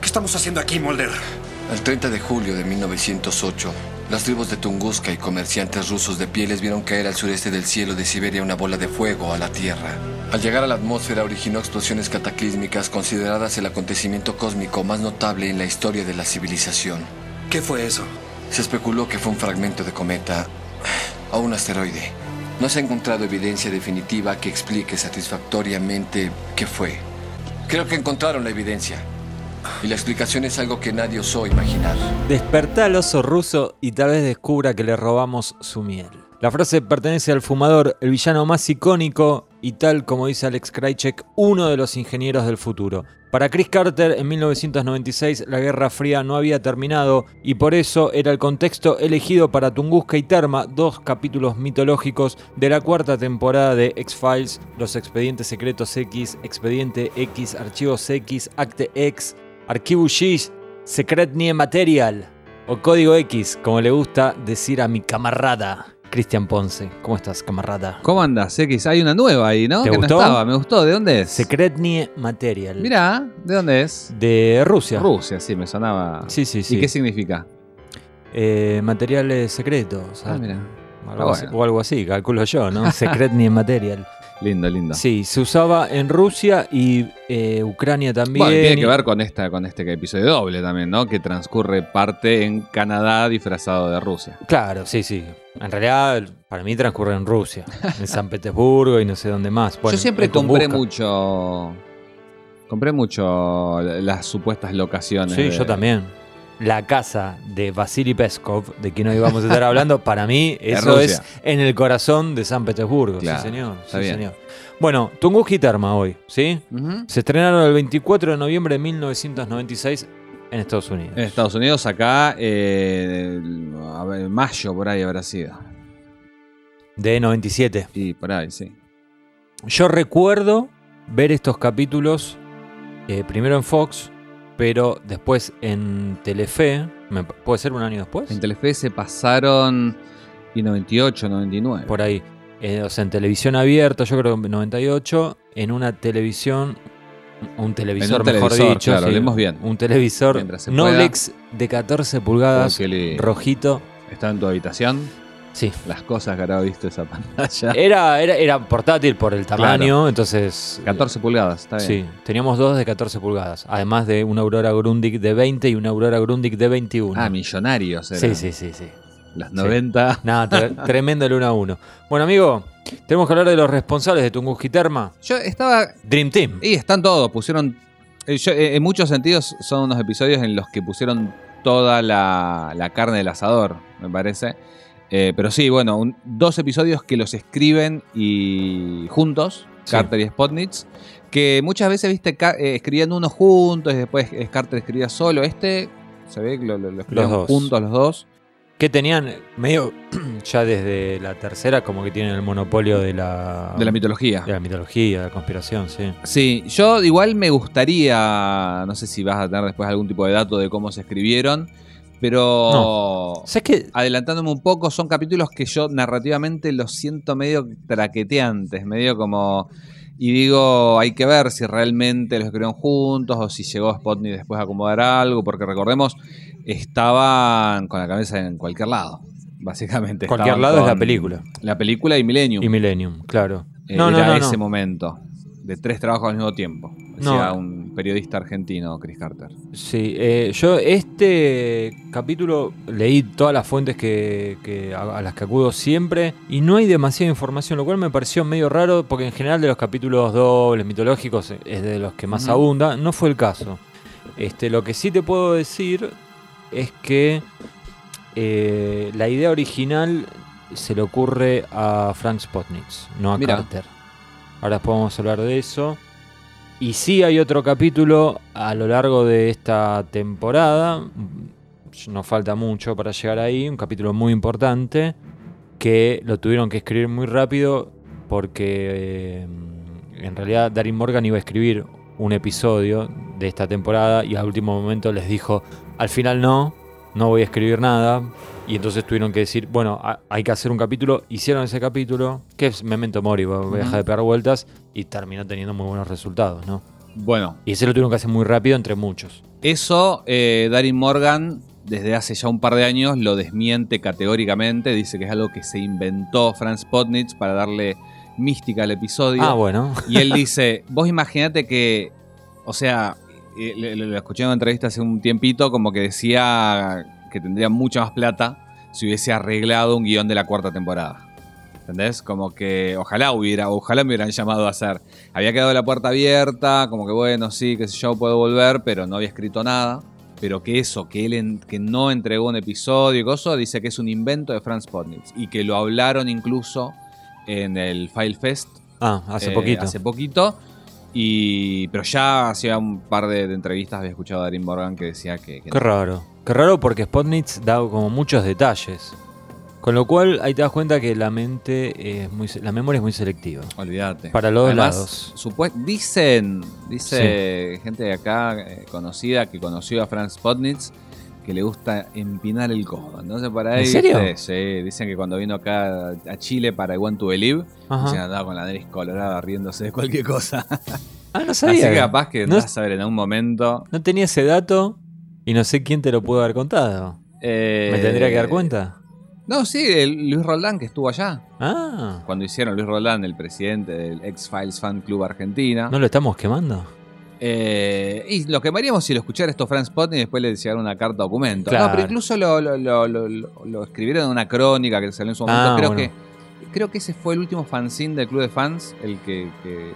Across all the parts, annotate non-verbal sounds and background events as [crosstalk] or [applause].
¿Qué estamos haciendo aquí, Mulder? El 30 de julio de 1908, las tribus de Tunguska y comerciantes rusos de pieles vieron caer al sureste del cielo de Siberia una bola de fuego a la Tierra. Al llegar a la atmósfera originó explosiones cataclísmicas consideradas el acontecimiento cósmico más notable en la historia de la civilización. ¿Qué fue eso? Se especuló que fue un fragmento de cometa o un asteroide. No se ha encontrado evidencia definitiva que explique satisfactoriamente qué fue. Creo que encontraron la evidencia. Y la explicación es algo que nadie osó imaginar. Despertá al oso ruso y tal vez descubra que le robamos su miel. La frase pertenece al fumador, el villano más icónico y tal como dice Alex Krycek, uno de los ingenieros del futuro. Para Chris Carter, en 1996 la Guerra Fría no había terminado y por eso era el contexto elegido para Tunguska y Terma, dos capítulos mitológicos de la cuarta temporada de X-Files, Los Expedientes Secretos X, Expediente X, Archivos X, Acte X, Archivo X, Secretnie Material o Código X, como le gusta decir a mi camarada. Cristian Ponce, ¿cómo estás, camarada? ¿Cómo andas, X? Hay una nueva ahí, ¿no? ¿Te que gustó? no estaba, me gustó. ¿De dónde es? Secretnie Material. Mirá, ¿de dónde es? De Rusia. Rusia, sí, me sonaba. Sí, sí, sí. ¿Y qué significa? Eh, materiales secretos. Ah, mira. algo Ah, así- bueno. o algo así, calculo yo, ¿no? [laughs] Secretnie Material. Lindo, lindo. Sí, se usaba en Rusia y eh, Ucrania también. Bueno, tiene que ver con esta, con este episodio doble también, ¿no? Que transcurre parte en Canadá disfrazado de Rusia. Claro, sí, sí. En realidad, para mí transcurre en Rusia, en San Petersburgo y no sé dónde más. Bueno, Yo siempre compré mucho. Compré mucho las supuestas locaciones. Sí, de- yo también. La casa de Vasily Peskov, de quien hoy vamos a estar hablando, [laughs] para mí eso es en el corazón de San Petersburgo. Claro, sí, señor. está sí, bien. señor. Bueno, Tunguska y Terma hoy, ¿sí? Se estrenaron el 24 de noviembre de 1996 en Estados Unidos. En Estados Unidos, acá, eh, a ver, mayo por ahí habrá sido. De 97. Y por ahí, sí. Yo recuerdo ver estos capítulos eh, primero en Fox, pero después en Telefe. me- ¿Puede ser un año después? En Telefe se pasaron y 98, 99. Por ahí. Eh, o sea, en televisión abierta, yo creo que en 98, en una televisión. Un televisor, un mejor televisor, dicho. claro, hablemos bien. Un televisor Noblex de 14 pulgadas, rojito. Está en tu habitación. Sí. Las cosas que habrá visto esa [laughs] pantalla. Era, era, era portátil por el tamaño, entonces. 14 pulgadas, está bien. Sí, teníamos dos de 14 pulgadas, además de una Aurora Grundig de 20 y una Aurora Grundig de 21. Ah, millonarios sí, eran. sí, sí, sí. Las 90. Nada, tre- [laughs] tremendo el 1 a 1. Bueno, amigo, tenemos que hablar de los responsables de Tunguska y Terma. Yo estaba. Dream Team. Y están todos, pusieron. eh, yo, eh, en muchos sentidos son unos episodios en los que pusieron toda la, la carne del asador, me parece. Eh, pero sí, bueno, un- dos episodios que los escriben y juntos, Sí. Carter y Spotnitz, que muchas veces, viste, eh, escribían uno juntos y después eh, Carter escribía solo. Este, se ve que lo, lo- lo escribían dos. juntos los dos. Que tenían medio, [clears throat] ya desde la tercera, como que tienen el monopolio de la, De la mitología. de la mitología, de la conspiración, sí. Sí, yo igual me gustaría, no sé si vas a tener después algún tipo de dato de cómo se escribieron, pero ¿Sabes qué? adelantándome un poco, son capítulos que yo narrativamente los siento medio traqueteantes, medio como... Y digo, hay que ver si realmente los escribieron juntos o si llegó Spotnik después a acomodar algo, porque recordemos, estaban con la cabeza en cualquier lado, básicamente. Cualquier Estaban lado es la película. La película y Millennium. Y Millennium, claro. Eh, no, no, era no, ese no. momento de tres trabajos al mismo tiempo. No. Decía un periodista argentino, Chris Carter. Sí, eh, yo este capítulo leí todas las fuentes que, que- a, a las que acudo siempre y no hay demasiada información, lo cual me pareció medio raro porque en general de los capítulos dobles mitológicos es de los que más Ujú. abunda, no fue el caso. Este, lo que sí te puedo decir es que eh, la idea original se le ocurre a Frank Spotnitz, no a. Carter. Ahora podemos hablar de eso. Y sí hay otro capítulo a lo largo de esta temporada, nos falta mucho para llegar ahí, un capítulo muy importante, que lo tuvieron que escribir muy rápido porque eh, en realidad Darin Morgan iba a escribir un episodio de esta temporada y al último momento les dijo, al final no, no voy a escribir nada. Y entonces tuvieron que decir, bueno, a- hay que hacer un capítulo. Hicieron ese capítulo, que es Memento Mori, voy a Ujú. dejar de pegar vueltas, y terminó teniendo muy buenos resultados, ¿no? Bueno, Y ese lo tuvieron que hacer muy rápido entre muchos. Eso, eh, Darin Morgan, desde hace ya un par de años, lo desmiente categóricamente. Dice que es algo que se inventó Franz Potnitz para darle mística al episodio. Ah, bueno. Y él [laughs] dice, vos imaginate que, o sea, lo escuché en una entrevista hace un tiempito, como que decía que tendría mucha más plata si hubiese arreglado un guion de la cuarta temporada. ¿Entendés? Como que ojalá hubiera, ojalá me hubieran llamado a hacer. Había quedado la puerta abierta, como que bueno, sí, sé yo, puedo volver, pero no había escrito nada. Pero que eso, que él en- que no entregó un episodio y cosas, dice que es un invento de Franz Potnitz. Y que lo hablaron incluso en el File Fest Ah, hace eh, poquito. Hace poquito. Y, pero ya hacía un par de, de entrevistas había escuchado a Darin Morgan que decía que, que Qué raro. Qué raro porque Spotnitz da como muchos detalles. Con lo cual ahí te das cuenta que la mente es muy, la memoria es muy selectiva. olvídate. Para los dos Además, lados. supue- dicen, dice gente de acá eh, conocida que conoció a Franz Potnitz que le gusta empinar el codo. Entonces para ¿En ahí, serio? ¿viste? Sí, dicen que cuando vino acá a Chile para I Want to Believe, se andaba con la nariz colorada riéndose de cualquier cosa. [laughs] Ah, no Así sabía. que capaz que no, andás a ver en algún momento. no tenía ese dato y no sé quién te lo pudo haber contado. eh, ¿Me tendría que dar cuenta? No, sí, el Luis Roldán que estuvo allá. Ah, Cuando hicieron Luis Roldán, el presidente del X-Files Fan Club Argentina. ¿no lo estamos quemando? Eh, y lo quemaríamos si lo escuchara esto Franz Potney y después le llegara una carta documento. Claro. No, pero incluso lo, lo- lo- lo- lo- lo escribieron en una crónica que salió en su momento. Ah, creo, bueno. que, creo que ese fue el último fanzine del club de fans, el que, que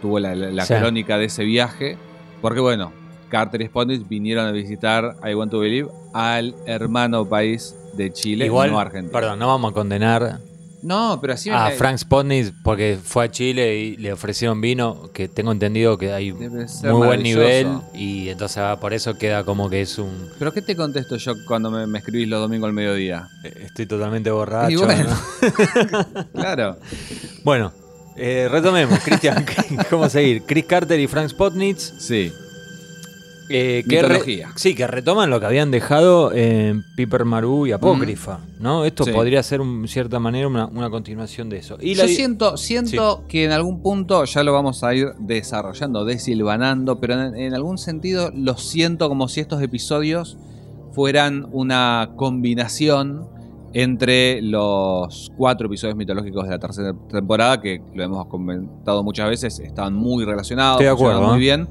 tuvo la, la- la Sí. crónica de ese viaje. Porque bueno, Carter y Spotnitz vinieron a visitar I Want to Believe al hermano país de Chile, Igual, no Argentina. perdón, no vamos a condenar No, pero así a me- Frank Spotnitz porque fue a Chile y le ofrecieron vino, que tengo entendido que hay muy buen nivel y entonces ah, por eso queda como que es un... ¿Pero qué te contesto yo cuando me, me escribís los domingos al mediodía? eh, Estoy totalmente borracho. Y bueno. ¿no? [laughs] Claro. Bueno, eh, retomemos, Cristian, [laughs] ¿cómo seguir? Chris Carter y Frank Spotnitz. Sí. Eh, que re- sí, que retoman lo que habían dejado en Piper Maru y Apócrifa, ¿no? Esto Sí. podría ser, en cierta manera, una, una continuación de eso. Y Yo siento, siento que en algún punto ya lo vamos a ir desarrollando, desilvanando, pero en, en algún sentido lo siento como si estos episodios fueran una combinación entre los cuatro episodios mitológicos de la tercera temporada, que lo hemos comentado muchas veces, estaban muy relacionados, Estoy de funcionan acuerdo, muy ¿eh? bien.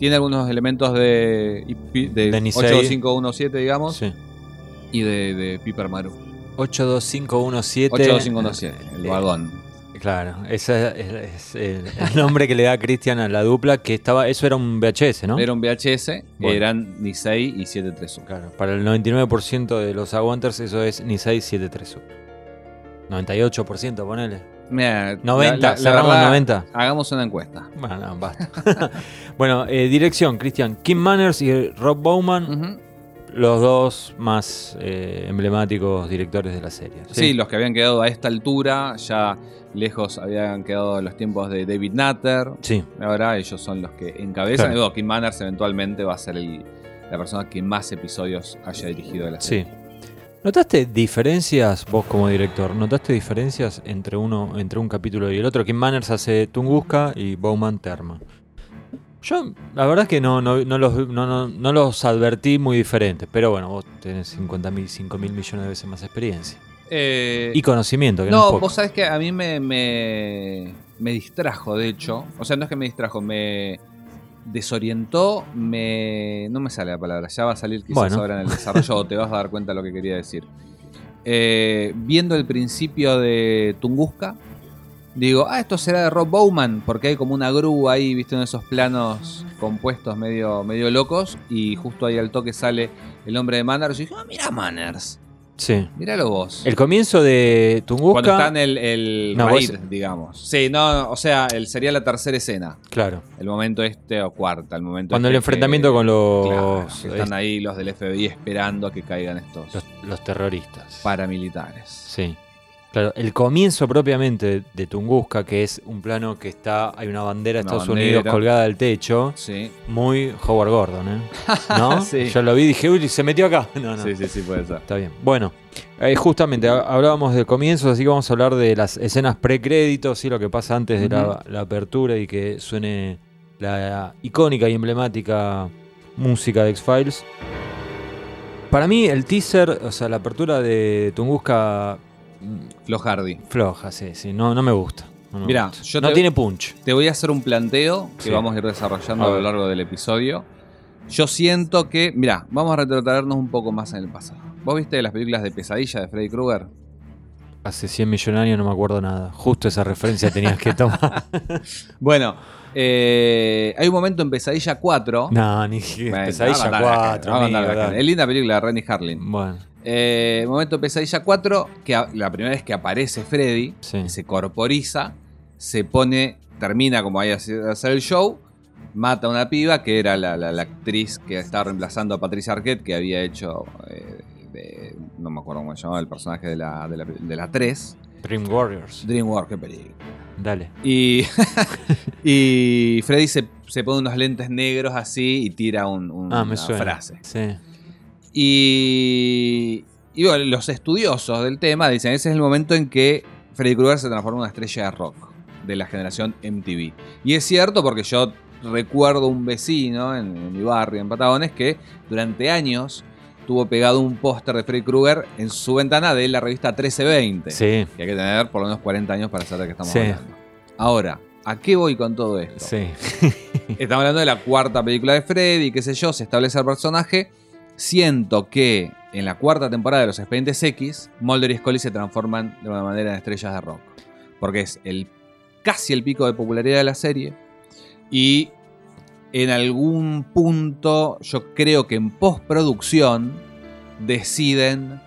Tiene algunos elementos de, de, De Nisei. 8517, digamos, Sí. y de, de Piper Maru. 82517. 8517, el Eh, vagón. Claro, ese es, el nombre que le da Cristian a la dupla, que estaba, eso era un VHS, ¿no? Era un VHS, Bueno. eran Nisei y 731. Claro, para el 99% de los aguanters eso es Nisei 731. 98%, ponele. Mira, 90, cerramos en 90. Hagamos una encuesta. Bueno, no, basta. [laughs] bueno, eh, dirección, Cristian. Kim Manners y Rob Bowman, los dos más eh, emblemáticos directores de la serie. sí. los que habían quedado a esta altura, ya lejos habían quedado los tiempos de David Nutter. Sí, Ahora ellos son los que encabezan. Claro. Y bueno, Kim Manners eventualmente va a ser el- la persona que más episodios haya dirigido de la serie. sí. ¿Notaste diferencias, vos como director? ¿Notaste diferencias entre uno, entre un capítulo y el otro? Kim Manners hace Tunguska y Bowman Terma. Yo, la verdad es que no, no, no los, no, no- no los advertí muy diferentes, pero bueno, vos tenés 50 mil, 5 mil millones de veces más experiencia. Eh, Y conocimiento, que no, vos sabés que a mí me, me, me distrajo, de hecho. O sea, no es que me distrajo, me desorientó, me... No me sale la palabra, ya va a salir quizás Bueno. ahora en el desarrollo o te vas a dar cuenta de lo que quería decir. Eh, viendo el principio de Tunguska, digo, ah, esto será de Rob Bowman, porque hay como una grúa ahí, viste, en esos planos compuestos medio, medio locos, y justo ahí al toque sale el hombre de Manners, y dije, ah, mira Manners, Sí. míralo vos. El comienzo de Tunguska. Cuando está en el, el No, raid, vos- digamos. Sí, no, o sea, el, sería la tercera escena. Claro. El momento este o cuarta, el momento Cuando este el enfrentamiento que- con los, claro, que están est- ahí los del FBI esperando a que caigan estos los, los terroristas. paramilitares. Sí. Claro, el comienzo propiamente de Tunguska, que es un plano que está, hay una bandera de Estados bandera. Unidos colgada del techo, Sí, muy Howard Gordon, ¿eh? [laughs] ¿No? Sí. Yo lo vi y dije, uy, se metió acá. [laughs] No, no. sí, sí, sí, puede ser. Está bien. Bueno, eh, justamente ha- hablábamos de comienzos, así que vamos a hablar de las escenas precréditos, ¿sí? lo que pasa antes de la apertura y que suene la icónica y emblemática música de X-Files. Para mí, el teaser, o sea, la apertura de Tunguska. Flo Hardy. Floja, sí, sí. No, no me gusta. No me Mirá, gusta. yo no te- tiene punch. Te voy a hacer un planteo que Sí. vamos a ir desarrollando A a, lo ver. largo del episodio. Yo siento que, mira, vamos a retrotraernos un poco más en el pasado. ¿Vos viste las películas de pesadilla de Freddy Krueger? Hace 100 millones de años no me acuerdo nada. Justo esa referencia tenías que tomar. [laughs] Bueno, eh, hay un momento en Pesadilla 4. no, ni Bueno, pesadilla vamos a contar la 4. vamos a amigo, dale. Es linda película de Renny Harlin. Bueno, Eh, momento en Pesadilla 4, que la primera vez que aparece Freddy, sí. se corporiza, se pone, termina como ahí a hacer el show, mata a una piba que era la, la- la actriz que estaba reemplazando a Patricia Arquette, que había hecho, eh, de- no me acuerdo cómo se llamaba el personaje de la, de la, de la 3, Dream Warriors. DreamWorks, qué película. Dale. Y, [laughs] y Freddy se, se pone unos lentes negros así y tira un- un- Ah, una frase. Sí. Y, y bueno, los estudiosos del tema dicen, ese es el momento en que Freddy Krueger se transforma en una estrella de rock de la generación MTV. Y es cierto porque yo recuerdo un vecino en, en mi barrio, en Patagones, que durante años tuvo pegado un póster de Freddy Krueger en su ventana de la revista 1320. Sí, Que hay que tener por lo menos 40 años para saber de qué estamos Sí. hablando. Ahora, ¿a qué voy con todo esto? sí. Estamos hablando de la cuarta película de Freddy, qué sé yo, se establece el personaje. Siento que en la cuarta temporada de Los Expedientes X, Mulder y Scully se transforman de una manera en estrellas de rock. Porque es el, casi el pico de popularidad de la serie. Y en algún punto, yo creo que en postproducción, deciden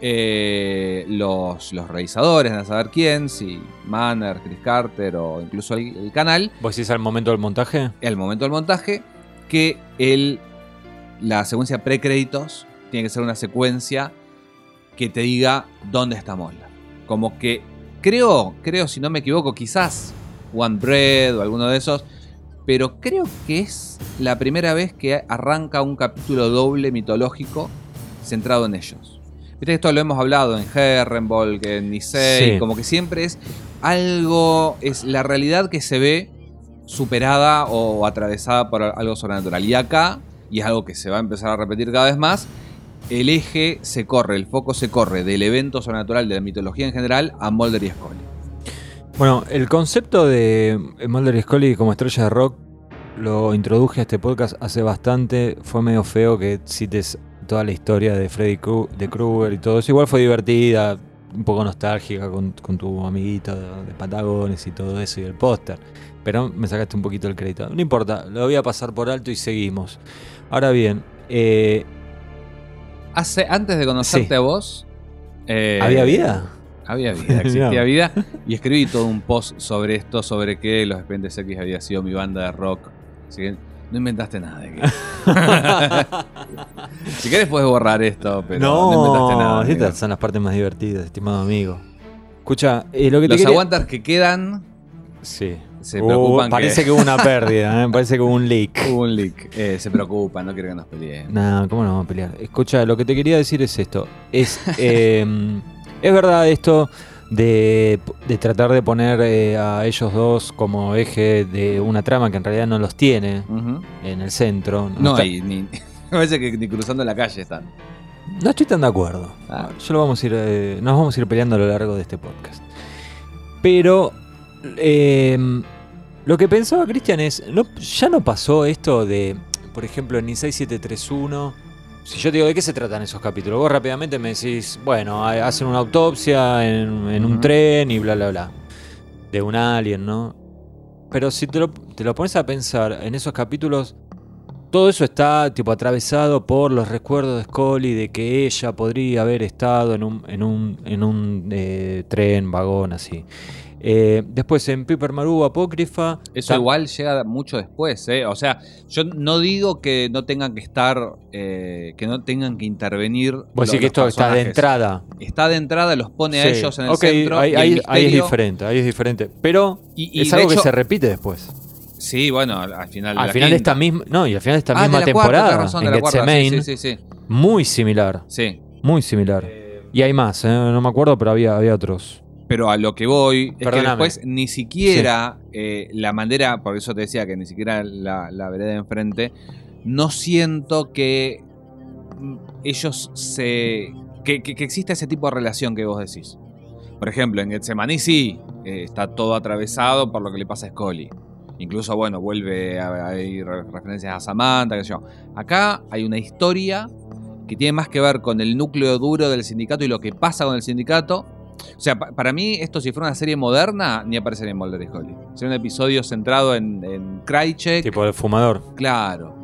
eh, los, los realizadores, a saber quién, si Manner, Chris Carter o incluso el- el canal, ¿Vos decís al momento del montaje? al momento del montaje que el, la secuencia pre-créditos tiene que ser una secuencia que te diga dónde está Mulder. Como que creo, creo, si no me equivoco, quizás One Bread o alguno de esos, pero creo que es la primera vez que arranca un capítulo doble mitológico centrado en ellos. Viste que esto lo hemos hablado en Herrenvolk, en Nisei, Sí. como que siempre es algo, es la realidad que se ve superada o atravesada por algo sobrenatural. Y acá, y es algo que se va a empezar a repetir cada vez más, el eje se corre, el foco se corre del evento sobrenatural, de la mitología en general, a Mulder y Scully. Bueno, el concepto de Mulder y Scully como estrella de rock lo introduje a este podcast hace bastante. Fue medio feo que cites toda la historia de Freddy de Krueger y todo eso. Igual fue divertida, un poco nostálgica con, tu amiguito de Patagones y todo eso y el póster. Pero me sacaste un poquito el crédito. No importa, lo voy a pasar por alto y seguimos. Ahora bien, eh, Hace, antes de conocerte Sí. a vos... eh, ¿había vida? Había vida, [laughs] existía No. vida. Y escribí todo un post sobre esto, sobre que Los Expedientes X había sido mi banda de rock. Así que no inventaste nada de que. [laughs] si querés puedes borrar esto, pero no, inventaste nada. estas son las partes más divertidas, estimado amigo. Escucha, eh, lo que te Los quería- aguantas que quedan Sí. Se Uh, preocupan parece que, que hubo una pérdida, ¿eh? [laughs] parece que hubo un leak. hubo un leak. Eh, se preocupan, no quieren que nos peleen. No, ¿cómo no vamos a pelear? Escucha, lo que te quería decir es esto. Es, [laughs] eh, es verdad esto de, de tratar de poner eh, a ellos dos como eje de una trama que en realidad no los tiene en el centro. No está- hay ni. [laughs] Me parece que ni cruzando la calle están. No estoy tan de acuerdo. Ah. Yo lo vamos a ir, nos vamos a ir peleando a lo largo de este podcast. Pero eh, lo que pensaba Cristian es, ¿no, ya no pasó esto de, por ejemplo, en Nisei 731. Si yo te digo de qué se tratan esos capítulos, vos rápidamente me decís, bueno, ha- hacen una autopsia en, en un tren y bla, bla, bla. De un alien, ¿no? Pero si te lo, te lo pones a pensar en esos capítulos, todo eso está tipo atravesado por los recuerdos de Scully de que ella podría haber estado en un, en un, en un eh, tren, vagón, así. Eh, después en Piper Maru Apócrifa. Eso igual llega mucho después, ¿eh? O sea, yo no digo que no tengan que estar, eh, que no tengan que intervenir. Lo- decís que esto está de entrada. Está de entrada, los pone a Sí. ellos en el centro. ahí, y el ahí- ahí es diferente, ahí es diferente. Pero Y, y es algo que se repite después. Sí, bueno, al, al final. de Al la final de esta misma. No, y al final de esta Ah, de misma la cuarta, temporada. tenés razón, de en cuarta, Sí, sí, sí. Muy similar. sí. Muy similar. Y hay más, ¿eh? no me acuerdo, pero había, había otros. Pero a lo que voy es que después ni siquiera eh, la manera, por eso te decía que ni siquiera la, la vereda de enfrente, no siento que mm, ellos se. Que, que, que exista ese tipo de relación que vos decís. Por ejemplo, en Getsemaní sí, eh, está todo atravesado por lo que le pasa a Scully. Incluso, bueno, vuelve a, re- referencias a Samantha, qué sé yo. Acá hay una historia que tiene más que ver con el núcleo duro del sindicato y lo que pasa con el sindicato. O sea, pa- para mí, esto si fuera una serie moderna, ni aparecería en Mulder y Scully. Sería un episodio centrado en, en Krychek. Tipo el fumador. Claro.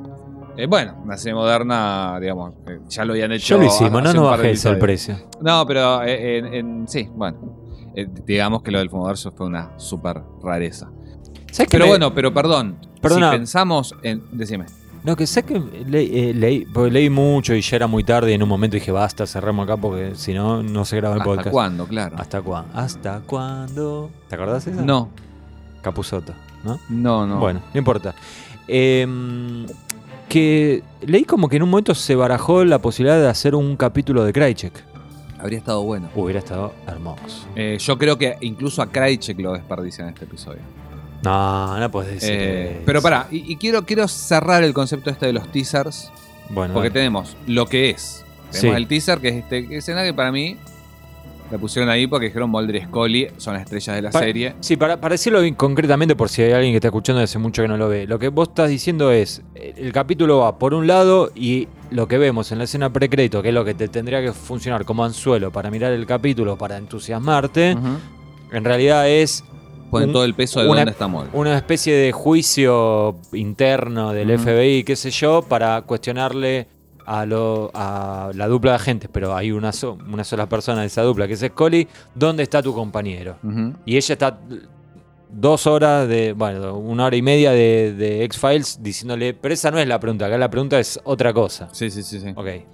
Eh, bueno, una serie moderna, digamos, eh, ya lo habían hecho. Ya lo hicimos, no nos bajes el precio. No, pero eh, en, en- sí, bueno. Digamos que lo del fumador fue una súper rareza. ¿Sabes qué Pero me- bueno, pero perdón. Perdona. Si pensamos en. Decime. No, que sé que le- eh, leí, porque leí mucho y ya era muy tarde y en un momento dije, basta, cerramos acá porque si no, no se graba el ¿Hasta podcast. cuándo? Claro. ¿Hasta cuándo? ¿Hasta cuándo? ¿Te acordás de eso? No, Capuzotto, ¿no? no, no. Bueno, no importa. Em, que leí como que en un momento se barajó la posibilidad de hacer un capítulo de Krychek. Habría estado bueno. Hubiera estado hermoso. Eh, yo creo que incluso a Krychek lo desperdicia en este episodio. No, no puedes decir. Eh, pero pará, y, y quiero, quiero cerrar el concepto este de los teasers. Bueno, Porque tenemos lo que es. Tenemos Sí. el teaser, que es este escena que para mí la pusieron ahí porque dijeron Mulder y Scully son las estrellas de la Pa- serie. Sí, para, para decirlo bien concretamente, por si hay alguien que está escuchando hace mucho que no lo ve, lo que vos estás diciendo es, el capítulo va por un lado y lo que vemos en la escena precrédito, que es lo que te tendría que funcionar como anzuelo para mirar el capítulo, para entusiasmarte, en realidad es Ponen un- todo el peso de una- dónde está Mulder. una especie de juicio interno del. FBI, qué sé yo, para cuestionarle a, lo, a la dupla de agentes, pero hay una, so- una sola persona de esa dupla, que es Scully, ¿dónde está tu compañero? Y ella está dos horas de, bueno, una hora y media de, de X-Files diciéndole, pero esa no es la pregunta, acá la pregunta es otra cosa. Sí, sí, sí. sí. Ok. Eh,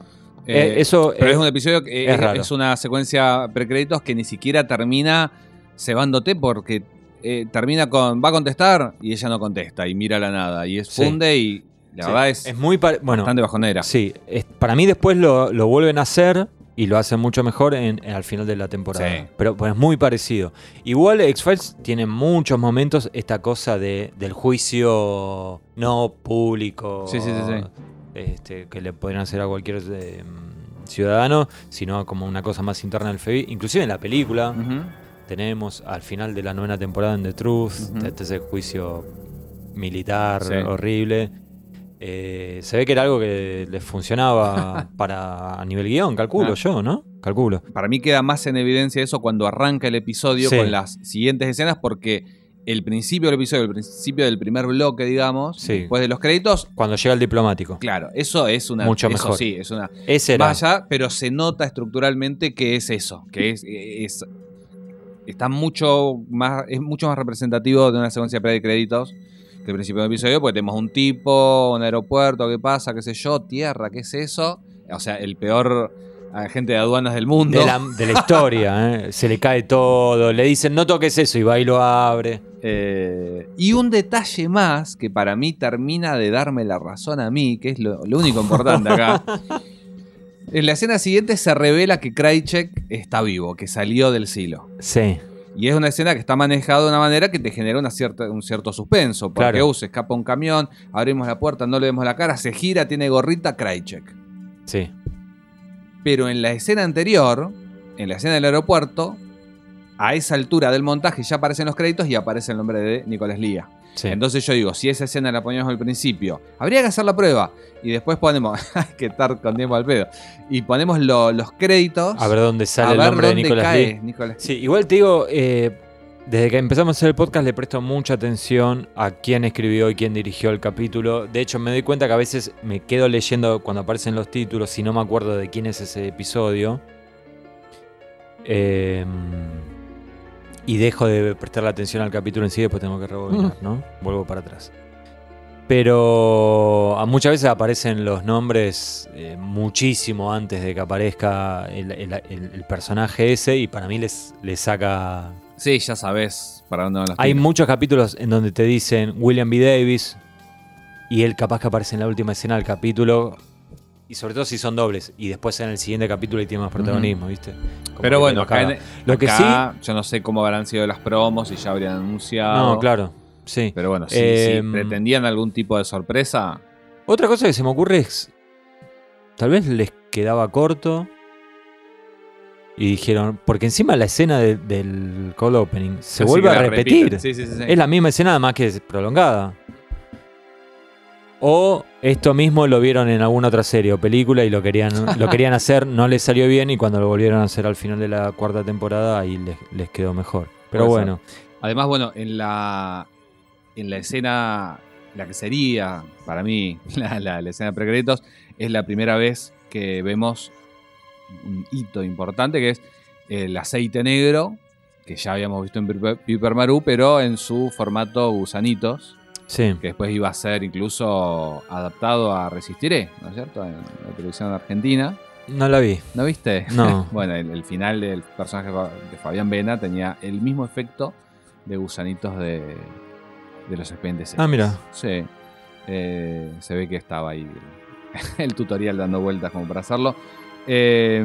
Eh, eso pero eh, es un episodio que es raro. es una secuencia precréditos que ni siquiera termina cebándote porque eh, termina con va a contestar y ella no contesta y mira la nada y es Sí. funde y la sí, verdad es, es muy bueno, bastante bajonera. sí, es- para mí después lo, lo vuelven a hacer y lo hacen mucho mejor en, en- al final de la temporada. Sí. Pero pues, es muy parecido. Igual X-Files tiene muchos momentos esta cosa de, del juicio no público. Sí, sí, sí, sí. este, que le podrían hacer a cualquier eh, ciudadano, sino como una cosa más interna del FBI. Inclusive en la película. Tenemos al final de la novena temporada en The Truth, Ujú. este ese juicio militar Sí. horrible. Eh, se ve que era algo que les funcionaba [laughs] para a nivel guion, calculo Ah. yo, ¿no? Calculo. Para mí queda más en evidencia eso cuando arranca el episodio Sí. con las siguientes escenas porque el principio del episodio, el principio del primer bloque, digamos, Sí. después de los créditos, Cuando llega el diplomático. claro, eso es una Mucho eso mejor. sí, es una Ese era. vaya, pero se nota estructuralmente que es eso, que es, es- está mucho más, es mucho más representativo de una secuencia de créditos que el principio del episodio, porque tenemos un tipo, un aeropuerto, qué pasa, qué sé yo, tierra, qué es eso, o sea, el peor agente de aduanas del mundo. de la, de la historia, [laughs] ¿eh? se le cae todo, le dicen no toques eso y va y lo abre. Eh, y un detalle más que para mí termina de darme la razón a mí, que es lo, lo único importante acá. [laughs] En la escena siguiente se revela que Krychek está vivo, que salió del silo. Sí, Y es una escena que está manejada de una manera que te genera una cierta, un cierto suspenso. Porque Claro. uh, se escapa un camión, abrimos la puerta, no le vemos la cara, se gira, tiene gorrita, Krychek. sí. Pero en la escena anterior, en la escena del aeropuerto, a esa altura del montaje ya aparecen los créditos y aparece el nombre de Nicolás Lía. Sí. Entonces yo digo, si esa escena la poníamos al principio, habría que hacer la prueba. Y después ponemos, [laughs] hay que estar con tiempo al pedo. Y ponemos lo- los créditos. a ver dónde sale a el nombre de dónde Nicolas cae Lee. Nicolas Sí, igual te digo, eh, desde que empezamos a hacer el podcast le presto mucha atención a quién escribió y quién dirigió el capítulo. De hecho, me doy cuenta que a veces me quedo leyendo cuando aparecen los títulos y no me acuerdo de quién es ese episodio. Eh, y dejo de prestarle atención al capítulo en sí, después tengo que rebobinar, ¿no? Vuelvo para atrás. Pero a muchas veces aparecen los nombres eh, muchísimo antes de que aparezca el, el- el- el personaje ese y para mí les, les saca... Sí, ya sabes para dónde van los Hay muchos capítulos en donde te dicen William B. Davis y él capaz que aparece en la última escena del capítulo y sobre todo si son dobles y después en el siguiente capítulo y tiene más protagonismo, ¿viste? Como Pero bueno, lo acá, caga. en- Lo que acá yo no sé cómo habrán sido las promos, si ya habrían anunciado. No, claro, sí. Pero bueno, si, Eh, si pretendían algún tipo de sorpresa, Otra cosa que se me ocurre es. Tal vez les quedaba corto. Y dijeron. Porque encima la escena de- del cold opening se Así vuelve a repetir. Sí, sí, sí, sí. Es la misma escena, nada más que es prolongada. O esto mismo lo vieron en alguna otra serie o película y lo querían, lo querían [laughs] hacer, no les salió bien y cuando lo volvieron a hacer al final de la cuarta temporada ahí les, les quedó mejor. Pero Puede bueno, Además, bueno, en la, en la escena, la que sería para mí [laughs] la, la- la escena de es la primera vez que vemos un hito importante que es el aceite negro, que ya habíamos visto en Piper Maru, pero en su formato gusanitos, sí. que después iba a ser incluso adaptado a Resistiré, ¿no es cierto? En la televisión argentina. No la vi. ¿No viste? No. [laughs] bueno, el, el final del personaje de Fabián Vena tenía el mismo efecto de gusanitos de, de los expedientes. Ah, mira. Sí. Eh, se ve que estaba ahí el, [laughs] el tutorial dando vueltas como para hacerlo. Eh,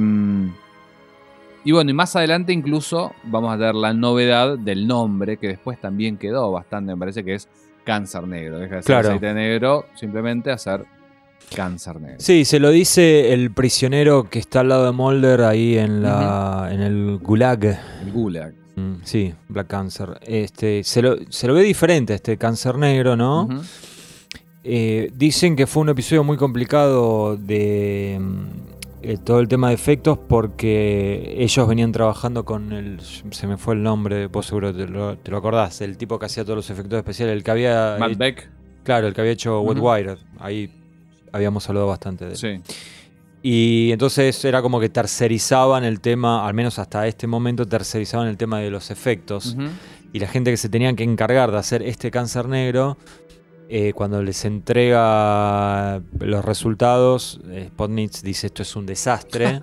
y bueno, y más adelante incluso vamos a ver la novedad del nombre, que después también quedó bastante, me parece que es Cáncer Negro. Deja de ser Claro. aceite negro, simplemente hacer Cáncer Negro. Sí, se lo dice el prisionero que está al lado de Mulder ahí en, la, en el gulag. El Gulag. Mm, Sí, Black Cancer. Este, se, lo, se lo ve diferente este cáncer negro, ¿no? Eh, dicen que fue un episodio muy complicado de mm, eh, todo el tema de efectos porque ellos venían trabajando con el. Se me fue el nombre, vos seguro te lo, te lo acordás. El tipo que hacía todos los efectos especiales, el que había. Matt Beck. claro, el que había hecho Wet Ujú. Wired. Ahí habíamos hablado bastante de él. Sí. Y entonces era como que tercerizaban el tema, al menos hasta este momento, tercerizaban el tema de los efectos. Y la gente que se tenían que encargar de hacer este cáncer negro, eh, cuando les entrega los resultados, eh, Spotnitz dice esto es un desastre.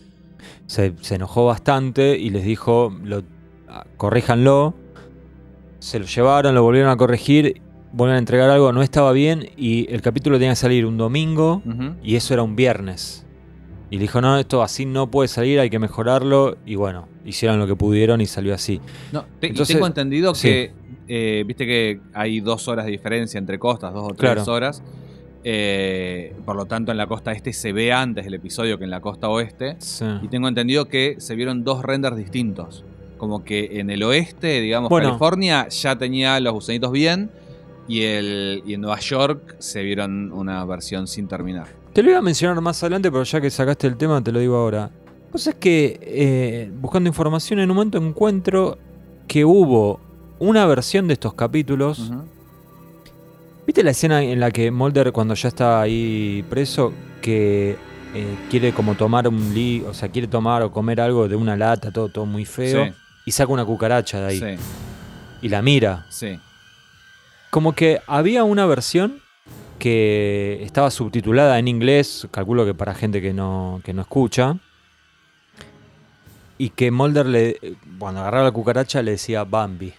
[laughs] se, se enojó bastante y les dijo, lo, ah, corríjanlo. Se lo llevaron, lo volvieron a corregir, volvieron a entregar algo, no estaba bien y el capítulo tenía que salir un domingo y eso era un viernes. Y le dijo, no, esto así no puede salir, hay que mejorarlo. Y bueno, hicieron lo que pudieron y salió así. No, te- Entonces- tengo entendido sí. Eh, viste que hay dos horas de diferencia entre costas, dos o tres Claro. horas. Eh, por lo tanto, en la costa este se ve antes el episodio que en la costa oeste. Sí. Y tengo entendido que se vieron dos renders distintos. Como que en el oeste, digamos, Bueno. California ya tenía los gusanitos bien. Y, el, y en Nueva York se vieron una versión sin terminar. Te lo iba a mencionar más adelante, pero ya que sacaste el tema, te lo digo ahora. Cosa es que, eh, buscando información, en un momento encuentro que hubo una versión de estos capítulos. ¿Viste la escena en la que Mulder, cuando ya está ahí preso, que eh, quiere como tomar un li, o sea, quiere tomar o comer algo de una lata, todo, todo muy feo, Sí, y saca una cucaracha de ahí sí, y la mira? sí. Como que había una versión que estaba subtitulada en inglés, calculo que para gente que no, que no escucha, y que Mulder le, cuando agarraba la cucaracha le decía Bambi.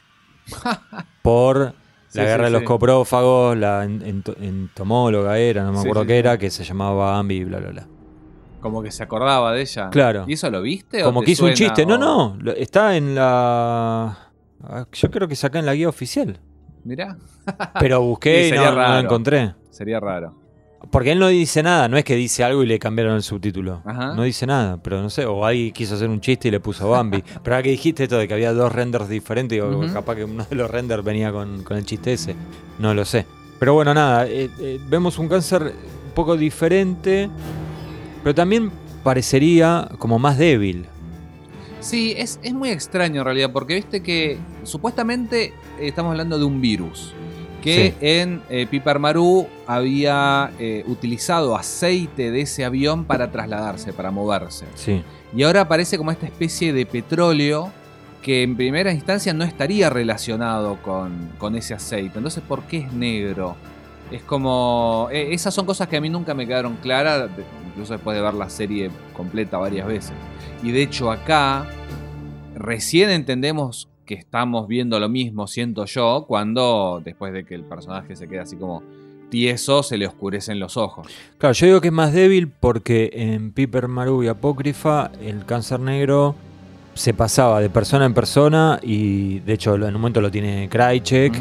Por Sí, la guerra sí, de los sí. coprófagos, la en- ento- entomóloga era, no me acuerdo qué era, que se llamaba Bambi y bla, bla, bla. Como que se acordaba de ella. Claro. ¿Y eso lo viste? o Como te que hizo un chiste. No, o- no, está en la... ah, Yo creo que saca en la guía oficial. Mirá, Pero busqué [laughs] y no, no lo encontré. sería raro. Porque él no dice nada, no es que dice algo y le cambiaron el subtítulo. Ajá. No dice nada, pero no sé, o ahí quiso hacer un chiste y le puso Bambi. [laughs] pero ahora que dijiste esto de que había dos renders diferentes, digo, capaz que uno de los renders venía con, con el chiste ese. No lo sé. Pero bueno, nada, eh, eh, vemos un cáncer un poco diferente, pero también parecería como más débil. Sí, es, es muy extraño en realidad, porque viste que supuestamente estamos hablando de un virus. Que Sí. en eh, Piper Maru había eh, utilizado aceite de ese avión para trasladarse, para moverse. Sí. Y ahora aparece como esta especie de petróleo que en primera instancia no estaría relacionado con, con ese aceite. Entonces, ¿por qué es negro? Es como... eh, esas son cosas que a mí nunca me quedaron claras, incluso después de ver la serie completa varias veces. Y de hecho acá recién entendemos que estamos viendo lo mismo, siento yo, cuando después de que el personaje se queda así como tieso, se le oscurecen los ojos. Claro, yo digo que es más débil porque en Piper Maru y Apócrifa el cáncer negro se pasaba de persona en persona y de hecho en un momento lo tiene Krychek.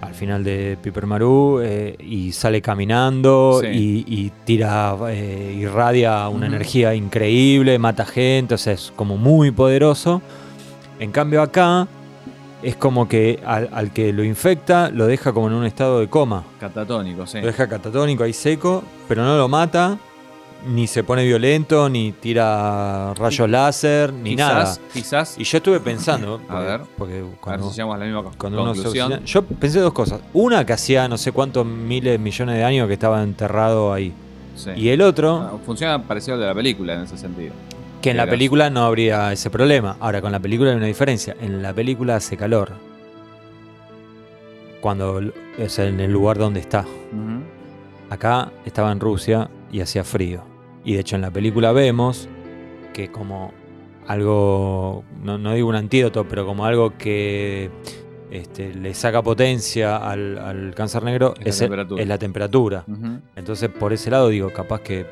Al final de Piper Maru eh, y sale caminando Sí. y, y tira, eh, irradia una energía increíble, mata gente, o sea, es como muy poderoso. En cambio acá es como que al, al que lo infecta lo deja como en un estado de coma. Catatónico, sí. Lo deja catatónico ahí seco, pero no lo mata, ni se pone violento, ni tira rayos láser, ni quizás, nada. Quizás, Y yo estuve pensando, A ver. porque a ver cuando, si la misma cuando uno se yo pensé dos cosas. Una, que hacía no sé cuántos miles, millones de años que estaba enterrado ahí. Sí. Y el otro, Ah, Funciona parecido al de la película en ese sentido. Que en la película no habría ese problema. Ahora, con la película hay una diferencia. En la película hace calor. Cuando, sea, en el lugar donde está. Acá estaba en Rusia y hacía frío. Y de hecho en la película vemos que como algo, no, no digo un antídoto, pero como algo que este, le saca potencia al, al cáncer negro Es la es, temperatura. es la temperatura. Ujú. Entonces por ese lado digo, capaz que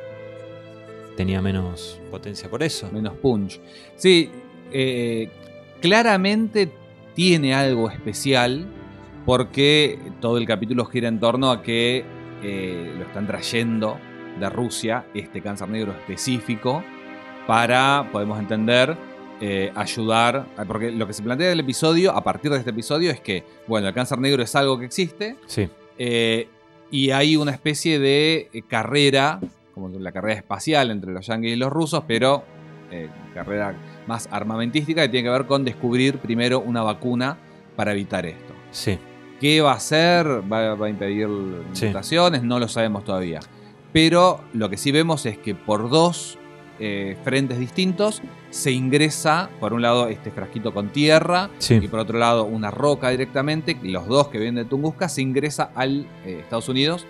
tenía menos potencia por eso. Menos punch. Sí, eh, claramente tiene algo especial porque todo el capítulo gira en torno a que eh, lo están trayendo de Rusia, este cáncer negro específico, para, podemos entender, eh, ayudar, porque lo que se plantea del episodio, a partir de este episodio, es que, bueno, el cáncer negro es algo que existe, Sí, eh, y hay una especie de carrera, como la carrera espacial entre los yankees y los rusos, pero eh, carrera más armamentística que tiene que ver con descubrir primero una vacuna para evitar esto. sí. ¿Qué va a hacer? ¿Va, va a impedir Sí. mutaciones? No lo sabemos todavía. Pero lo que sí vemos es que por dos eh, frentes distintos se ingresa, por un lado, este frasquito con tierra Sí. y por otro lado una roca directamente, los dos que vienen de Tunguska, se ingresa al eh, Estados Unidos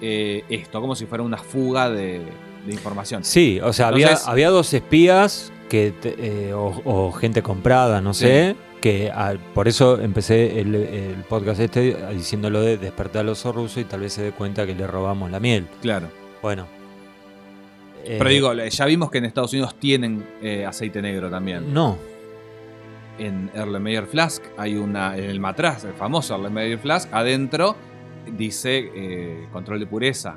eh, esto, como si fuera una fuga de, de información. Sí, o sea, Entonces- había, había dos espías que te- eh, o, o gente comprada, no Sí. sé, que ah, por eso empecé el, el podcast este diciéndolo de despertar al oso ruso y tal vez se dé cuenta que le robamos la miel. Claro. Bueno. Eh, Pero digo, ya vimos que en Estados Unidos tienen eh, aceite negro también. No, En Erlenmeyer Flask hay una, en el matraz, el famoso Erlenmeyer Flask, adentro dice eh, control de pureza.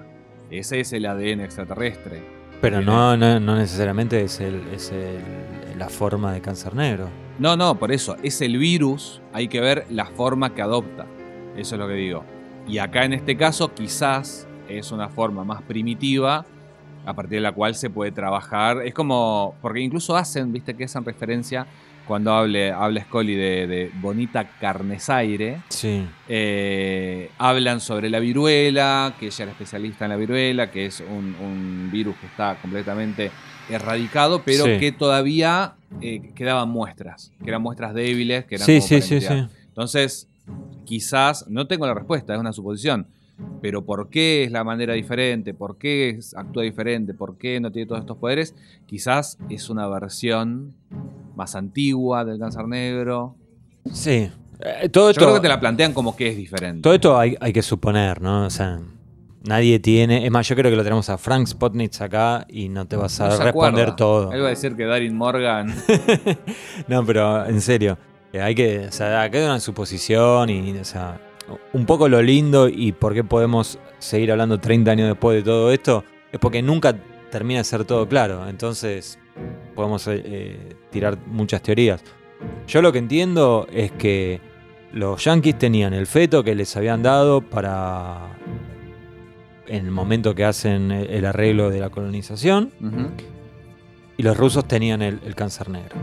Ese es el ADN extraterrestre. pero Tiene- no, no, no necesariamente es, el, es el- la forma de cáncer negro. No, no, por eso, es el virus, hay que ver la forma que adopta. Eso es lo que digo. Y acá en este caso quizás es una forma más primitiva a partir de la cual se puede trabajar. Es como, porque incluso hacen, viste que hacen referencia cuando hable, habla Scully de, de Bonita Carnesaire, Sí, eh, hablan sobre la viruela, que ella era especialista en la viruela, que es un, un virus que está completamente erradicado, pero Sí. que todavía eh, quedaban muestras, que eran muestras débiles, que eran sí, sí, sí, sí. Entonces, quizás, no tengo la respuesta, es una suposición, pero ¿por qué es la manera diferente? ¿Por qué actúa diferente? ¿Por qué no tiene todos estos poderes? Quizás es una versión más antigua del cáncer negro. Sí. Eh, todo Yo esto, creo que te la plantean como que es diferente. todo esto hay, hay que suponer, ¿no? O sea, nadie tiene. Es más, yo creo que lo tenemos a Frank Spotnitz acá y no te vas a No responder acuerda. todo. Él va a decir que Darin Morgan. [laughs] No, pero en serio, hay que, o sea, acá hay una suposición y, o sea, un poco lo lindo y por qué podemos seguir hablando 30 años después de todo esto, es porque nunca termina de ser todo claro, entonces podemos eh, tirar muchas teorías. Yo lo que entiendo es que los yankees tenían el feto que les habían dado para en el momento que hacen el arreglo de la colonización y los rusos tenían el, el cáncer negro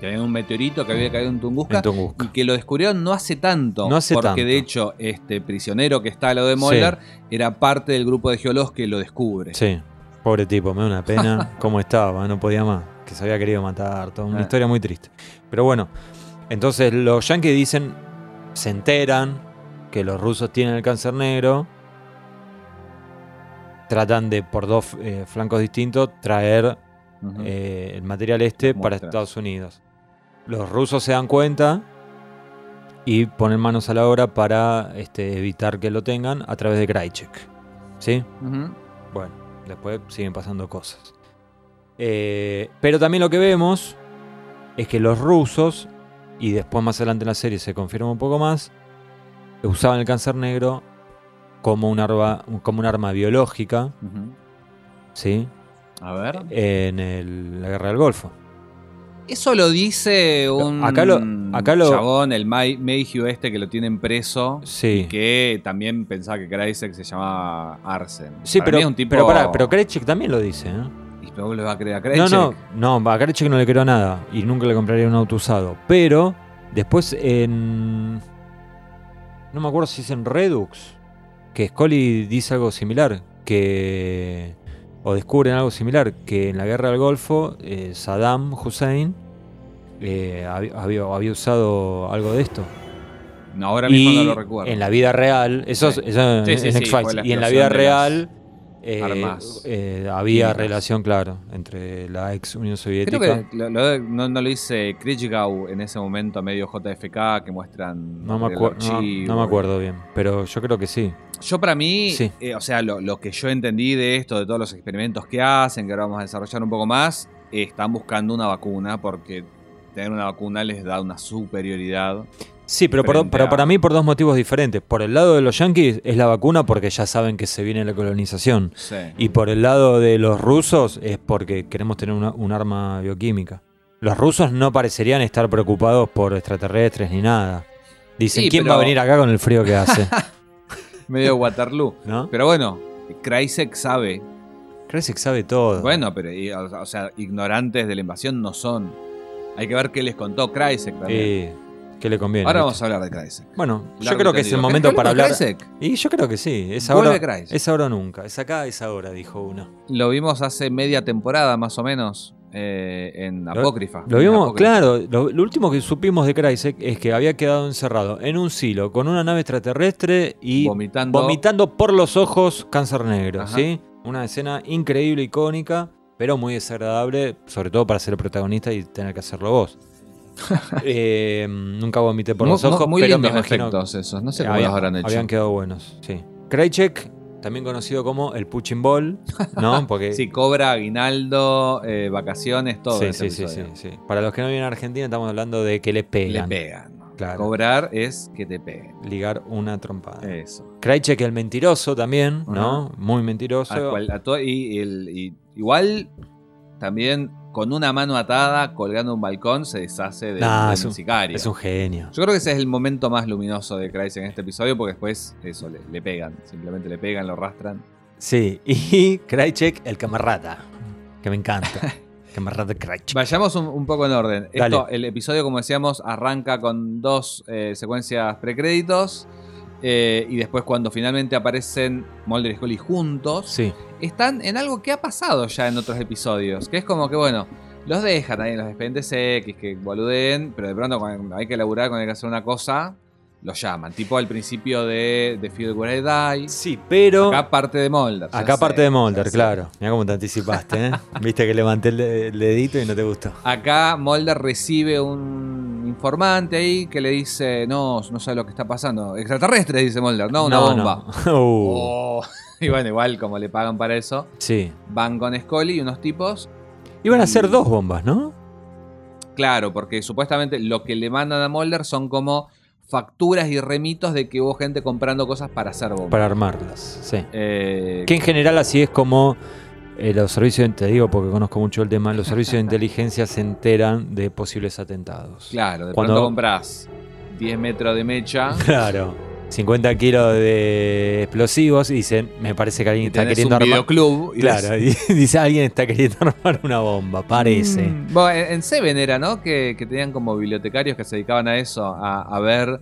Que había un meteorito que había caído en Tunguska. en Tunguska. Y que lo descubrieron no hace tanto. No hace porque tanto. de hecho, este prisionero que está al lado de Mulder era parte del grupo de geólogos que lo descubre. Sí, pobre tipo, me da una pena [laughs] cómo estaba, no podía más, que se había querido matar, toda una historia muy triste. Pero bueno, entonces los yankees dicen, se enteran que los rusos tienen el cáncer negro, tratan de, por dos eh, flancos distintos, traer eh, el material este para. Estados Unidos. Los rusos se dan cuenta y ponen manos a la obra para este, evitar que lo tengan a través de Krajicek. ¿Sí? Bueno, después siguen pasando cosas. Eh, pero también lo que vemos es que los rusos, y después más adelante en la serie se confirma un poco más, usaban el cáncer negro como un arma, como un arma biológica. ¿sí? A ver. En el- la guerra del Golfo. Eso lo dice un Acá lo- acá lo- chabón, el May- Mayhew este que lo tienen preso. Sí. Que también pensaba que Kreisek se llamaba Arsen. Sí, Para pero, es un tipo... pero pará, pero Krejcik también lo dice, ¿eh? ¿Y vos le vas a creer a No, Kreisek? no, no, a Krejcik no le creo nada y nunca le compraría un auto usado. Pero después en. No me acuerdo si es en Redux, que Scully dice algo similar, que. O descubren algo similar, que en la guerra del Golfo eh, Saddam Hussein eh, había, usado algo de esto. No, ahora mismo y no lo recuerdo. en la vida real, eso, Sí. es- eso Sí, en sí, en sí, X-Files, y en la vida real eh, eh, había relación, claro, entre la ex Unión Soviética. Creo que lo- lo- no, no lo dice Krejgau en ese momento medio JFK que muestran No me, no- no me acuerdo bien, pero yo creo que sí. Yo para mí, Sí. eh, o sea, lo, lo que yo entendí de esto, de todos los experimentos que hacen, que ahora vamos a desarrollar un poco más, están buscando una vacuna porque tener una vacuna les da una superioridad. Sí, pero, por- pero a- para mí por dos motivos diferentes. Por el lado de los yanquis es la vacuna porque ya saben que se viene la colonización. Sí. Y por el lado de los rusos es porque queremos tener una- un arma bioquímica. Los rusos no parecerían estar preocupados por extraterrestres ni nada. Dicen, Sí, ¿quién pero- va a venir acá con el frío que hace? [laughs] Medio Waterloo. ¿No? Pero bueno, Kreisek sabe. Kreisek sabe todo. Bueno, pero o, sea, ignorantes de la invasión no son. Hay que ver qué les contó Kreisek también. Eh, ¿Qué le conviene? Ahora vamos a hablar de Kreisek. Bueno, yo creo que es el momento ¿Querés que para hablar. Kreisek? Y yo creo que sí. Es ahora, Kreisek. es ahora o nunca. Es acá, es ahora, dijo uno. Lo vimos hace media temporada más o menos eh, en Apócrifa. Lo vimos, Apócrifa. claro. Lo, lo último que supimos de Kreisek es que había quedado encerrado en un silo con una nave extraterrestre y Vomitando. vomitando por los ojos cáncer negro. Ajá. ¿sí? Una escena increíble, icónica, pero muy desagradable, sobre todo para ser el protagonista y tener que hacerlo vos. [laughs] Eh, nunca vomité por los ojos, muy pero me imagino efectos esos. No sé cómo los habrán hecho. habían quedado buenos. Sí. Krajicek, también conocido como el Puching Ball, ¿no? [laughs] Porque Sí, cobra, aguinaldo, eh, vacaciones, todo. sí, ese sí, sí, sí. Para los que no vienen a Argentina, estamos hablando de que le Le pegan. pegan. Claro. Cobrar es que te peguen. Ligar una trompada. Eso. Krajicek, el mentiroso también, ¿no? Muy mentiroso. A cual- a y, el- y igual también con una mano atada colgando un balcón se deshace del, Nah, del es un- sicario. Es un genio. Yo creo que ese es el momento más luminoso de Kreisek en este episodio porque después eso, le, le pegan. Simplemente le pegan, lo arrastran. Sí, y [laughs] Krajicek, el camarada, que me encanta. [laughs] camarada Krajicek. Vayamos un, un poco en orden. Esto, el episodio, como decíamos, arranca con dos eh, secuencias precréditos. Eh, y después, cuando finalmente aparecen Mulder y Scully juntos, Sí, están en algo que ha pasado ya en otros episodios. Que es como que, bueno, los dejan ahí en los expedientes X, que boludeen, pero de pronto cuando hay que laburar, cuando hay que hacer una cosa, los llaman. Tipo al principio de The Field Where I Die. sí, pero... Acá parte de Mulder. ya Acá sé, parte de sé. claro. Mira cómo te anticipaste, ¿eh? [laughs] Viste que levanté el, de- el dedito y no te gustó. Acá Mulder recibe un informante ahí que le dice, no, no sabe lo que está pasando. Extraterrestre, dice Mulder, no, una bomba. no. [laughs] Uh, Oh. [laughs] Y bueno, igual como le pagan para eso, Sí. van con Scully y unos tipos. Iban a ser dos bombas, ¿no? Claro, porque supuestamente lo que le mandan a Mulder son como facturas y remitos de que hubo gente comprando cosas para hacer bombas. Para armarlas, sí. Eh, Que en general así es como eh, los servicios, te digo porque conozco mucho el tema, los servicios de [laughs] inteligencia se enteran de posibles atentados. claro, de Cuando- pronto compras 10 metros de mecha Claro. 50 kilos de explosivos y dicen, me parece que alguien y está queriendo un armar... videoclub. y Claro, y [laughs] dice, alguien está queriendo [laughs] armar una bomba, parece. Mm, Bueno, en en Seven era, ¿no? Que, que tenían como bibliotecarios que se dedicaban a eso, a, a ver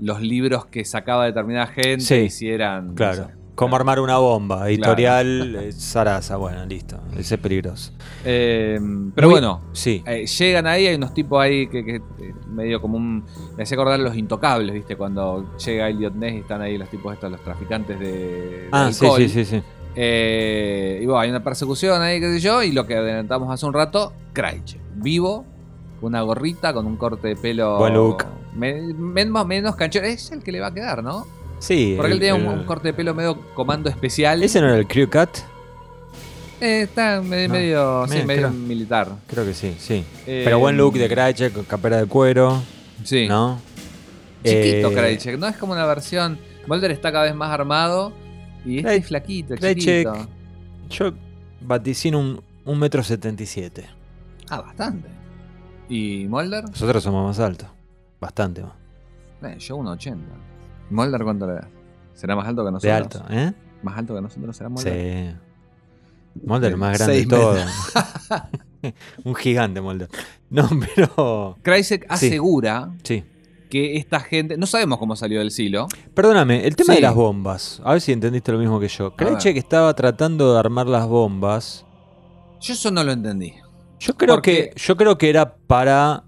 los libros que sacaba determinada gente Sí, y si eran. no Claro. sé. Cómo armar una bomba, editorial eh, Sarasa, bueno, listo. Ese es peligroso. Eh, pero Muy- bueno, Sí. eh, llegan ahí, hay unos tipos ahí que, que, eh, medio como un. Me hacía acordar los intocables, ¿viste? Cuando llega Elliot Ness y están ahí los tipos estos, los traficantes de. de Ah, sí, sí, sí, sí. Eh, y bueno, hay una persecución ahí, qué sé yo, y lo que adelantamos hace un rato, Craig, vivo, una gorrita con un corte de pelo. Buen look. me- menos, menos canchero. Es el que le va a quedar, ¿no? Sí. Porque él tenía un, el- un corte de pelo medio comando especial. ¿Ese no era el Crew Cut? Eh, está No. medio, sí, medio creo. militar. Creo que sí, sí. Eh, Pero buen look de Krajicek, con capera de cuero, Sí. ¿no? Chiquito Eh, no es como una versión. Mulder está cada vez más armado y este es flaquito, Kraychek. chiquito. Yo vaticino un, un metro setenta y siete. Ah, bastante. ¿Y Mulder? Nosotros somos más altos. Bastante más. Eh, yo 1,80. ¿Mulder cuánto le da? ¿Será más alto que nosotros? De alto, ¿eh? ¿Más alto que nosotros será Mulder? Sí. Mulder Bien, más grande de todo. [laughs] un gigante Mulder. No, pero. Kraychek asegura Sí. que esta gente. No sabemos cómo salió del silo. Perdóname, el tema Sí. de las bombas. A ver si entendiste lo mismo que yo. Krejcek estaba tratando de armar las bombas. Yo eso no lo entendí. Yo creo Porque- que. Yo creo que era para.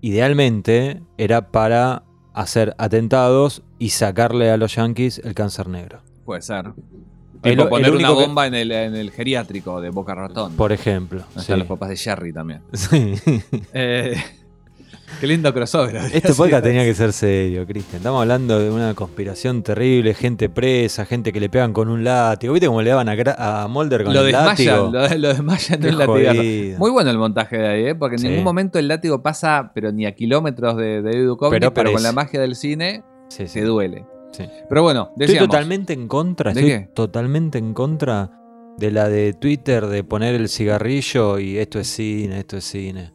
Idealmente, era para hacer atentados y sacarle a los yankees el cáncer negro. Puede ser. El- poner una que- bomba en, el, en el geriátrico de Boca Ratón. Por ejemplo. Donde sí. Están los papás de Jerry también. [laughs] Sí. Eh, qué lindo crossover. Este podcast tenía que ser serio, Cristian. Estamos hablando de una conspiración terrible, gente presa, gente que le pegan con un látigo. ¿Viste cómo le daban a, Gra- a Mulder con Lo el látigo? lo, lo desmayan en un jodido. Muy bueno el montaje de ahí, ¿eh? porque en Sí. ningún momento el látigo pasa, pero ni a kilómetros de, de Pero pero, con la magia del cine Sí, sí. se duele. Sí. Pero bueno, Estoy totalmente en contra, ¿De estoy qué? totalmente en contra de la de Twitter de poner el cigarrillo y esto es cine, esto es cine.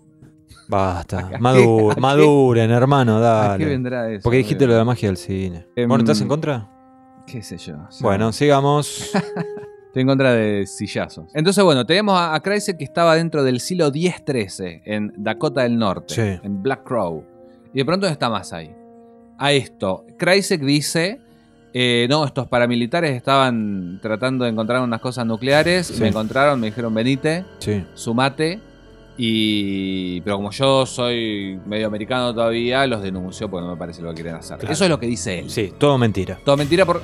Basta, ¿A qué- Madu- a qué- maduren, hermano, ¿a qué dale. vendrá eso? Porque dijiste lo de la magia del cine. Em, Bueno, ¿estás en contra? ¿Qué sé yo? Bueno, sigamos. [laughs] Estoy en contra de sillazos. Entonces, bueno, tenemos a, a que estaba dentro del silo 1013 en Dakota del Norte, Sí. en Black Crow. Y de pronto está más ahí. A esto, Kreisek dice: eh, No, estos paramilitares estaban tratando de encontrar unas cosas nucleares. Sí. Me encontraron, me dijeron: Venite, Sí. sumate. Y. Pero como yo soy medio americano todavía, los denunció porque no me parece lo que quieren hacer. Claro. Eso es lo que dice él. Sí, todo mentira. Todo mentira por.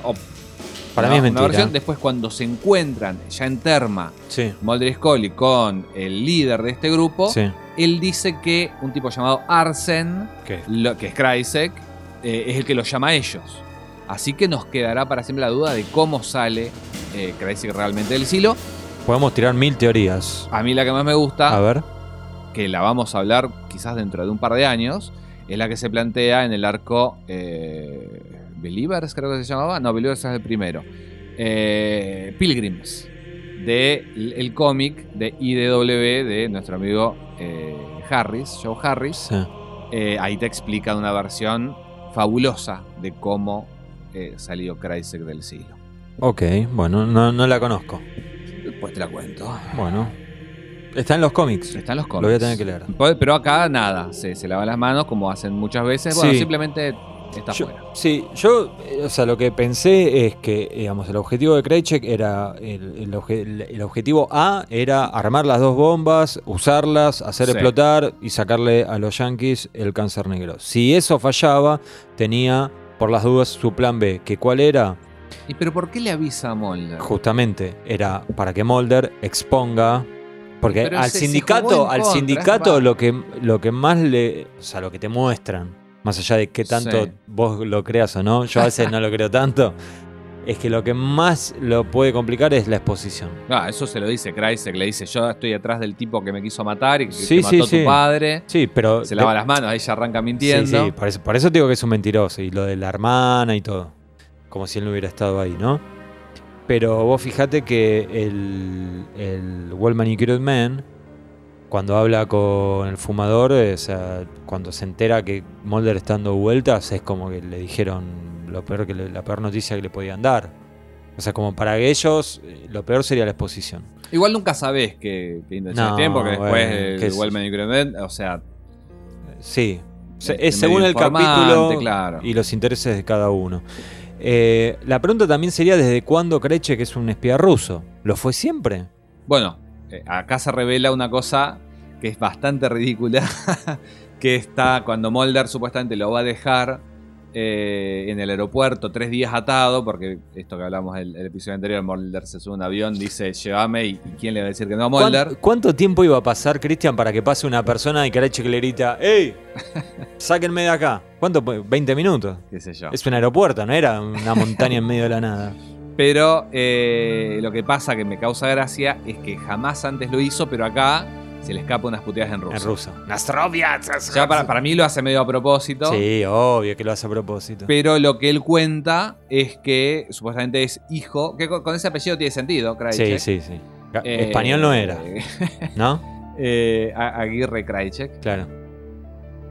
Para mí es mentira. versión. Después, cuando se encuentran ya en Terma, Sí. Mulder y Scully con el líder de este grupo, Sí. él dice que un tipo llamado Arsen, lo- que es Kreisek, eh, es el que los llama a ellos. Así que nos quedará para siempre la duda de cómo sale eh, realmente del silo. Podemos tirar mil teorías. A mí la que más me gusta, A ver. Que la vamos a hablar quizás dentro de un par de años, es la que se plantea en el arco eh, Believers, creo que se llamaba. No, Believers es el primero. Eh, Pilgrims, de el, cómic de IDW de nuestro amigo eh, Harris, Joe Harris. Sí. Eh, ahí te explican una versión fabulosa de cómo salió Kreisek del siglo. Ok, bueno, no, no la conozco. Después te la cuento. Bueno. Está en los cómics. Están los cómics. Lo voy a tener que leer. Po- Pero acá nada, se, se lavan las manos como hacen muchas veces. Bueno, Sí. simplemente está Yo- fuera. sí, yo, eh, o sea, lo que pensé es que, digamos, el objetivo de Krejcek era, el, el obje- el- el objetivo A era armar las dos bombas, usarlas, hacer Sí. explotar y sacarle a los yankees el cáncer negro. Si eso fallaba, tenía, por las dudas, su plan B, que cuál era, ¿Y pero por qué le avisa a Mulder? justamente, era para que Mulder exponga... Porque Pero al sindicato, al contra, sindicato lo que, lo que más le, o sea, lo que te muestran, más allá de qué tanto Sí. vos lo creas o no, yo a veces no lo creo tanto, es que lo que más lo puede complicar es la exposición. Ah, eso se lo dice Kreisek, le dice yo estoy atrás del tipo que me quiso matar y que Sí, sí, mató sí. tu padre. Sí, pero... Se lava las manos, ahí ya arranca Sí, mintiendo. sí, por eso, por eso te digo que es un mentiroso, y lo de la hermana y todo, como si él no hubiera estado ahí, ¿no? Pero vos fijate que el, el Well Manicured Man, cuando habla con el fumador, eh, o sea, cuando se entera que Mulder está dando vueltas, es como que le dijeron lo peor que le- la peor noticia que le podían dar. O sea, como para ellos, eh, lo peor sería la exposición. Igual nunca sabés qué, qué intenciones No, tienen, porque después bueno, el sé Wellman y Clement, o sea, Sí, Este, es según el capítulo claro. y los intereses de cada uno. Eh, la pregunta también sería desde cuándo Kreche que es un espía ruso. ¿Lo fue siempre? Bueno, eh, acá se revela una cosa que es bastante ridícula, [laughs] que está cuando Mulder supuestamente lo va a dejar eh, en el aeropuerto tres días atado, porque esto que hablamos el, el episodio anterior, Mulder se sube a un avión, dice llévame y, y quién le va a decir que no a ¿Cuán- Mulder. ¿Cuánto tiempo iba a pasar, Cristian, para que pase una persona y que le grita ¡Ey! [laughs] ¡Sáquenme de acá! ¿Cuánto? fue? ¿20 minutos? qué sé yo. Es un aeropuerto, no era una montaña en medio de la nada. Pero eh, lo que pasa que me causa gracia es que jamás antes lo hizo, pero acá se le escapa unas puteadas en ruso. En ruso. Ya para, para mí lo hace medio a propósito. Sí, obvio que lo hace a propósito. Pero lo que él cuenta es que supuestamente es hijo, que con, con ese apellido tiene sentido, Krajicek. Sí, sí, sí. Eh, Español no era, eh, [laughs] ¿no? eh, Aguirre Krajicek. Claro.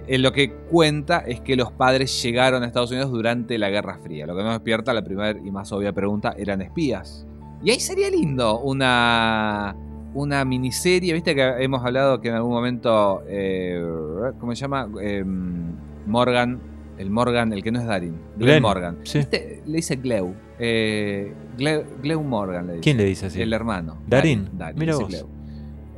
Eh, lo que cuenta es que los padres llegaron a Estados Unidos durante la Guerra Fría. Lo que nos despierta la primera y más obvia pregunta, ¿eran espías? Y ahí sería lindo una, una miniserie, viste que hemos hablado que en algún momento, eh, ¿cómo se llama? Eh, Morgan, el Morgan, el que no es Darin, Glenn, Morgan. sí. Este le dice Gleu. Eh, Gleu, Gleu Morgan le dice. ¿Quién le dice así? El hermano. Darin. Darin, Mira vos. Gleu.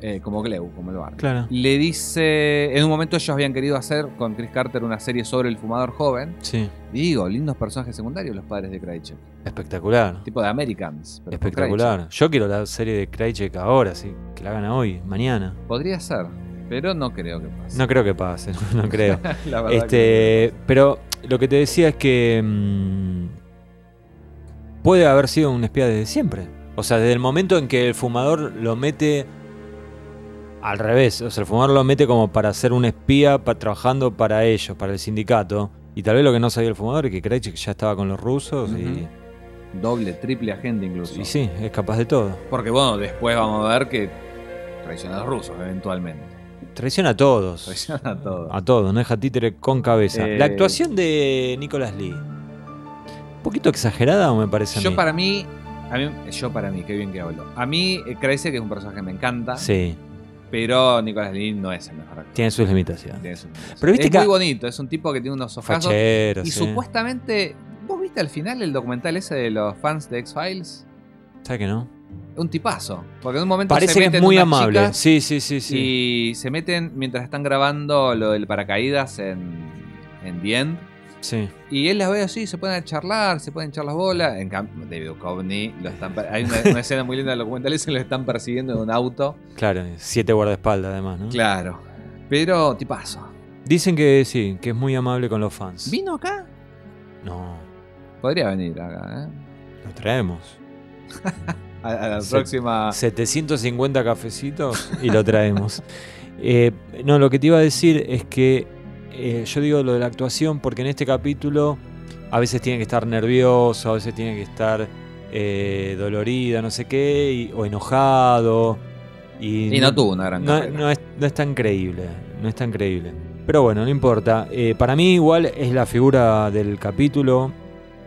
Eh, como Gleu, como el bar. Claro. Le dice. En un momento ellos habían querido hacer con Chris Carter una serie sobre el fumador joven. Sí. Y digo, lindos personajes secundarios los padres de Krajicek. Espectacular. Tipo de Americans. pero Espectacular. Yo quiero la serie de Krajicek ahora, sí. Que la hagan hoy, mañana. Podría ser, pero no creo que pase. No creo que pase, [laughs] no creo. [laughs] La verdad que este, pero lo que te decía es que mm, puede haber sido un espía desde siempre. O sea, desde el momento en que el fumador lo mete al revés. O sea, el fumador lo mete como para ser un espía pa- trabajando para ellos, para el sindicato. Y tal vez lo que no sabía el fumador es que Krajicek ya estaba con los rusos y, Doble, triple agente incluso. y sí, es capaz de todo. Porque bueno, después vamos a ver que traiciona a los rusos eventualmente. Traiciona a todos. Traiciona a todos. A todos, no deja títere con cabeza. Eh, La actuación de Nicolas Lee. ¿Un poquito exagerada o me parece a Yo mí? para mí, a mí, yo para mí, qué bien que hablo. A mí, eh, Krajicek es un personaje que me encanta, Sí, pero Nicolas Lee no es el mejor actor. tiene sus limitaciones. Tiene sus limitaciones. Pero viste es que- muy bonito, es un tipo que tiene unos ojazos. Fachero, Y sí. supuestamente, ¿vos viste al final el documental ese de los fans de X-Files? ¿Sabes que no? Un tipazo. Porque en un momento Parece se que meten es muy amable. Sí, sí, sí, sí. Y se meten mientras están grabando lo del paracaídas en, en The End. Sí. Y él las ve así, se a charlar, se pueden echar las bolas. En cambio, David Duchovny, lo están hay una, una [laughs] escena muy linda del documental ese, lo están persiguiendo en un auto. Claro, siete guardaespaldas además, ¿no? Claro. Pero, tipazo. Dicen que sí, que es muy amable con los fans. ¿Vino acá? No, Podría venir acá, ¿eh? lo traemos. [laughs] A, a la Se- próxima. 750 cafecitos y lo traemos. [laughs] Eh, no, lo que te iba a decir es que eh, yo digo lo de la actuación porque en este capítulo a veces tiene que estar nervioso, a veces tiene que estar eh, dolorida, no sé qué, y- o enojado. Y, Y no tuvo una gran no, no es, no es tan creíble, no es tan creíble. Pero bueno, no importa. Eh, para mí igual es la figura del capítulo.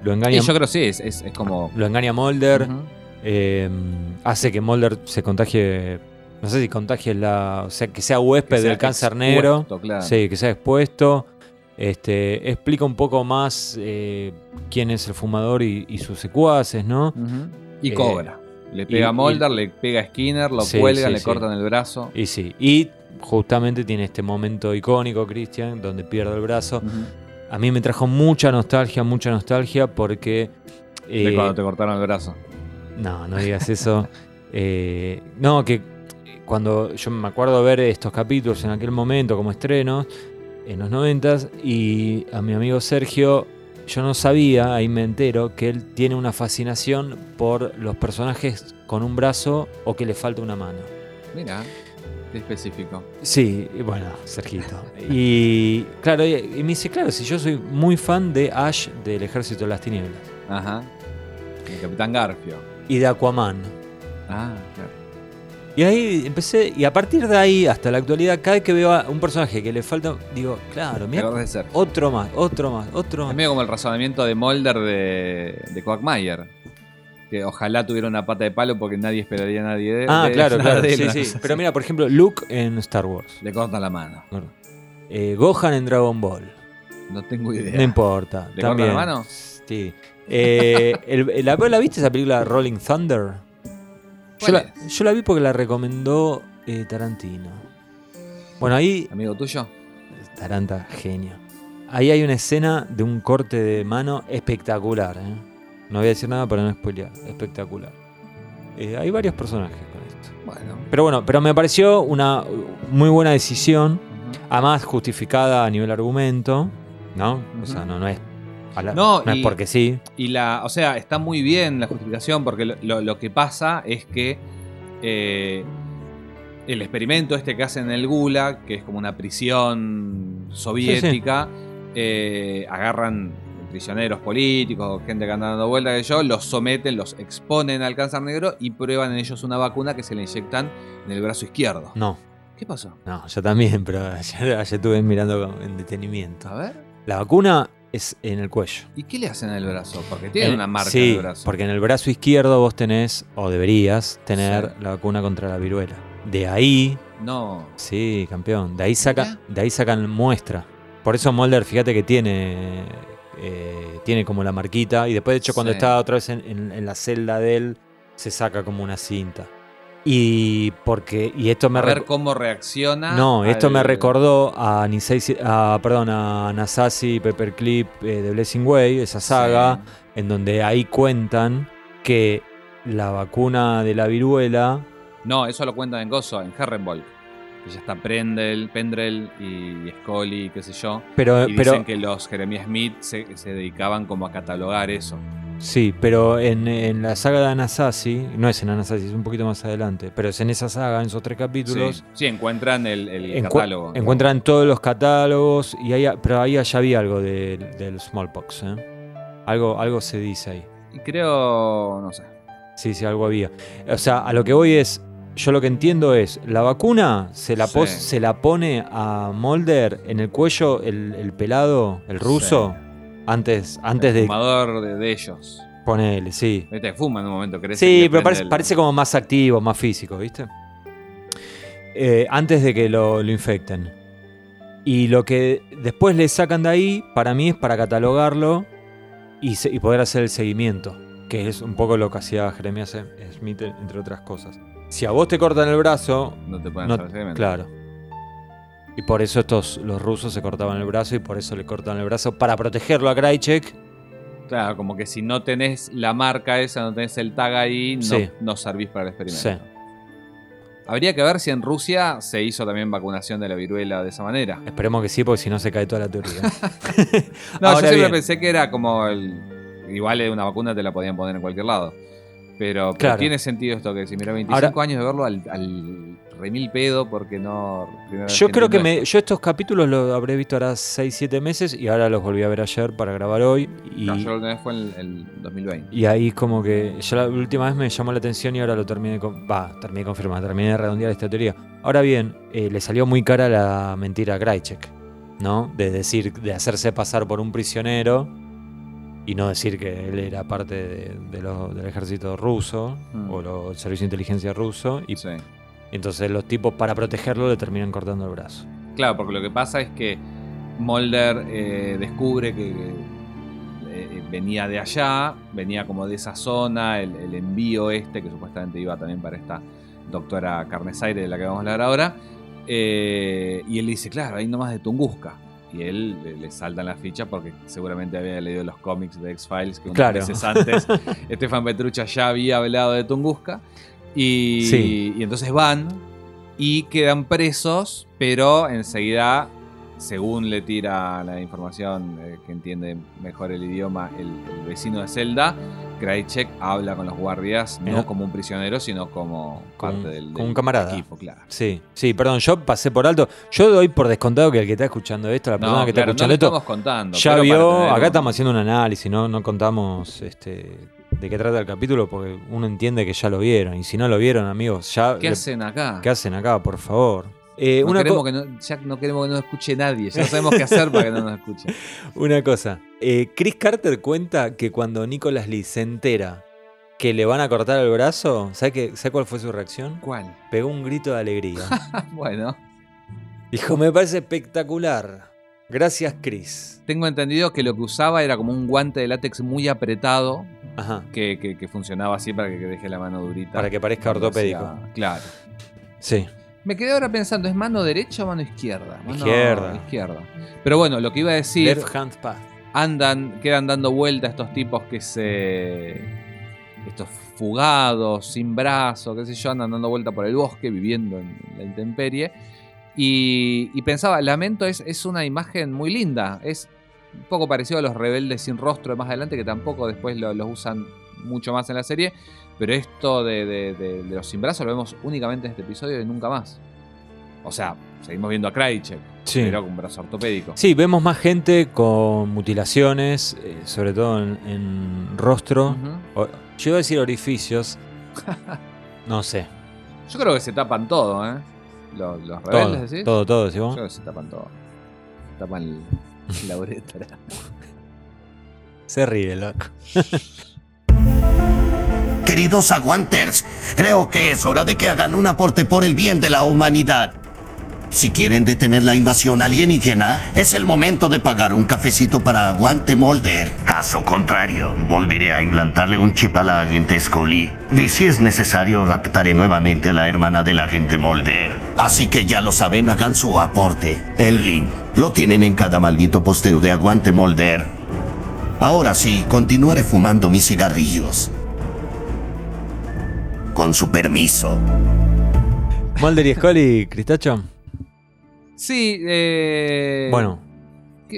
Lo engaña, yo creo que sí, es, es, es como. lo engaña Mulder. Eh, hace que Mulder se contagie. No sé si contagie la. O sea, que sea huésped Que sea del cáncer negro. expuesto, claro. Sí, que sea expuesto. Este, explica un poco más eh, quién es el fumador y, y sus secuaces, ¿no? Y Eh, cobra. Le pega y- a Mulder, le pega a Skinner, lo Sí, cuelgan, sí, le sí. cortan el brazo. Y sí. Y justamente tiene este momento icónico, Christian, donde pierde el brazo. A mí me trajo mucha nostalgia, mucha nostalgia, porque. De eh, cuando te cortaron el brazo. No, no digas eso. [laughs] Eh, no, que cuando yo me acuerdo ver estos capítulos en aquel momento como estrenos, en los noventas, y a mi amigo Sergio, yo no sabía, ahí me entero, que él tiene una fascinación por los personajes con un brazo o que le falta una mano. Mira, qué específico. Sí, bueno, Sergito. Y claro, y, y me dice, claro, si yo soy muy fan de Ash del Ejército de las Tinieblas Ajá. El Capitán Garfio. y de Aquaman. Ah, claro. Y ahí empecé, y a partir de ahí hasta la actualidad, cada vez que veo a un personaje que le falta, digo, claro, mira, otro más, otro más, otro Es más. medio como el razonamiento de Mulder de, de Quagmire. Que ojalá tuviera una pata de palo porque nadie esperaría a nadie de Ah, de- claro, [laughs] claro, de sí, sí. Pero mira, por ejemplo, Luke en Star Wars, Le cortan la mano. eh, Gohan en Dragon Ball, No tengo idea. no importa. ¿Le también. cortan la mano? Sí. Eh, el- el- ¿la, ¿La viste esa película Rolling Thunder? Yo ¿Cuál la, yo la vi porque la recomendó eh, Tarantino. Bueno, ahí ¿Amigo tuyo? Taranta, genio. Ahí hay una escena de un corte de mano espectacular. ¿eh? No voy a decir nada para no spoilear. Espectacular. Eh, hay varios personajes con esto. Bueno. Pero bueno, pero me pareció una muy buena decisión. Además, justificada a nivel argumento. ¿No? O sea, no, no es. La- No, no es porque sí. Y la, o sea, está muy bien la justificación porque lo, lo- lo que pasa es que eh, el experimento este que hacen en el Gulag, que es como una prisión soviética, eh, agarran prisioneros políticos, gente que anda dando vueltas, que yo, los someten, los exponen al cáncer negro y prueban en ellos una vacuna que se le inyectan en el brazo izquierdo. No, ¿Qué pasó? no, yo también, pero [laughs] ayer, ayer estuve mirando en detenimiento. A ver. La vacuna es en el cuello. ¿Y qué le hacen en el brazo? Porque tiene En- una marca sí, en el brazo. porque en el brazo izquierdo vos tenés, o deberías tener, Sí. la vacuna contra la viruela. De ahí, No. sí, campeón, de ahí, saca, de ahí sacan muestra. Por eso Mulder, fíjate que tiene, eh, tiene como la marquita, y después de hecho cuando Sí. está otra vez en, en- en la celda de él, se saca como una cinta. Y porque, y esto me a ver cómo reacciona. No, esto me recordó a, Nisei, a, perdón, a Nasashi Paperclip eh, de Blessing Way, esa saga, en donde ahí cuentan que la vacuna de la viruela. No, eso lo cuentan en Gozo, en Herrenvolk. Que ya está Prendel, Pendrell y Scully, qué sé yo. Pero, Y pero dicen que los Jeremy Smith se, se dedicaban como a catalogar eso. Sí, pero en, en la saga de Anasazi, no es en Anasazi, es un poquito más adelante, pero es en esa saga, en esos tres capítulos. Sí, sí, encuentran el, el encu- catálogo. encuentran todos los catálogos, y ahí, pero ahí ya había algo de- del smallpox. ¿eh? Algo, algo se dice ahí. Y creo, no sé. Sí, sí, algo había. O sea, a lo que voy es, yo lo que entiendo es, la vacuna se la, pos- Sí. se la pone a Mulder en el cuello, el, el pelado, el ruso, antes, antes el de fumador de, de ellos. ponerle, sí. Viste, fuma en un momento, crece. y Sí, pero parece, el- parece como más activo, más físico, ¿viste? Eh, antes de que lo, lo infecten. Y lo que después le sacan de ahí, para mí es para catalogarlo y, se- y poder hacer el seguimiento. Que es un poco lo que hacía Jeremías Smith, entre otras cosas. Si a vos te cortan el brazo, No te pueden no- hacer el seguimiento. claro. Y por eso estos, los rusos se cortaban el brazo y por eso le cortan el brazo para protegerlo a Krajcek. Claro, como que si no tenés la marca esa, no tenés el tag ahí, no, Sí. no servís para el experimento. Sí. Habría que ver si en Rusia se hizo también vacunación de la viruela de esa manera. Esperemos que sí, porque si no se cae toda la teoría. [laughs] No, Ahora yo siempre bien. pensé que era como el. Igual una vacuna te la podían poner en cualquier lado. Pero, pero Claro. tiene sentido esto que si mira 25 Ahora- años de verlo al, al remil pedo porque no. Yo creo que me, yo estos capítulos los habré visto ahora 6-7 meses y ahora los volví a ver ayer para grabar hoy. Y. No, yo la última vez fue en el, el 2020. y ahí como que ya la última vez me llamó la atención y ahora lo terminé con. Va, terminé de confirmar, terminé de redondear esta teoría. Ahora bien, eh, le salió muy cara la mentira a Krajcek, ¿no? De decir, de hacerse pasar por un prisionero y no decir que él era parte de- de lo- del ejército ruso Mm. o el servicio de inteligencia ruso. Y Sí. Entonces los tipos, para protegerlo, le terminan cortando el brazo. Claro, porque lo que pasa es que Mulder eh, descubre que eh, venía de allá, venía como de esa zona, el, el envío este, que supuestamente iba también para esta doctora Carnesaire de la que vamos a hablar ahora. eh, y él dice, claro, ahí nomás de Tunguska. Y él le, le saltan las fichas porque seguramente había leído los cómics de X-Files que unos Claro. meses antes [laughs] Estefan Petrucha ya había hablado de Tunguska. Y, Sí. y entonces van y quedan presos, pero enseguida, según le tira la información eh, que entiende mejor el idioma el, el vecino de Zelda, Krajcek habla con los guardias no como un prisionero, sino como parte un- del, como del un camarada. equipo, claro. Sí, sí, perdón, yo pasé por alto. Yo doy por descontado que el que está escuchando esto, la persona No, que claro, está no escuchando lo esto, estamos contando. ya vio. Acá estamos haciendo un análisis, no, no contamos este, de qué trata el capítulo porque uno entiende que ya lo vieron. Y si no lo vieron, amigos, ya. ¿Qué le- hacen acá? ¿qué hacen acá, por favor? Eh, No una, queremos que no- ya no queremos que nos escuche nadie, ya no sabemos qué hacer para que no nos escuche. [laughs] una cosa. Eh, Chris Carter cuenta que cuando Nicholas Lee se entera que le van a cortar el brazo, ¿sabe, qué- ¿sabe cuál fue su reacción? ¿Cuál? Pegó un grito de alegría. [laughs] bueno, Dijo, me parece espectacular. Gracias, Chris. tengo entendido que lo que usaba era como un guante de látex muy apretado Ajá. que, que- que funcionaba así para que deje la mano durita. Para que parezca ortopédico. Claro. Sí. Me quedé ahora pensando, ¿es mano derecha o mano izquierda? Mano Izquierda. izquierda. Pero bueno, lo que iba a decir, Left hand path. andan, quedan dando vuelta estos tipos que se. estos fugados, sin brazo, qué sé yo, andan dando vuelta por el bosque, viviendo en la intemperie. Y, y pensaba, Lamento es, es una imagen muy linda. Es un poco parecido a los rebeldes sin rostro de más adelante, que tampoco después lo- los usan mucho más en la serie. Pero esto de, de- de- de los sin brazos lo vemos únicamente en este episodio y nunca más. O sea, seguimos viendo a Krychek, Sí. pero con un brazo ortopédico. Sí, vemos más gente con mutilaciones, eh, sobre todo en, en rostro. O- yo iba a decir orificios. [laughs] no sé. Yo creo que se tapan todo, ¿eh? Los, los Todo, rebeldes, decís. todo, todo, ¿sí Yo vos? creo que se tapan todo. Se tapan el- [laughs] la uretra. Se ríe, loco. Queridos aguanters, creo que es hora de que hagan un aporte por el bien de la humanidad. Si quieren detener la invasión alienígena, es el momento de pagar un cafecito para Aguante Molder. Caso contrario, volveré a implantarle un chip a la agente Scully. Y si es necesario, raptaré nuevamente a la hermana del agente Molder. Así que ya lo saben, hagan su aporte. El link lo tienen en cada maldito posteo de Aguante Molder. Ahora sí, continuaré fumando mis cigarrillos. Con su permiso. Mulder y Scully, Cristacho. Sí, eh. Bueno,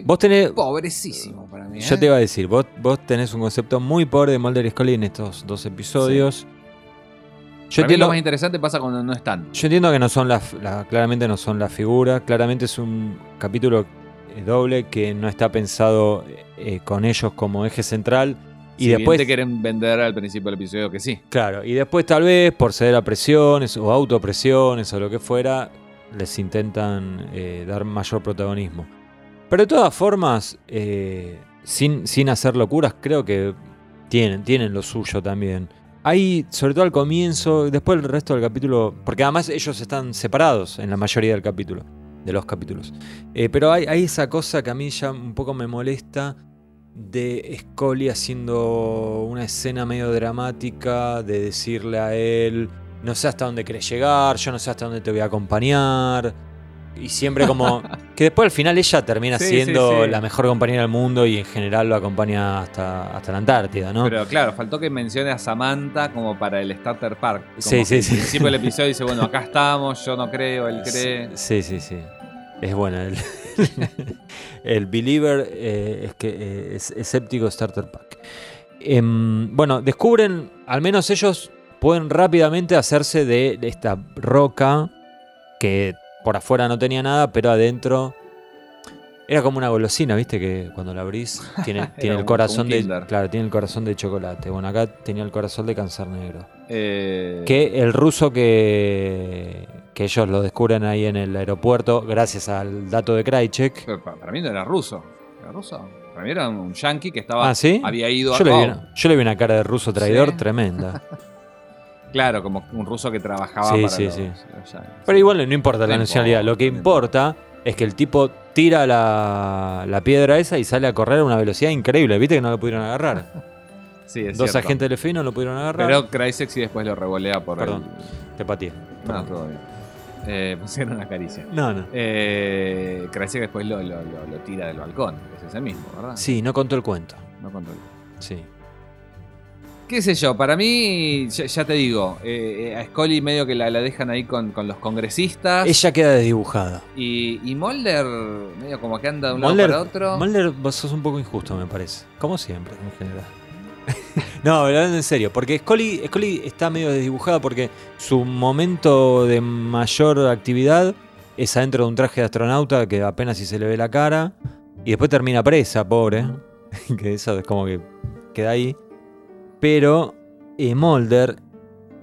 vos tenés. Pobrecísimo para mí. Yo ¿eh? te iba a decir, vos, vos tenés un concepto muy pobre de Mulder y Scully en estos dos episodios. Yo Para mí lo entiendo, más interesante pasa cuando no están. yo entiendo que no son las, la- claramente no son la figura, claramente es un capítulo eh, doble que no está pensado eh, con ellos como eje central. Y Si bien después, te quieren vender al principio del episodio que sí. claro, y después tal vez por ceder a presiones o autopresiones o lo que fuera, les intentan eh, dar mayor protagonismo. Pero de todas formas, eh, sin, sin hacer locuras, creo que tienen, tienen lo suyo también. Hay, sobre todo al comienzo, después el resto del capítulo, porque además ellos están separados en la mayoría del capítulo, de los capítulos. Eh, pero hay, hay esa cosa que a mí ya un poco me molesta de Scully haciendo una escena medio dramática, de decirle a él, no sé hasta dónde querés llegar, yo no sé hasta dónde te voy a acompañar. Y siempre como... [laughs] que después al final ella termina Sí, siendo sí. la mejor compañera del mundo y en general lo acompaña hasta, hasta la Antártida, ¿no? Pero claro, faltó que mencione a Samantha como para el Starter Park. Como Sí, sí, sí. Al principio del episodio dice, bueno, acá [laughs] estamos, yo no creo, él cree. Sí, sí, sí. Es bueno. El, [laughs] el Believer eh, es que eh, es escéptico Starter Pack. Em, bueno, descubren, al menos ellos pueden rápidamente hacerse de esta roca que por afuera no tenía nada, pero adentro era como una golosina, ¿viste? Que cuando la abrís [laughs] tiene, el corazón de claro, tiene el corazón de chocolate. Bueno, acá tenía el corazón de cáncer negro. Eh, Que el ruso que, que ellos lo descubren ahí en el aeropuerto, gracias al dato de Krychek. pero para mí no era ruso. ¿Era ruso? Para mí era un yankee que estaba. Ah, ¿sí? Había ido Yo le, a. vi oh, una, yo le vi una cara de ruso traidor ¿Sí? tremenda. [laughs] Claro, como un ruso que trabajaba Sí, para sí, los- sí. los. Pero igual no importa la nacionalidad. Lo que importa, es que el tipo tira la, la piedra esa y sale a correr a una velocidad increíble. ¿Viste que no lo pudieron agarrar? [laughs] Sí, es Dos cierto. agentes del FBI no lo pudieron agarrar. Pero Crysex sí después lo revolea por Perdón. el. Te pateé. No, todo bien. Eh, [laughs] era una caricia. No, no. Eh, Crysex después lo, lo- lo- lo tira del balcón. Es ese mismo, ¿verdad? Sí, no contó el cuento. No controlo. Sí. ¿Qué sé yo? Para mí, ya, ya te digo, eh, eh, a Scully medio que la, la dejan ahí con, con los congresistas. Ella queda desdibujada. Y, y Mulder, medio como que anda de un lado para otro. Mulder, vos sos un poco injusto, me parece. Como siempre, en general. [laughs] no, hablando en serio, porque Scully, Scully está medio desdibujada porque su momento de mayor actividad es adentro de un traje de astronauta que apenas si se le ve la cara. Y después termina presa, pobre. [laughs] que eso es como que queda ahí. Pero eh, Mulder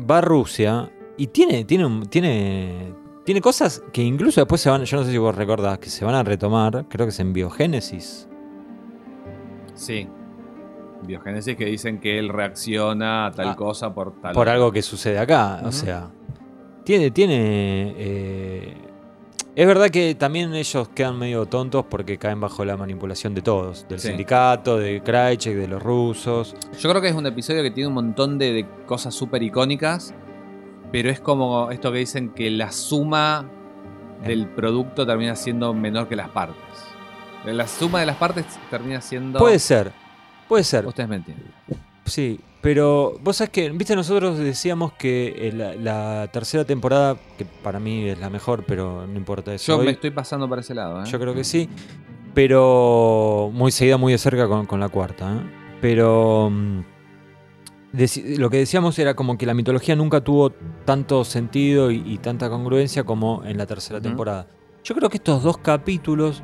va a Rusia y tiene, tiene, un- tiene, tiene cosas que incluso después se van, yo no sé si vos recordás, que se van a retomar, creo que es en Biogénesis. Sí. Biogénesis que dicen que él reacciona a tal Ah, cosa por tal. por algo que sucede acá. O sea, tiene, tiene. eh, es verdad que también ellos quedan medio tontos porque caen bajo la manipulación de todos, del Sí. sindicato, de Krychek, de los rusos. Yo creo que es un episodio que tiene un montón de, de cosas súper icónicas. Pero es como esto que dicen que la suma del producto termina siendo menor que las partes. La suma de las partes termina siendo. Puede ser, puede ser. Ustedes me entienden. Sí, pero vos sabés que, viste, nosotros decíamos que eh, la, la tercera temporada, que para mí es la mejor, pero no importa eso. Yo hoy, me estoy pasando para ese lado. ¿eh? yo creo que sí, pero muy seguida, muy de cerca con, con la cuarta. ¿eh? Pero mm, lo que decíamos era como que la mitología nunca tuvo tanto sentido y, y tanta congruencia como en la tercera temporada. Yo creo que estos dos capítulos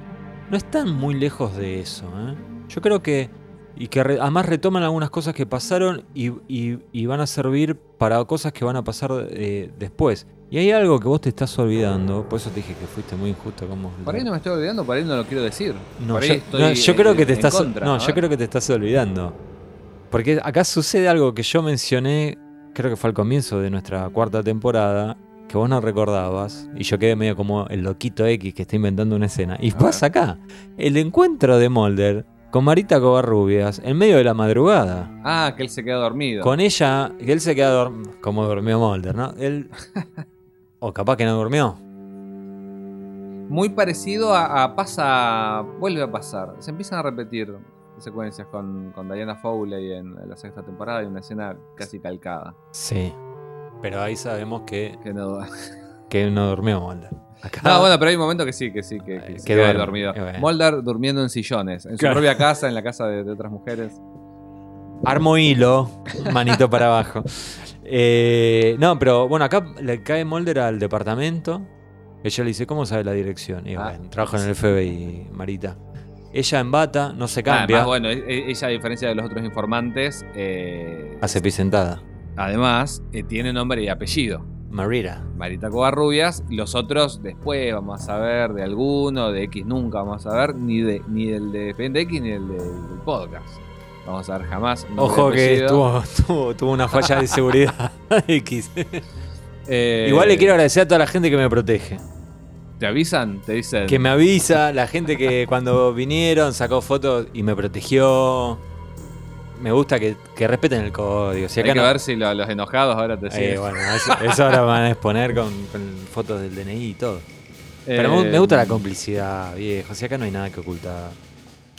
no están muy lejos de eso. ¿eh? Yo creo que. Y que re- además retoman algunas cosas que pasaron y, y- y van a servir para cosas que van a pasar eh, después. Y hay algo que vos te estás olvidando, por eso te dije que fuiste muy injusto como... Por ahí no me estoy olvidando, por ahí no lo quiero decir. No, por ahí yo, estoy no, yo en- creo que te estás contra, no, yo creo que te estás olvidando. Porque acá sucede algo que yo mencioné, creo que fue al comienzo de nuestra cuarta temporada, que vos no recordabas y yo quedé medio como el loquito X que está inventando una escena. Y A pasa acá, el encuentro de Mulder con Marita Covarrubias en medio de la madrugada. Ah, que él se queda dormido. Con ella, que él se queda dorm- como durmió Mulder, ¿no? Él [laughs] o capaz que no durmió. Muy parecido a, a pasa. Vuelve a pasar. Se empiezan a repetir secuencias con, con Diana Fowley en la sexta temporada y una escena casi calcada. Sí. Pero ahí sabemos que, Que no. que no durmió Mulder. Acá, No, bueno, pero hay un momento que sí, que sí, que, que Eh, se queda dormido. bueno. Mulder durmiendo en sillones, en su propia casa, en la casa de, de otras mujeres. Armo hilo, manito para abajo. Eh, no, pero bueno, acá le cae Mulder al departamento. Ella le dice, ¿cómo sabe la dirección? Y Ah, bueno, trabajo en el FBI, Marita. Ella en bata, no se cambia, Además, bueno, e- e- ella, a diferencia de los otros informantes, eh, hace pis sentada. además eh, tiene nombre y apellido. Marita. Marita Covarrubias, los otros después vamos a ver de alguno, de X nunca vamos a ver, ni de ni del de Expediente X ni del, de- del podcast. Vamos a ver jamás. Ojo que tuvo, tuvo, tuvo una falla de seguridad [laughs] X. Eh, Igual le quiero agradecer a toda la gente que me protege. ¿Te avisan? Te dicen. Que me avisa, la gente que cuando vinieron sacó fotos y me protegió. Me gusta que, que respeten el código. Si Hay que no- ver si lo- los enojados ahora te Eh, siguen. bueno, eso, eso ahora van a exponer con, con fotos del DNI y todo. Pero me, Eh, me gusta la complicidad, viejo. Si acá no hay nada que ocultar.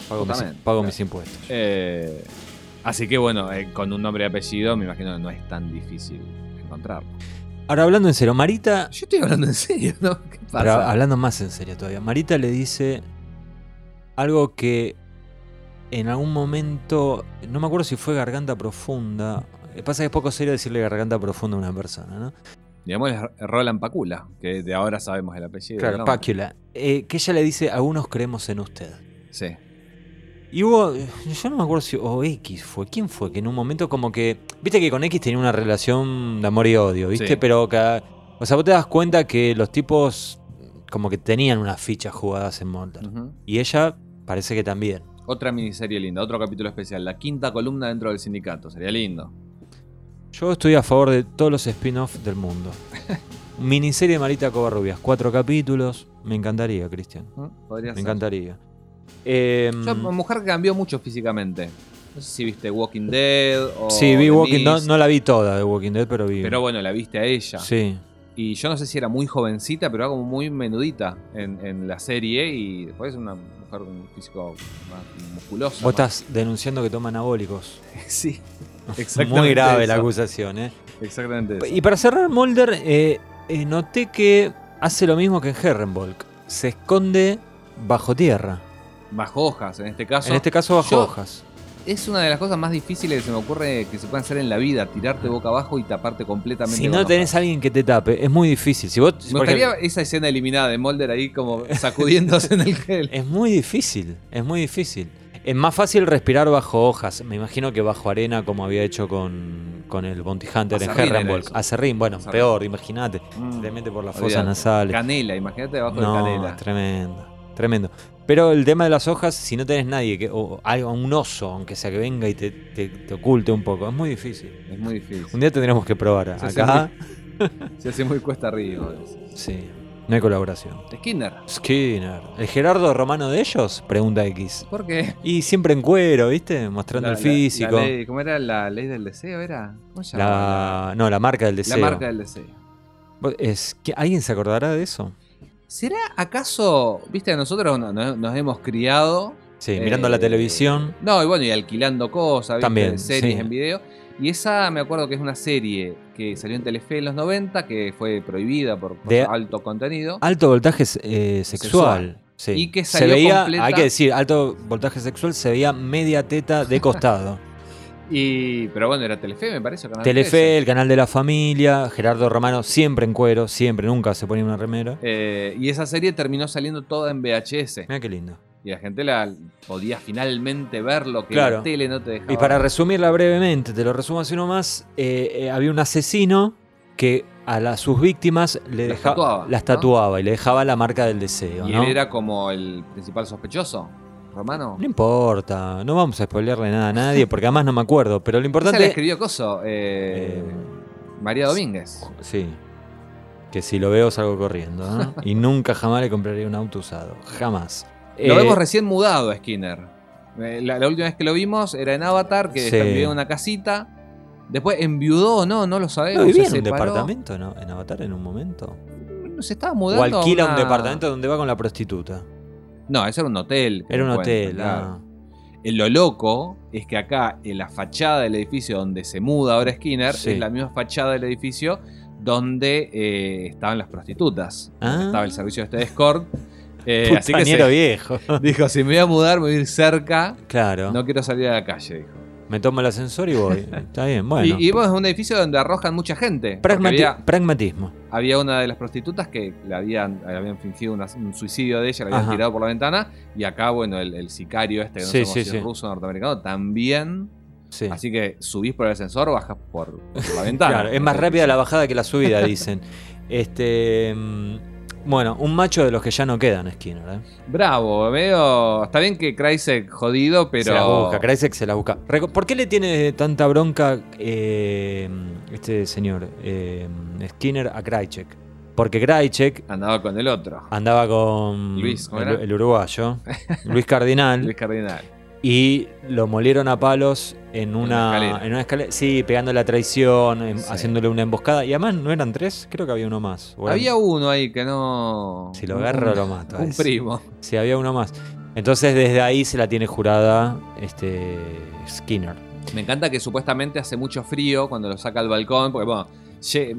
Pago, mis, Justamente. pago mis impuestos. eh, así que bueno, eh, con un nombre y apellido me imagino que no es tan difícil encontrarlo. Ahora, hablando en serio, Marita. Yo estoy hablando en serio, ¿no? ¿Qué pasa? Pero hablando más en serio todavía. Marita le dice algo que en algún momento. No me acuerdo si fue garganta profunda. eh, Pasa que es poco serio decirle garganta profunda a una persona, ¿no? Digamos Roland Pacula, que de ahora sabemos el apellido. Claro. Pácula. Eh, que ella le dice: Algunos creemos en usted. Sí. Y hubo, yo no me acuerdo si, o X fue, ¿quién fue? Que en un momento como que, viste que con X tenía una relación de amor y odio, ¿viste? Sí. Pero, que, o sea, vos te das cuenta que los tipos como que tenían unas fichas jugadas en Mulder. Ujú. Y ella parece que también. Otra miniserie linda, otro capítulo especial. La quinta columna dentro del sindicato. Sería lindo. Yo estoy a favor de todos los spin-offs del mundo. [laughs] Miniserie de Marita Covarrubias, cuatro capítulos. Me encantaría, Cristian. ¿Mm? Podría Me ser. encantaría. Eh, Yo, mujer que cambió mucho físicamente. No sé si viste Walking Dead o. sí, vi The Walking no, Mist, no la vi toda de Walking Dead, pero vi. Pero bueno, la viste a ella. sí. Y yo no sé si era muy jovencita, pero era como muy menudita en, en la serie. Y después es una mujer con un físico más musculoso. Vos estás denunciando que toma anabólicos. [laughs] Sí. [laughs] Exactamente. Muy grave la acusación, ¿eh? Exactamente. eso. Y para cerrar, Mulder, eh, eh, noté que hace lo mismo que en Herrenvolk. Se esconde bajo tierra. Bajo hojas, en este caso. En este caso, bajo yo- hojas. Es una de las cosas más difíciles que se me ocurre que se pueden hacer en la vida, tirarte boca abajo y taparte completamente. Si no tenés a alguien que te tape, es muy difícil. Si vos, Me gustaría esa escena eliminada de Mulder ahí como sacudiéndose en el gel. Es muy difícil, es muy difícil. Es más fácil respirar bajo hojas. Me imagino que bajo arena, como había hecho con, con el Bounty Hunter en Acerrín era Herrenvolk. eso. Acerrín, bueno, Acerrín. peor, imagínate. Mm. Se te mete por las Olvidate. fosas nasales. Canela, imagínate debajo de No, canela. es tremendo, tremendo. Pero el tema de las hojas, si no tenés nadie, que, o algo, un oso, aunque sea que venga y te, te- te oculte un poco, es muy difícil. Es muy difícil. Un día tendremos que probar. Se hace Acá, Se hace muy cuesta arriba. sí, no hay colaboración. Skinner. Skinner. ¿El Gerardo Romano de ellos? Pregunta X. ¿Por qué? Y siempre en cuero, ¿viste? Mostrando La- el físico. la ley- ¿Cómo era la ley del deseo? ¿Era? ¿Cómo se llamaba? La, no, la marca del deseo. la marca del deseo. Es, ¿que- ¿Alguien se acordará de eso? ¿Será acaso, viste, nosotros no- no- nos hemos criado Sí, mirando la Eh, televisión. No, y bueno, y alquilando cosas, ¿viste? También, series sí. en video. Y esa me acuerdo que es una serie que salió en Telefe en los 90, que fue prohibida por, por De- alto contenido. Alto voltaje eh, sexual. Sí. Y que se salió veía, completa- hay que decir, alto voltaje sexual se veía media teta de costado. [laughs] Y, pero bueno, era Telefe, me parece. Canal Telefe, 13. el canal de la familia, Gerardo Romano siempre en cuero, siempre, nunca se ponía una remera. Eh, y esa serie terminó saliendo toda en VHS. Mira qué lindo. Y la gente la podía finalmente ver lo que Claro. la tele no te dejaba. Y para resumirla brevemente, te lo resumo así nomás, eh, eh, había un asesino que a sus víctimas le Las deja- tatuaba, las ¿no? tatuaba y le dejaba la marca del deseo. Y ¿no? él era como el principal sospechoso, Romano. No importa, no vamos a spoilearle nada a nadie porque además no me acuerdo, pero lo Esa la importante... escribió Coso, eh, Eh, María Domínguez. Sí, que si lo veo salgo corriendo, ¿no? [laughs] y nunca jamás le compraría un auto usado, jamás. Lo Eh, vemos recién mudado a Skinner. Eh, La, la última vez que lo vimos era en Avatar, que Sí. vivía en una casita. Después enviudó o no, no lo sabemos. ¿No vivía en un separó. departamento no? en Avatar en un momento? Se estaba ¿O mudando. a alquila un departamento donde va con la prostituta? No, eso era un hotel. Era un hotel, claro. ah. Eh, Lo loco es que acá, en la fachada del edificio donde se muda ahora Skinner, Sí. es la misma fachada del edificio donde eh, estaban las prostitutas. Ah. Estaba el servicio este de escort. Eh, así que se- viejo. [laughs] dijo, si me voy a mudar, me voy a ir cerca. Claro. No quiero salir a la calle, dijo. Me tomo el ascensor y voy. [laughs] Está bien, bueno. Y, y bueno, es un edificio donde arrojan mucha gente. Pragmati- Había, Pragmatismo. había una de las prostitutas que le habían, le habían fingido una- un suicidio de ella, la habían Ajá. tirado por la ventana. Y acá, bueno, el, el sicario este, que no Sí, sí, si sí. es ruso o norteamericano, también. Sí. Así que subís por el ascensor, bajas por, por la [laughs] ventana. Claro, es más rápida la bajada que la subida, dicen. [laughs] Este. Bueno, un macho de los que ya no quedan, Skinner. ¿eh? Bravo, veo. Está bien que Kreisek jodido, pero. Se la busca, Kreisek se la busca. ¿Por qué le tiene tanta bronca eh, este señor eh, Skinner a Krajicek? Porque Krajicek Andaba con el otro. andaba con Luis, ¿cómo el, era? el uruguayo, Luis Cardinal, [laughs] Luis Cardinal. Y lo molieron a palos en una, escalera. en una escalera. Sí, pegando la traición, em- Sí. haciéndole una emboscada. Y además no eran tres, creo que había uno más. Había uno ahí que no. Si lo agarro, lo mato Un primo. Sí, había uno más. Entonces desde ahí se la tiene jurada este Skinner. Me encanta que supuestamente hace mucho frío cuando lo saca al balcón. Porque, bueno,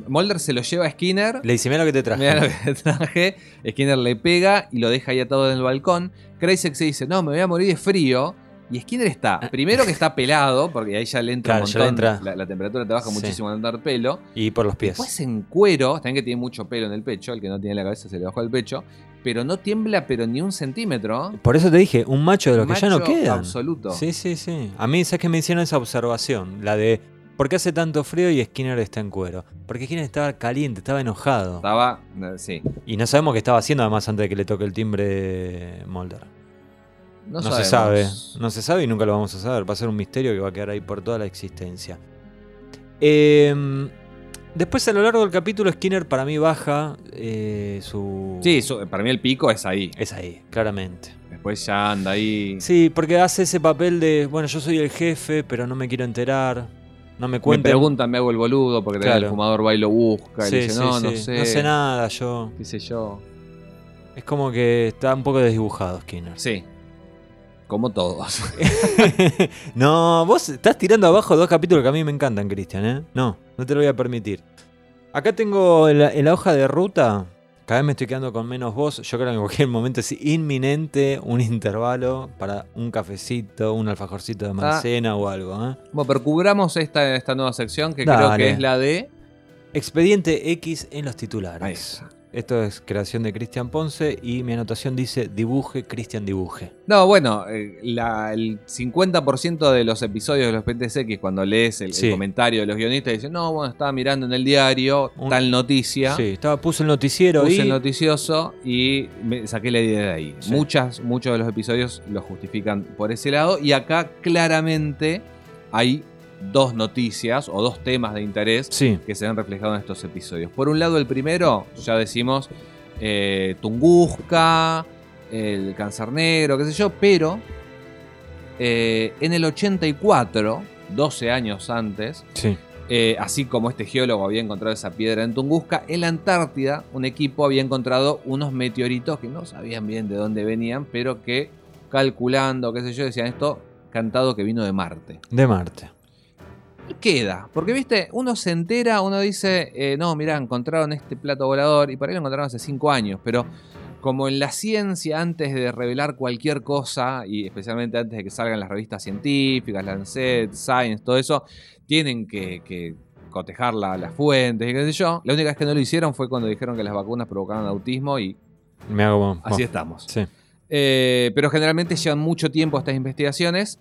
Mulder se lo lleva a Skinner. Le dice, mira lo que te traje. Mira lo que traje. Skinner le pega y lo deja ahí atado en el balcón. Kreisek se dice, no, me voy a morir de frío. Y Skinner está, primero que está pelado, porque ahí ya le entra Claro, un montón, entra. La, la temperatura te baja Sí. muchísimo al andar pelo. Y por los pies. Después en cuero, también que tiene mucho pelo en el pecho, el que no tiene la cabeza se le bajó el pecho, pero no tiembla pero ni un centímetro. Por eso te dije, un macho de los que ya no quedan. absoluto. Sí, sí, sí. A mí, ¿sabes que me hicieron esa observación? La de, ¿por qué hace tanto frío y Skinner está en cuero? Porque Skinner estaba caliente, estaba enojado. Estaba, eh, sí, Y no sabemos qué estaba haciendo además antes de que le toque el timbre Mulder. No, No, se sabe. No se sabe y nunca lo vamos a saber. Va a ser un misterio que va a quedar ahí por toda la existencia. Eh, después, a lo largo del capítulo, Skinner para mí baja eh, su. Sí, su- para mí el pico es ahí. Es ahí, claramente. Después ya anda ahí. Sí, porque hace ese papel de, bueno, yo soy el jefe, pero no me quiero enterar. No me Me cuenten. preguntan, me hago el boludo porque Claro. el fumador va y lo busca. y le dice, sí, no, sí. no sé. No sé nada, yo. ¿Qué sé yo? Es como que está un poco desdibujado Skinner. Sí. Como todos. [laughs] no, vos estás tirando abajo dos capítulos que a mí me encantan, Cristian, ¿eh? No, no te lo voy a permitir. Acá tengo en la, hoja de ruta. Cada vez me estoy quedando con menos voz. Yo creo que en cualquier momento es inminente un intervalo para un cafecito, un alfajorcito Ah. de maicena o algo. ¿eh? bueno, pero cubramos esta, esta nueva sección que creo que es la de. Expediente X en los titulares. Ahí. Esto es creación de Cristian Ponce y mi anotación dice dibuje, Cristian dibuje. No, bueno, eh, la- el 50% de los episodios de los PTSX, cuando lees el, comentario de los guionistas, dicen, no, bueno, estaba mirando en el diario Un- tal noticia. Sí, estaba, puse el noticiero Puse y el noticioso y me saqué la idea de ahí. Sí. Muchas, muchos de los episodios lo justifican por ese lado. Y acá claramente hay dos noticias o dos temas de interés Sí, que se ven reflejados en estos episodios. Por un lado, el primero, ya decimos, eh, Tunguska, el cáncer negro, qué sé yo, pero eh, en el 84, 12 años antes, sí. eh, así como este geólogo había encontrado esa piedra en Tunguska, en la Antártida un equipo había encontrado unos meteoritos que no sabían bien de dónde venían, pero que calculando, qué sé yo, decían esto cantado que vino de Marte. De Marte. Queda, porque viste, uno se entera, uno dice, eh, no, mirá, encontraron este plato volador, y por ahí lo encontraron hace cinco años, pero como en la ciencia, antes de revelar cualquier cosa, y especialmente antes de que salgan las revistas científicas, Lancet, Science, todo eso, tienen que, que cotejar la- las fuentes y qué sé yo. La única vez que no lo hicieron fue cuando dijeron que las vacunas provocaban autismo y Me hago. así estamos. Sí. Eh, pero generalmente llevan mucho tiempo estas investigaciones.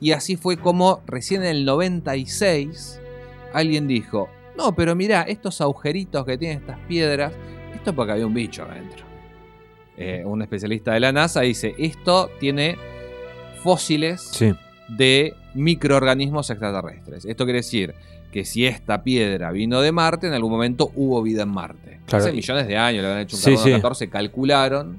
Y así fue como recién en el 96 alguien dijo, no, pero mirá, estos agujeritos que tienen estas piedras, esto es porque había un bicho adentro. Eh, un especialista de la NASA dice, esto tiene fósiles Sí. de microorganismos extraterrestres. Esto quiere decir que si esta piedra vino de Marte, en algún momento hubo vida en Marte. Claro. Hace millones de años, le habían hecho un Sí, sí. 14, calcularon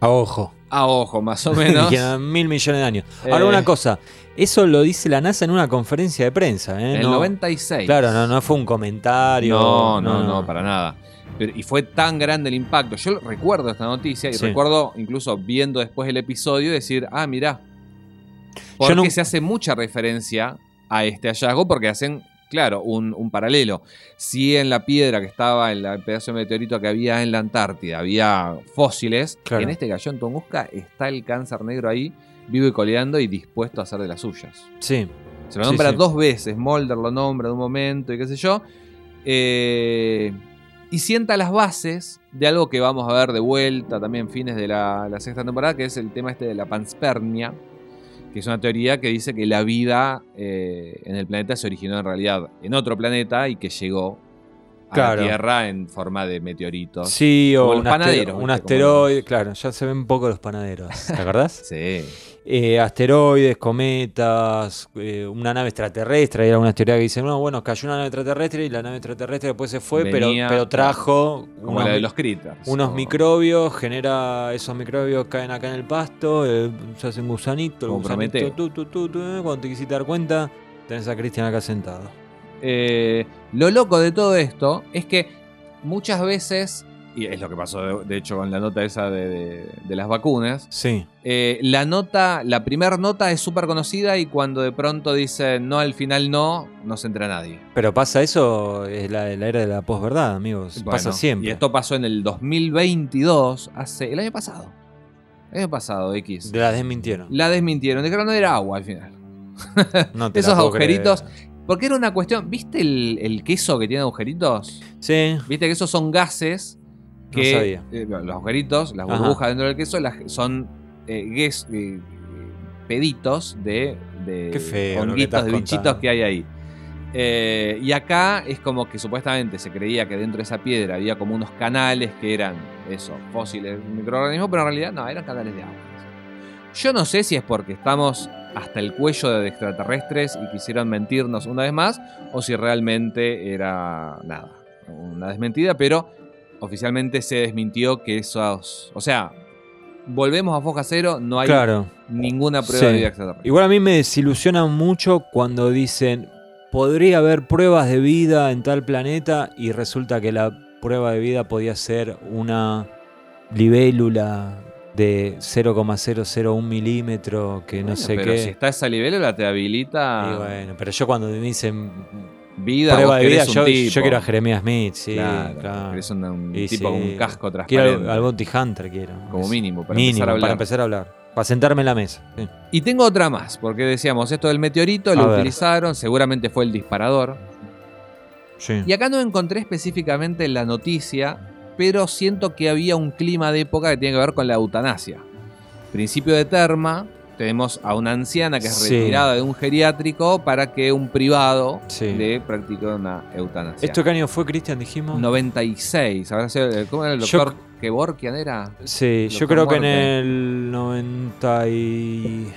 A ojo. A ojo más o [laughs] menos. Y a mil millones de años. Ahora, Eh. una cosa. Eso lo dice la NASA en una conferencia de prensa. ¿eh? En el No- 96. Claro, no, no fue un comentario. No, no, no, para nada. Pero- y fue tan grande el impacto. Yo recuerdo esta noticia y Sí. recuerdo incluso viendo después el episodio decir, ah, mirá. Yo Porque no- se hace mucha referencia a este hallazgo porque hacen, claro, un, un paralelo. Si en la piedra que estaba, en la- el pedazo de meteorito que había en la Antártida, había fósiles, Claro. en este gallón Tunguska está el cáncer negro ahí, vivo y coleando y dispuesto a hacer de las suyas. Sí. Se lo Sí, nombra sí. dos veces, Mulder lo nombra de un momento y qué sé yo. Eh, y sienta las bases de algo que vamos a ver de vuelta también fines de la, la sexta temporada, que es el tema este de la panspermia, que es una teoría que dice que la vida eh, en el planeta se originó en realidad en otro planeta y que llegó a Claro. la Tierra en forma de meteoritos. Sí, o Como los un, panaderos, un asteroide. Claro, ya se ven poco los panaderos. ¿Te acordás? Sí. Eh, asteroides, cometas, eh, una nave extraterrestre. Hay algunas teorías que dicen, no, bueno, cayó una nave extraterrestre y la nave extraterrestre después se fue, pero, Venía- pero trajo Como unos, la de mi- los critters. unos o- microbios, genera esos microbios caen acá en el pasto, eh, se hacen gusanitos, el gusanito, eh, cuando te quisiste dar cuenta, tenés a Cristian acá sentado. Lo loco de todo esto es que muchas veces, y es lo que pasó de, hecho con la nota esa de, de- de las vacunas, Sí, eh, la nota, la primera nota es súper conocida y cuando de pronto dicen no, al final no, no se entera nadie. pero pasa eso, es la, la era de la posverdad, amigos. pasa siempre. Y esto pasó en el 2022, hace el año pasado. El año pasado, X. De la desmintieron. La desmintieron, dijeron no era agua al final. No te [laughs] Esos agujeritos. creer. Porque era una cuestión. ¿Viste el, el queso que tiene agujeritos? Sí, Viste que esos son gases No que sabía. eh, los agujeritos, las Ajá. burbujas dentro del queso, las- son eh, eh, peditos de, de feo honguitos, de bichitos contando. que hay ahí. Y acá es como que supuestamente se creía que dentro de esa piedra había como unos canales que eran eso, fósiles, microorganismos, pero en realidad no, eran canales de agua. Yo no sé si es porque estamos hasta el cuello de extraterrestres y quisieron mentirnos una vez más, o si realmente era nada, una desmentida, pero oficialmente se desmintió que esos. O sea, volvemos a foja cero, no hay claro. ninguna prueba Sí. de vida extraterrestre. Igual a mí me desilusiona mucho cuando dicen podría haber pruebas de vida en tal planeta y resulta que la prueba de vida podía ser una libélula de 0,001 milímetro que no sé pero qué. si está esa libélula te habilita Y bueno, pero yo cuando me dicen vida, prueba de vida, yo, quiero a Jeremías Smith, sí, Claro, claro. querés un, tipo con un casco Quiero transparente. al, al Bounty Hunter, quiero. como Es- mínimo, para mínimo, empezar a hablar. para empezar a hablar. Para sentarme en la mesa. sí. Y tengo otra más, porque decíamos, esto del meteorito A lo ver. utilizaron, seguramente fue el disparador. Sí. Y acá no encontré específicamente la noticia, pero siento que había un clima de época que tiene que ver con la eutanasia. Principio de Terma, tenemos a una anciana que es Sí. retirada de un geriátrico para que un privado Sí. le practique una eutanasia. ¿Esto qué año fue, Cristian? Dijimos. 96, habrá sido- ¿cómo era el Yo- doctor Kevorkian era? Sí, yo creo que en el 90 y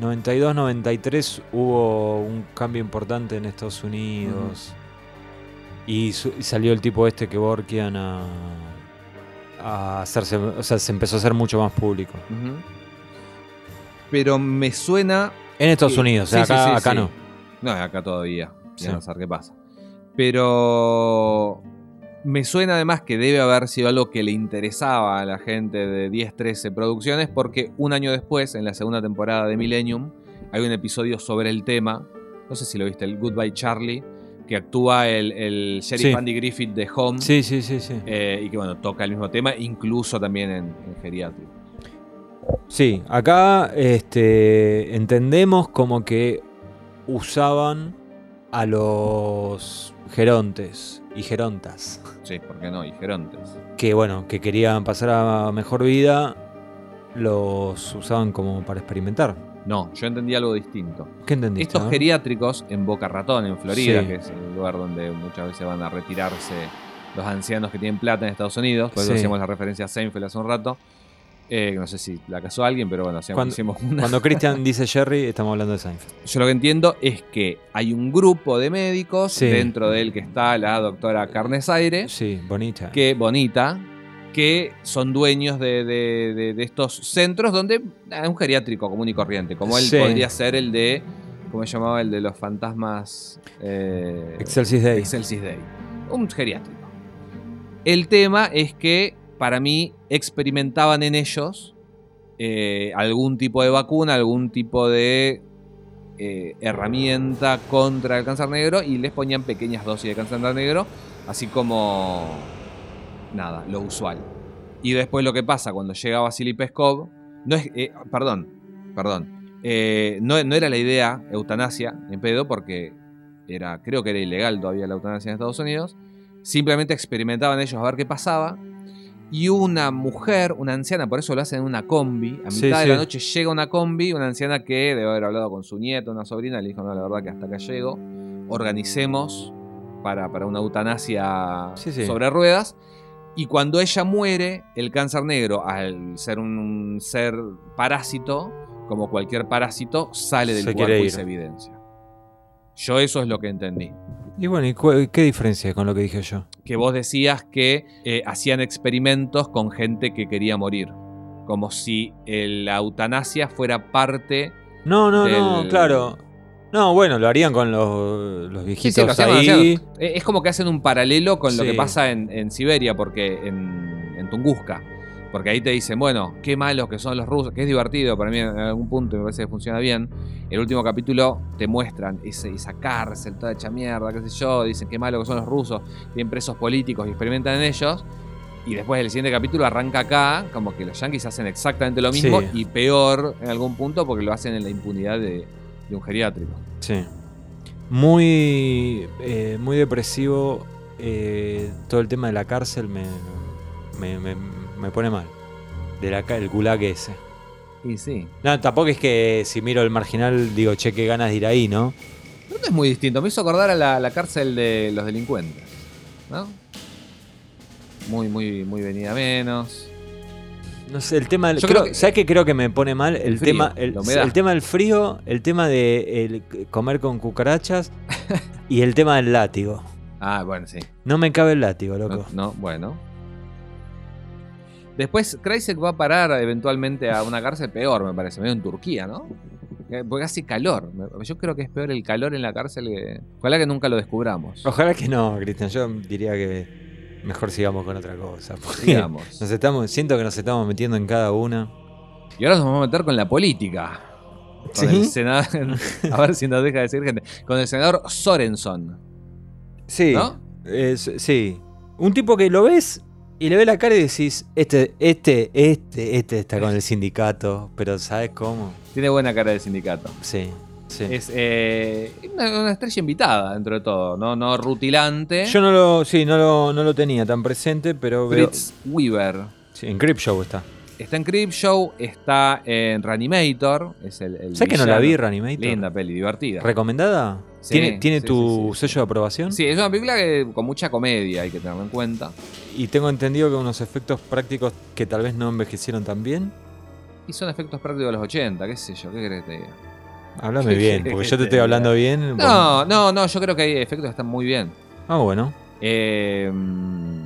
92, 93 hubo un cambio importante en Estados Unidos. Y, su- y salió el tipo este que Borkian a, a hacerse, o sea, se empezó a hacer mucho más público. Pero me suena En Estados Unidos, o sea, sí, acá, sí, sí, acá sí. no. No, acá todavía. Ya no sé qué pasa. Pero me suena además que debe haber sido algo que le interesaba a la gente de 10-13 Producciones, porque un año después, en la segunda temporada de Millennium, hay un episodio sobre el tema. No sé si lo viste, el Goodbye Charlie, que que actúa el, el sheriff Sí. Andy Griffith de Home. Sí, sí, sí, sí. eh, y que bueno, toca el mismo tema, incluso también en, en geriátrico. Sí, acá este, entendemos como que usaban a los gerontes y gerontas. Sí, ¿por qué no? Y gerontes. que bueno, que querían pasar a mejor vida, los usaban como para experimentar. No, yo entendí algo distinto. ¿Qué entendiste? Estos no? geriátricos en Boca Ratón, en Florida, Sí. que es el lugar donde muchas veces van a retirarse los ancianos que tienen plata en Estados Unidos, por eso Sí. hacíamos la referencia a Seinfeld hace un rato. Eh, no sé si la casó alguien, pero bueno, hacíamos, Cuando, hicimos una. cuando Christian [laughs] dice Jerry, estamos hablando de Seinfeld. Yo lo que entiendo es que hay un grupo de médicos, Sí. dentro del que está la doctora Carnesaire, Sí, bonita. que bonita, que son dueños de, de- de- de estos centros donde es un geriátrico común y corriente, como él Sí. podría ser el de, ¿cómo se llamaba? El de los fantasmas. eh, Excelsis Day. Excelsis Day. Un geriátrico. El tema es que para mí experimentaban en ellos eh, algún tipo de vacuna, algún tipo de eh, herramienta contra el cáncer negro y les ponían pequeñas dosis de cáncer negro, así como nada, lo usual. Y después lo que pasa cuando llega Vasily Peskov, no es, eh, perdón, perdón, no era la idea eutanasia en pedo porque era, creo que era ilegal todavía la eutanasia en Estados Unidos. Simplemente experimentaban ellos a ver qué pasaba. Y una mujer, una anciana, por eso lo hacen en una combi. A mitad Sí, de sí. la noche llega una combi, una anciana que debe haber hablado con su nieto, una sobrina, le dijo, no, la verdad que hasta acá llego. Organicemos para, para una eutanasia Sí, sobre ruedas. Y cuando ella muere, el cáncer negro, al ser un ser parásito, como cualquier parásito, sale del Se cuerpo y se evidencia. Yo eso es lo que entendí. Y bueno, ¿y qué diferencia con lo que dije yo? Que vos decías que eh, hacían experimentos con gente que quería morir. Como si eh, la eutanasia fuera parte. No, no, no, claro. No, bueno, lo harían con los, los viejitos sí, lo hacían, lo ahí. Eh, Es como que hacen un paralelo con lo que pasa en, en Siberia, porque en, en Tunguska. Porque ahí te dicen, bueno, qué malos que son los rusos, que es divertido para mí en algún punto, me parece que funciona bien. El último capítulo te muestran ese- esa cárcel toda hecha mierda, qué sé yo, dicen qué malos que son los rusos, tienen presos políticos y experimentan en ellos. Y después el siguiente capítulo arranca acá, como que los yankees hacen exactamente lo mismo Sí. y peor en algún punto porque lo hacen en la impunidad de, de un geriátrico. Sí. Muy, eh, muy depresivo. eh, todo el tema de la cárcel me, me, me- me pone mal. De la, el gulag ese. Y sí. No, tampoco es que si miro el marginal digo, che, qué ganas de ir ahí, ¿no? No es muy distinto. Me hizo acordar a la, la cárcel de los delincuentes. ¿No? Muy, muy, muy venida menos. No sé, el tema del. Yo creo- creo que- ¿Sabes qué creo que me pone mal? El, El frío, tema, el, tema del frío, el tema de el comer con cucarachas [laughs] y el tema del látigo. Ah, bueno, sí. No me cabe el látigo, No, loco. no, bueno. Después, Kreisek va a parar eventualmente a una cárcel peor, me parece, medio en Turquía, ¿no? Porque hace calor. Yo creo que es peor el calor en la cárcel que. Ojalá que nunca lo descubramos. Ojalá que no, Cristian. Yo diría que mejor sigamos con otra cosa. Digamos. [laughs] Nos estamos, siento que nos estamos metiendo en cada una. Y ahora nos vamos a meter con la política. Con ¿Sí? el senador. [laughs] A ver si nos deja decir gente. Con el senador Sorenson. Sí. ¿No? es- sí. Un tipo que lo ves y le ves la cara y decís, este, este, este, este está con el sindicato, pero ¿sabes cómo? Tiene buena cara de sindicato. Sí, sí. Es eh, una, una estrella invitada dentro de todo, no, no rutilante. Yo no lo, sí, no lo, no lo tenía tan presente, pero veo. Fritz Weaver. Sí, en Crip Show está. Está en Creepshow, está en Reanimator. Es el, el ¿Sabes que no la vi. Reanimator? Linda peli, divertida. ¿Recomendada? Sí, ¿Tiene, ¿tiene sí, tu sí, sello de aprobación? Sí, es una película que, con mucha comedia, hay que tenerlo en cuenta. Y tengo entendido que unos efectos prácticos que tal vez no envejecieron tan bien. Y son efectos prácticos de los 80, qué sé yo, ¿qué crees que te diga? Háblame ¿Qué bien, porque que yo te estoy hablando bien. No, no, no, yo creo que hay efectos que están muy bien. Ah, bueno. Eh,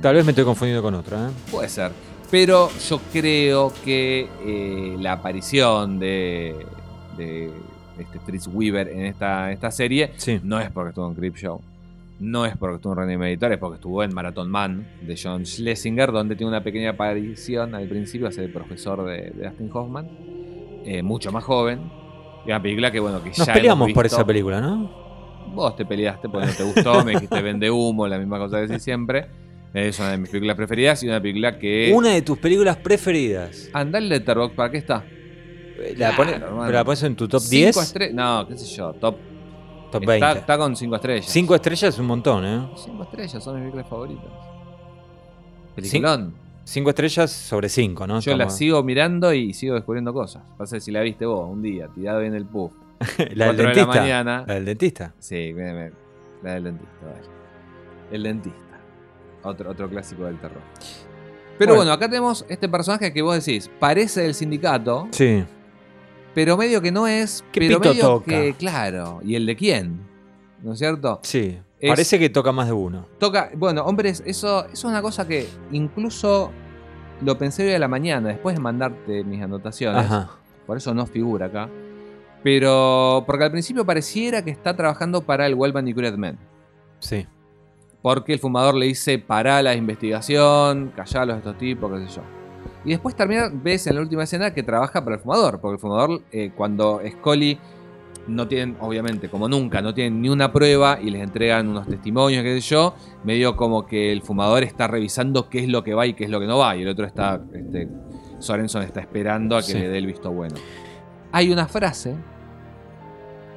Tal vez me estoy confundiendo con otra, ¿eh? Puede ser. Pero yo creo que eh, la aparición de, de este Fritz Weaver en esta, esta serie Sí. no es porque estuvo en Creepshow. No es porque estuvo en Reanimator, es porque estuvo en Marathon Man de John Schlesinger, donde tiene una pequeña aparición al principio, hace de profesor de, de Dustin Hoffman, eh, mucho más joven. Y una película que, bueno, que ya Nos peleamos por esa película, ¿no? Vos te peleaste porque no te gustó, me dijiste vende humo, la misma cosa que decís siempre. Es una de mis películas preferidas y una película que. Una de tus películas preferidas. Anda el Letterboxd, ¿para qué está? ¿La, Claro. ¿Pero la pones en tu top Cinco 10? estre- No, qué sé yo, top. Top está, 20. está con 5 estrellas. 5 estrellas es un montón, ¿eh? 5 estrellas son mis películas favoritas. Peliculón. 5 estrellas sobre 5, ¿no? Yo la Estamos- sigo mirando y sigo descubriendo cosas. Pasa que si la viste vos un día, tirado en el puff. [laughs] la del cuatro de la dentista. mañana. La del dentista. Sí, me- me- la del dentista, dale. El dentista. Otro, otro clásico del terror. Pero Bueno. bueno. acá tenemos este personaje que vos decís, parece del sindicato, Sí. Pero medio que no es. ¿Qué pero pito medio toca? que, claro. ¿Y el de quién? ¿No es cierto? Sí. Es- Parece que toca más de uno. Toca, bueno, hombres, eso, eso es una cosa que incluso lo pensé hoy a la mañana, después de mandarte mis anotaciones. Ajá. Por eso no figura acá. Pero, porque al principio pareciera que está trabajando para el y Cured Men. Sí. Porque el fumador le dice para la investigación, callalos a estos tipos, qué sé yo. Y después termina, ves en la última escena que trabaja para el fumador. Porque el fumador, eh, cuando Scully no tienen, obviamente, como nunca, no tienen ni una prueba y les entregan unos testimonios, qué sé yo, medio como que el fumador está revisando qué es lo que va y qué es lo que no va. Y el otro está, este, Sorenson está esperando a que Sí. le dé el visto bueno. Hay una frase,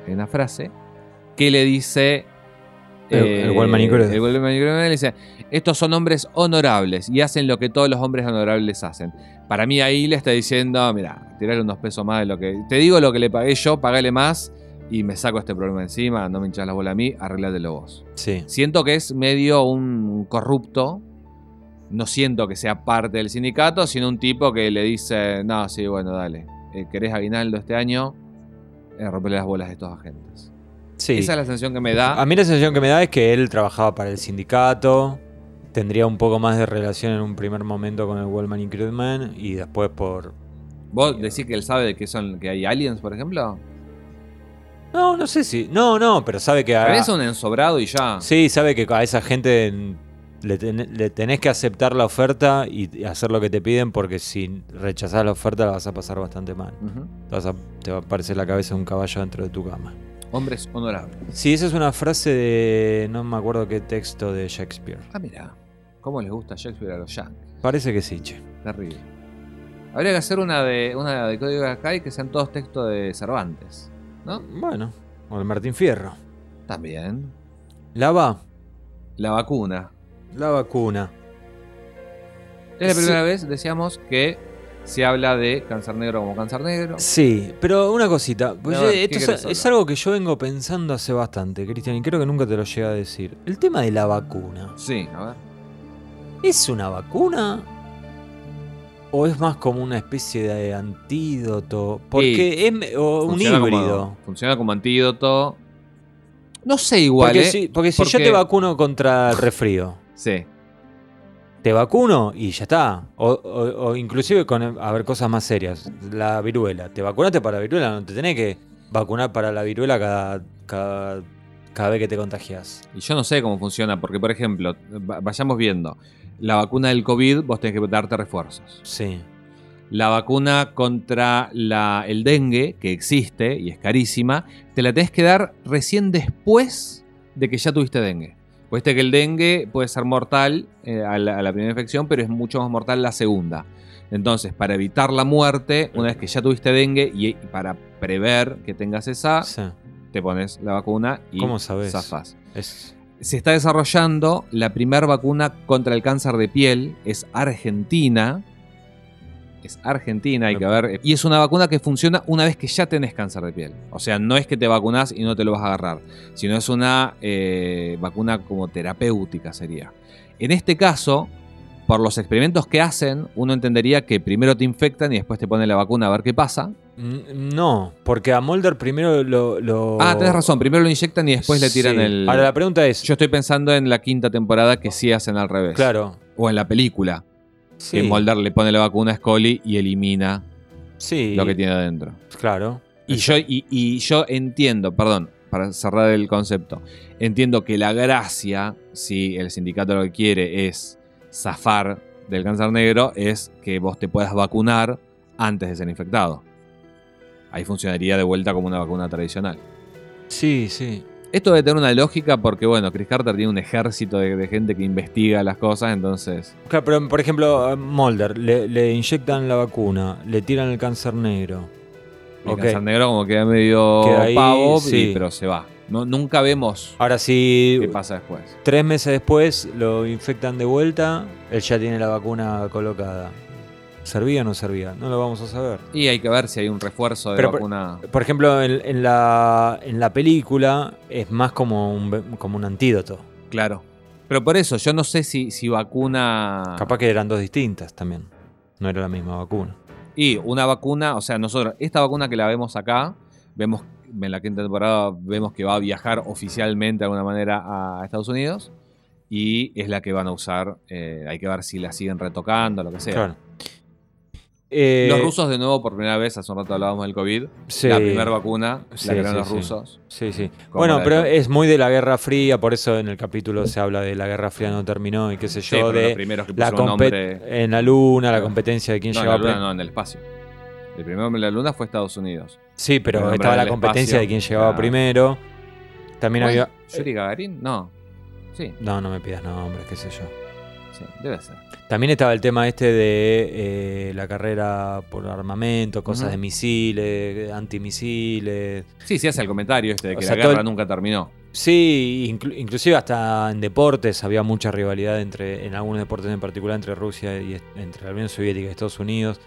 hay una frase que le dice... El- el Crued. el Crued le dice, estos son hombres honorables y hacen lo que todos los hombres honorables hacen. Para mí ahí le está diciendo, mira, tirarle unos pesos más de lo que... Te digo lo que le pagué yo, pagale más y me saco este problema encima, no me hinchas la bola a mí, arreglátelo vos. Sí. Siento que es medio un corrupto. No siento que sea parte del sindicato, sino un tipo que le dice, no, sí, bueno, dale. eh, ¿Querés aguinaldo este año? Eh, romperle las bolas a estos agentes. Sí. Esa es la sensación que me da. A mí la sensación que me da es que él trabajaba para el sindicato, tendría un poco más de relación en un primer momento con el Wellman y Crudman y después por... ¿Vos decís que él sabe de que, son, que hay aliens, por ejemplo? No, no sé si... No, no, pero sabe que... a- es un ensobrado y ya. Sí, sabe que a esa gente le, ten- le tenés que aceptar la oferta y hacer lo que te piden porque si rechazás la oferta la vas a pasar bastante mal. Te, vas a- te va a aparecer la cabeza de un caballo dentro de tu cama. Hombres honorables. Sí, esa es una frase de... no me acuerdo qué texto de Shakespeare. Ah, mira. ¿Cómo les gusta Shakespeare a los yankees? Parece que sí, che. Terrible. Habría que hacer una de una de Código de Acá y que sean todos textos de Cervantes. ¿No? Bueno, o el Martín Fierro. También. La va, La vacuna. la vacuna. Es la Sí. primera vez, decíamos, que se habla de cáncer negro como cáncer negro. Sí, pero una cosita. pues ¿qué esto es, es algo que yo vengo pensando hace bastante, Cristian, y creo que nunca te lo llegué a decir. El tema de la vacuna. Sí, a ver. ¿Es una vacuna? ¿O es más como una especie de antídoto? Porque es o un híbrido. Como, funciona como antídoto. No sé igual, porque ¿eh? si, porque si yo te vacuno contra el resfrío, Sí. Te vacuno y ya está. O, o- o inclusive con, a ver, cosas más serias. La viruela. Te vacunaste para la viruela, no te tenés que vacunar para la viruela cada, cada, cada vez que te contagias. Y yo no sé cómo funciona, porque, por ejemplo, va- vayamos viendo. La vacuna del COVID, vos tenés que darte refuerzos. Sí. La vacuna contra la- el dengue, que existe y es carísima, te la tenés que dar recién después de que ya tuviste dengue. Pues que el dengue puede ser mortal eh, a, la, a la primera infección, pero es mucho más mortal la segunda. Entonces, para evitar la muerte, una vez que ya tuviste dengue y, y para prever que tengas esa, sí. te pones la vacuna y ¿Cómo sabés? zafás. Es, Se está desarrollando la primera vacuna contra el cáncer de piel, es argentina. Es argentina, hay que ver. Y es una vacuna que funciona una vez que ya tenés cáncer de piel. O sea, no es que te vacunás y no te lo vas a agarrar, sino es una eh, vacuna como terapéutica sería. En este caso, por los experimentos que hacen, uno entendería que primero te infectan y después te ponen la vacuna a ver qué pasa. Mm, No, porque a Mulder primero lo. lo- Ah, tenés razón, primero lo inyectan y después le tiran Sí. el... Ahora la pregunta es. Yo estoy pensando en la quinta temporada que sí hacen al revés. claro. O en la película. Sí, Que Mulder le pone la vacuna a Scully y elimina sí, lo que tiene adentro. Claro. Y yo, y, y yo entiendo, perdón, para cerrar el concepto, entiendo que la gracia, si el sindicato lo que quiere es zafar del cáncer negro, es que vos te puedas vacunar antes de ser infectado. Ahí funcionaría de vuelta como una vacuna tradicional. Sí, sí. Esto debe tener una lógica porque, bueno, Chris Carter tiene un ejército de, de gente que investiga las cosas, entonces. Claro, pero por ejemplo, Mulder, le, le inyectan la vacuna, le tiran el cáncer negro. El cáncer negro como queda medio Queda ahí, pavo, y- sí. pero se va. No, nunca vemos Ahora sí, qué pasa después. tres meses después lo infectan de vuelta, él ya tiene la vacuna colocada. ¿Servía o no servía? No lo vamos a saber. Y hay que ver si hay un refuerzo de Pero vacuna. Por ejemplo, en, en la, en la película es más como un, como un antídoto. Claro. Pero por eso, yo no sé si, si vacuna. Capaz que eran dos distintas también. No era la misma vacuna. Y una vacuna, o sea, nosotros, esta vacuna que la vemos acá, vemos en la quinta temporada, vemos que va a viajar oficialmente de alguna manera a Estados Unidos. Y es la que van a usar. eh, hay que ver si la siguen retocando, lo que sea. Claro. Eh, Los rusos, de nuevo, por primera vez, hace un rato hablábamos del COVID. sí. La primera vacuna Sí, la crearon sí, los rusos. Sí, sí. Bueno, pero es muy de la Guerra Fría, por eso en el capítulo se habla de la Guerra Fría no terminó y qué sé yo, de primeros que la nombre. en la luna, la competencia de quién No, en llegaba la luna, no, en el espacio. El primer hombre en la luna fue Estados Unidos. Sí, pero estaba la competencia espacio, de quién llegaba claro. primero. También ¿Fue había. ¿Yuri Gagarin? No. Sí, No, no me pidas nombres, qué sé yo. Sí, debe ser. También estaba el tema este de eh, la carrera por armamento, cosas de misiles, antimisiles. Sí, sí hace el comentario este de que la guerra el- nunca terminó. Sí, inclu- inclusive hasta en deportes había mucha rivalidad entre, en algunos deportes en particular entre Rusia y entre la Unión Soviética y Estados Unidos.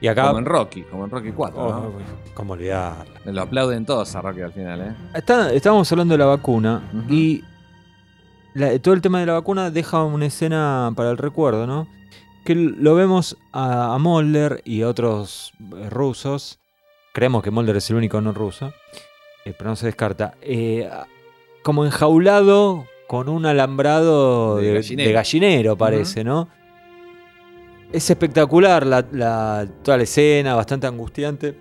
Y acá, Como en Rocky, como en Rocky 4. Oh, ¿no? ¿cómo olvidarla? Lo aplauden todos a Rocky al final, ¿eh? Está- estábamos hablando de la vacuna y la- todo el tema de la vacuna deja una escena para el recuerdo, ¿no? Que lo vemos a, a Mulder y a otros eh, rusos. Creemos que Mulder es el único no ruso, eh, pero no se descarta. eh, como enjaulado con un alambrado De de, gallinero. de gallinero, parece, ¿no? Es espectacular la, la- toda la escena, bastante angustiante.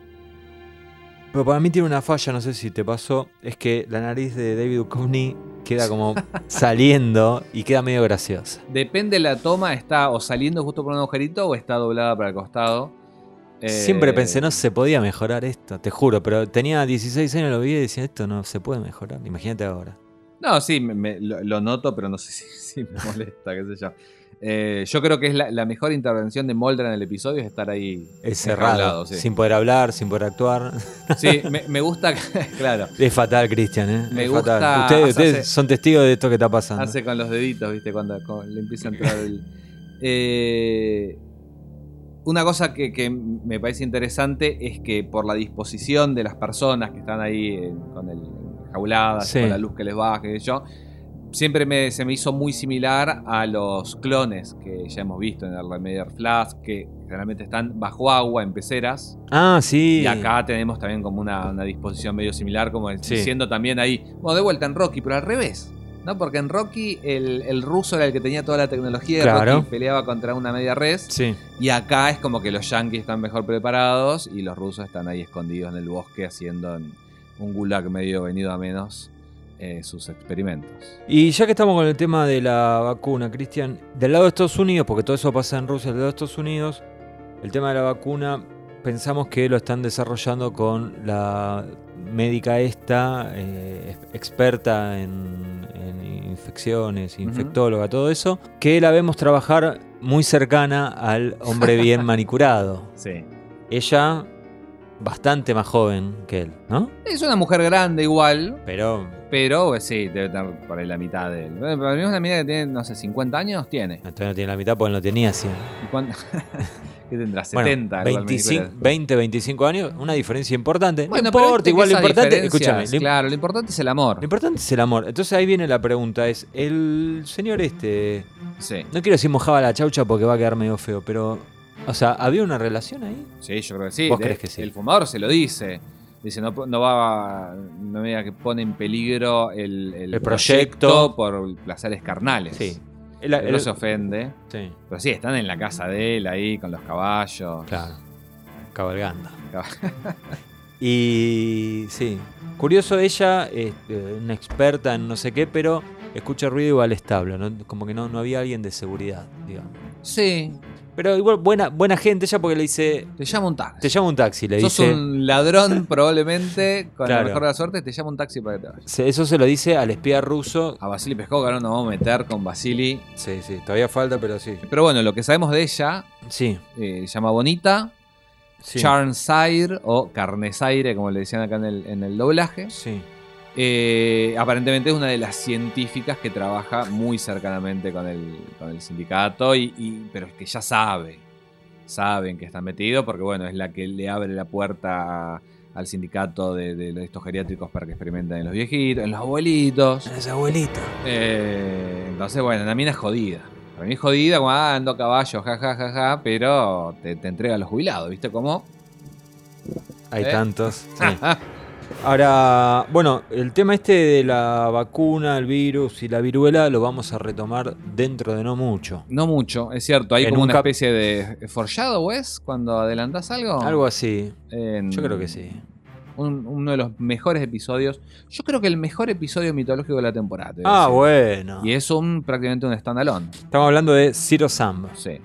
Pero para mí tiene una falla, no sé si te pasó, es que la nariz de David Duchovny queda como saliendo y queda medio graciosa. Depende la toma, está o saliendo justo por un agujerito o está doblada para el costado. Eh, Siempre pensé, no se podía mejorar esto, te juro, pero tenía 16 años, lo vi y decía, esto no se puede mejorar, imagínate ahora. No, sí, me- me- lo, lo noto, pero no sé si, [laughs] si me molesta, qué sé yo. Eh, yo creo que es la, la mejor intervención de Mulder en el episodio es estar ahí Es cerrado, sí. sin poder hablar, sin poder actuar. Sí, me, me gusta, [laughs] claro. Es fatal, Cristian, ¿eh? Me Es gusta- fatal. Ustedes, ustedes hace- son testigos de esto que está pasando. Hace con los deditos, ¿viste? Cuando, cuando le empieza a entrar el. Eh, una cosa que, que me parece interesante es que por la disposición de las personas que están ahí eh, con el jauladas, Sí. con la luz que les baja, sé yo, siempre me, se me hizo muy similar a los clones que ya hemos visto en el Remediar Flash, que generalmente están bajo agua en peceras. Ah, sí. Y acá tenemos también como una, una disposición medio similar, como Sí. diciendo también ahí, bueno, de vuelta en Rocky, pero al revés. ¿No? Porque en Rocky el, el ruso era el que tenía toda la tecnología, y Claro. Rocky peleaba contra una media res. Sí. Y acá es como que los yankees están mejor preparados y los rusos están ahí escondidos en el bosque haciendo en un gulag medio venido a menos eh, sus experimentos. Y ya que estamos con el tema de la vacuna, Cristian, del lado de Estados Unidos, porque todo eso pasa en Rusia, del lado de Estados Unidos, el tema de la vacuna, pensamos que lo están desarrollando con la médica esta, eh, experta en, en infecciones, infectóloga, todo eso, que la vemos trabajar muy cercana al hombre bien [laughs] manicurado. Sí. Ella, bastante más joven que él, ¿no? Es una mujer grande igual, Pero pero eh, sí, debe tener por ahí la mitad de él. Para mí es una mina que tiene, no sé, 50 años, tiene. todavía no tiene la mitad porque no tenía 100. ¿Y cuán- [laughs] ¿Qué tendrá? Bueno, 70. igual 25, manicura. 20, 25 años, una diferencia importante. Bueno, no pero importa, que igual lo importante, escúchame, Claro, lo importante es el amor. lo importante es el amor. Entonces ahí viene la pregunta, es, el señor este, Sí, no quiero decir mojaba la chaucha porque va a quedar medio feo, pero, o sea, ¿había una relación ahí? sí, yo creo que sí. ¿Vos De- crees que sí? El fumador se lo dice. Dice, no, no va, no me diga que pone en peligro el, el El proyecto. por placeres carnales. Sí. El- Él el- no se ofende. sí, Pero sí, están en la casa de él ahí con los caballos. claro, cabalgando. Cab- [laughs] Y sí, curioso ella, este, una experta en no sé qué, pero escucha ruido y va al establo, ¿no? como que no, no había alguien de seguridad, digamos. Sí. Pero igual, buena, buena gente ella porque le dice, Te llama un taxi. te llama un taxi, le Sos dice... un ladrón [laughs] probablemente, con Claro. la mejor de la suerte, te llama un taxi para que te vayas. Eso se lo dice al espía ruso. A Vasily Peskov, que ahora nos vamos a meter con Vasily. Sí, sí, todavía falta, pero sí. Pero bueno, lo que sabemos de ella, Sí, eh, se llama Bonita, sí. Charnsair o Carnesaire, como le decían acá en el, en el doblaje. Sí. Eh, aparentemente es una de las científicas que trabaja muy cercanamente con el, con el sindicato, y, y- pero es que ya sabe, saben que está metido, porque bueno, es la que le abre la puerta a- al sindicato de, de estos geriátricos para que experimenten en los viejitos, en los abuelitos. Ese abuelito. Eh, entonces, bueno, la mina es jodida. Para mí es jodida, como ah, ando a caballo, ja, ja, ja, ja, pero te, te entrega a los jubilados, ¿viste cómo? Hay ¿Eh? tantos. [laughs] sí. Ahora, bueno, el tema este de la vacuna, el virus y la viruela lo vamos a retomar dentro de no mucho. No mucho, es cierto. Hay En como un una especie de foreshadow, ¿es? Cuando adelantás algo. Algo así. En Yo creo que sí. un- uno de los mejores episodios. Yo creo que el mejor episodio mitológico de la temporada. Ah, decir. bueno. Y es un prácticamente un standalone. Estamos hablando de Zero Sum. Sí.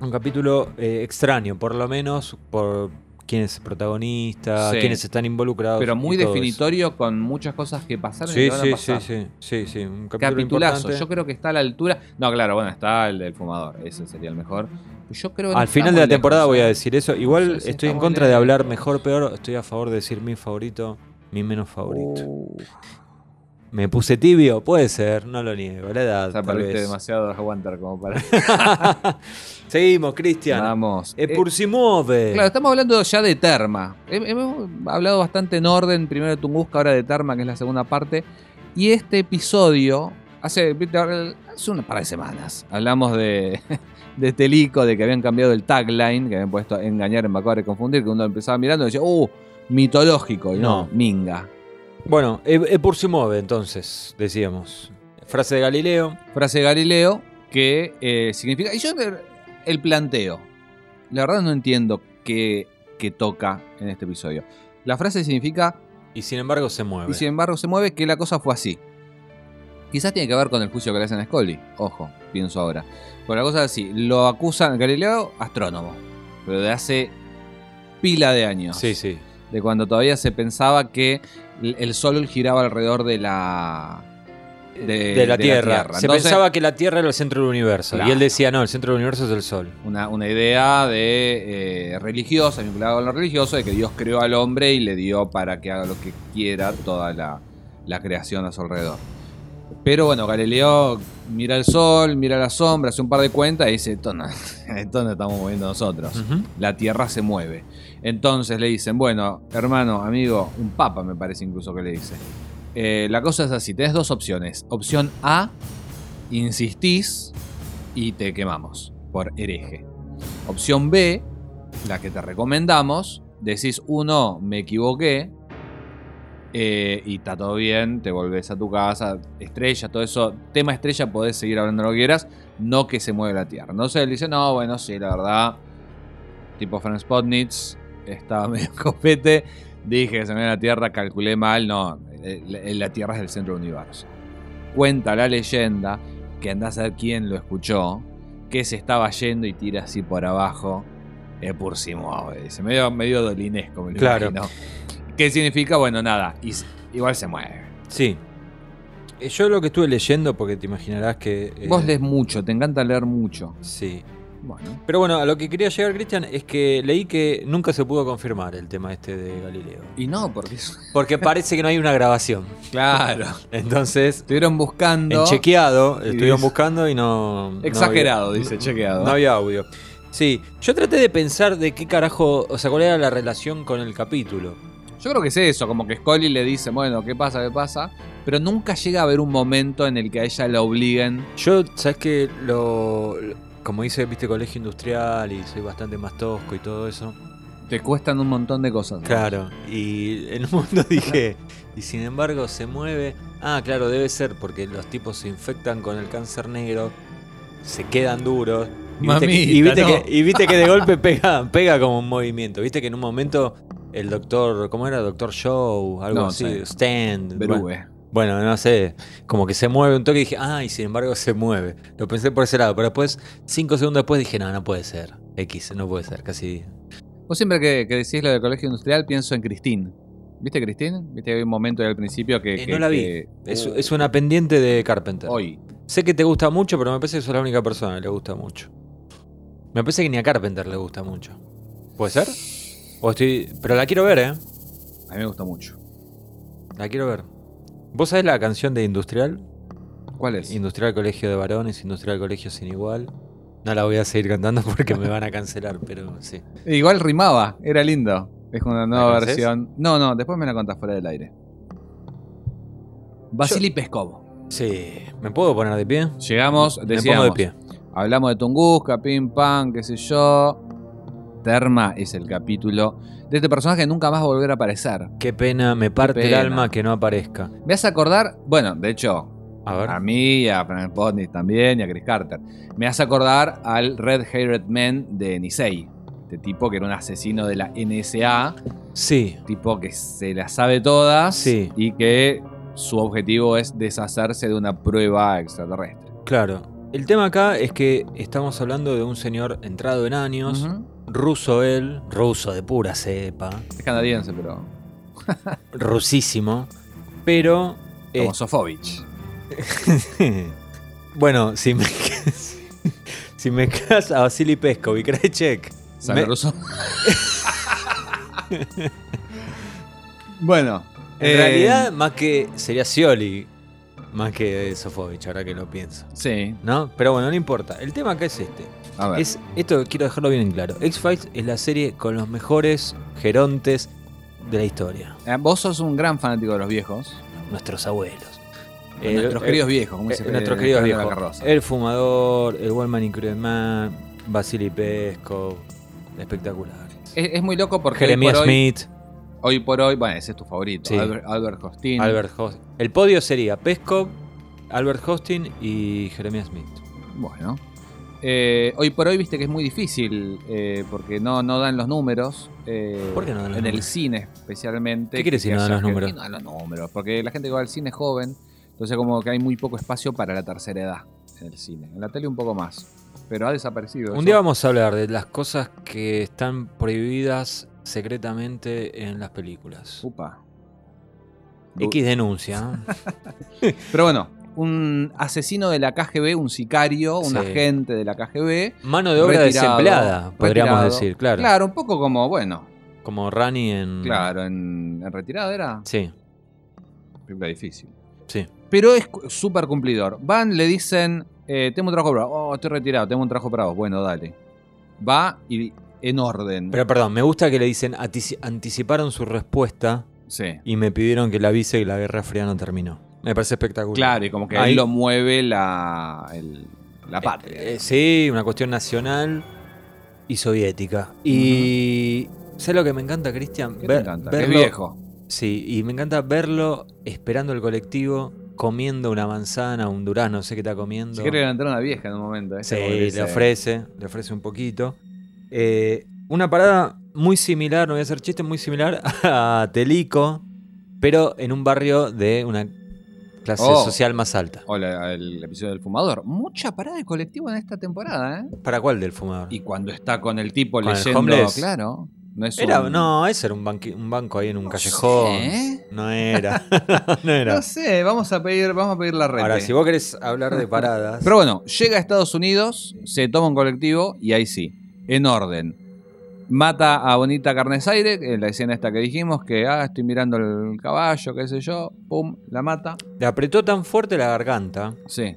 Un capítulo eh, extraño, por lo menos por quién es protagonista, Sí. quiénes están involucrados. Pero muy definitorio con muchas cosas que pasaron eso. y Sí, que van a sí, pasar. sí, sí, sí, sí. Un capítulo Capitulazo. importante. Yo creo que está a la altura. No, claro, bueno, está el del fumador. Ese sería el mejor. Yo creo Al final de la lejos, temporada voy a ¿eh? decir eso. Igual Sí, sí, estoy en contra de hablar mejor, peor. Estoy a favor de decir mi favorito, mi menos favorito. Uh, ¿Me puse tibio? Puede ser, no lo niego. La edad. tal perdiste demasiado aguantar como para. [laughs] Seguimos, Cristian. Vamos. Eh, mueve. Claro, estamos hablando ya de Terma. Hem- Hemos hablado bastante en orden, primero de Tunguska, ahora de Terma, que es la segunda parte. Y este episodio, hace, hace una par de semanas, hablamos de, [laughs] de Telico, de que habían cambiado el tagline, que habían puesto engañar, embacuar y confundir, que uno empezaba mirando y decía, ¡uh! Mitológico, y no, No. minga. Bueno, e, e por si mueve, entonces, decíamos. Frase de Galileo. Frase de Galileo que eh, significa. Y yo el planteo. La verdad no entiendo qué, qué toca en este episodio. La frase significa Y sin embargo se mueve. Y sin embargo se mueve que la cosa fue así. Quizás tiene que ver con el juicio que le hacen a Scully. Ojo, pienso ahora. Pero la cosa es así. Lo acusan Galileo, astrónomo. Pero de hace pila de años. Sí, sí. De cuando todavía se pensaba que el Sol giraba alrededor de la... De, de la Tierra. Se Entonces, pensaba que la Tierra era el centro del universo. Claro. Y él decía, no, el centro del universo es el Sol. Una, una idea de eh, religiosa, vinculada con lo religioso, de que Dios creó al hombre y le dio para que haga lo que quiera toda la, la creación a su alrededor. Pero bueno, Galileo mira el sol, mira la sombra, hace un par de cuentas y dice, esto no, [laughs] esto no estamos moviendo nosotros. La Tierra se mueve. Entonces le dicen, bueno, hermano, amigo, un papa me parece incluso que le dice. Eh, la cosa es así, tenés dos opciones. Opción A, insistís y te quemamos por hereje. Opción B, la que te recomendamos, decís, uno, me equivoqué, eh, y está todo bien, te volvés a tu casa, estrella, todo eso, tema estrella, podés seguir hablando lo que quieras, no que se mueve la Tierra. Entonces él dice, no, bueno, sí, la verdad, tipo Franz Spotnitz, estaba [laughs] medio copete, dije que se mueve la Tierra, calculé mal, no, eh, la, la Tierra es el centro del universo. Cuenta la leyenda, que andás a ver quién lo escuchó, que se estaba yendo y tira así por abajo, eh, por si mueve, dice, medio, medio dolinesco, me lo Claro. imagino. ¿Qué significa? Bueno, nada, y igual se mueve. Sí. Eh, Yo lo que estuve leyendo, porque te imaginarás que. eh, Vos lees mucho, te encanta leer mucho. Sí. Bueno. Pero bueno, a lo que quería llegar, Cristian, es que leí que nunca se pudo confirmar el tema este de Galileo. Y no, porque. Porque parece que no hay una grabación. Claro. Entonces, Estuvieron buscando... en chequeado, estuvieron dice- buscando y no. no Exagerado, había- dice, chequeado. No había audio. Sí, yo traté de pensar de qué carajo, o sea, cuál era la relación con el capítulo. Yo creo que es eso, como que Scully le dice, bueno, ¿qué pasa? ¿Qué pasa? Pero nunca llega a haber un momento en el que a ella la obliguen. Yo, ¿sabes qué? Lo- como hice, viste, colegio industrial y soy bastante más tosco y todo eso. Te cuestan un montón de cosas. ¿no? Claro, y en un momento [laughs] dije, y sin embargo se mueve. Ah, claro, debe ser porque los tipos se infectan con el cáncer negro, se quedan duros. Y viste, que, y viste no. que, y viste que de golpe pega, pega como un movimiento. Viste que en un momento el doctor, ¿cómo era? Doctor Show, algo No así, sé. Stand. Berube. bueno, Bueno, no sé, como que se mueve un toque y dije, ah, y sin embargo se mueve. Lo pensé por ese lado, pero después, cinco segundos después dije, no, no puede ser. X, no puede ser, casi. Vos siempre que, que decís lo del colegio industrial pienso en Christine. ¿Viste Christine? ¿Viste que hay un momento ahí al principio que... Eh, que- no la vi. que- Es, Uh, es una pendiente de Carpenter. Hoy. Sé que te gusta mucho, pero me parece que sos la única persona que le gusta mucho. Me parece que ni a Carpenter le gusta mucho. ¿Puede ser? O estoy. Pero la quiero ver, ¿eh? A mí me gusta mucho. La quiero ver. ¿Vos sabés la canción de Industrial? ¿Cuál es? Industrial Colegio de Varones, Industrial Colegio Sin Igual. No la voy a seguir cantando porque me van a cancelar, [laughs] pero sí. Igual rimaba, era lindo. Es una nueva versión. No, no, después me la contás fuera del aire. Vasily Peskov. Sí. ¿Me puedo poner de pie? Llegamos, Me pongo decíamos, de pie. hablamos de Tunguska, pim pam, qué sé yo. Terma es el capítulo de este personaje que nunca más va a volver a aparecer. Qué pena, me parte el alma que no aparezca. Me hace acordar, bueno, de hecho, A ver. a mí, a Frank Potney también y a Chris Carter. Me hace acordar al Red Haired Man de Nisei. Este tipo que era un asesino de la NSA, Sí. tipo que se las sabe todas Sí. y que su objetivo es deshacerse de una prueba extraterrestre. Claro. El tema acá es que estamos hablando de un señor entrado en años. Ruso él, ruso de pura cepa, Es canadiense, pero rusísimo, pero... eh, como Sofovich. [laughs] bueno, si me... si me quedas a Vasily Peskov y Krejcek, ¿Sabe me- ruso? [laughs] bueno. en eh, realidad más que sería Scioli, más que Sofovich, ahora que lo pienso. Sí. ¿No? Pero bueno, no importa. El tema acá es este. A ver. Es, esto quiero dejarlo bien en claro. X-Files es la serie con los mejores gerontes de la historia. Eh, Vos sos un gran fanático de los viejos. Nuestros abuelos. nuestros El- queridos viejos, como eh, dice nuestros eh, queridos viejos. El fumador, el Wallman Included Man, Vasily Peskov. Espectacular. Es, es muy loco porque Jeremiah por, Smith, hoy por hoy, bueno, ese es tu favorito. Sí. Albert, Albert Hostin. Albert Hostin. El podio sería Peskov, Albert Hostin y Jeremiah Smith. Bueno. Eh, hoy por hoy viste que es muy difícil eh, porque no, no dan los números. eh, ¿Por qué no dan los En el cine, especialmente. ¿Qué quiere decir que no dan los números? y No dan los números. Porque la gente que va al cine es joven. Entonces, como que hay muy poco espacio para la tercera edad en el cine. En la tele, un poco más. Pero ha desaparecido. Un eso. día vamos a hablar de las cosas que están prohibidas secretamente en las películas. Upa. X denuncia. [laughs] Pero bueno, un asesino de la KGB, un sicario, un Sí. agente de la KGB. Mano de obra retirado, desempleada, podríamos retirado. decir, claro. Claro, un poco como, bueno, Como Rani en. claro, en, en retirada era. Sí, Película difícil. sí. Pero es súper cumplidor. Van, le dicen, eh, tengo un trabajo para vos. Oh, estoy retirado, tengo un trabajo para vos. Bueno, dale. Va y en orden. Pero perdón, me gusta que le dicen "Atici- anticiparon su respuesta sí. y me pidieron que le avise que la Guerra Fría no terminó. Me parece espectacular. Claro, y como que Ahí- ahí lo mueve la, el- la patria. Eh, sí, una cuestión nacional y soviética. Y. ¿Sabes lo que me encanta, Cristian? ¿Qué te Ver- encanta? Que es verlo- viejo. Sí, y me encanta verlo esperando el colectivo, comiendo una manzana, un durazno, no sé qué está comiendo. Si quiere levantar una vieja en un momento. ¿eh? Sí, le ofrece, le ofrece un poquito. Eh, una parada muy similar, no voy a hacer chiste, muy similar [laughs] a Telico, pero en un barrio de una clase Oh. social más alta. Hola, el episodio del fumador. Mucha parada de colectivo en esta temporada, ¿eh? ¿Para cuál del fumador? Y cuando está con el tipo ¿Con el leyendo, homeless? claro. No es Era, un- no, ese era un, banqui- un banco ahí en un callejón. sé. No era. [laughs] [laughs] no era. No sé, vamos a pedir, vamos a pedir la red. Ahora, si vos querés hablar de paradas. Pero bueno, llega a Estados Unidos, se toma un colectivo y ahí sí, en orden. Mata a Bonita Carnesaire, en la escena esta que dijimos, que ah, estoy mirando el caballo, qué sé yo, pum, la mata. le apretó tan fuerte la garganta Sí.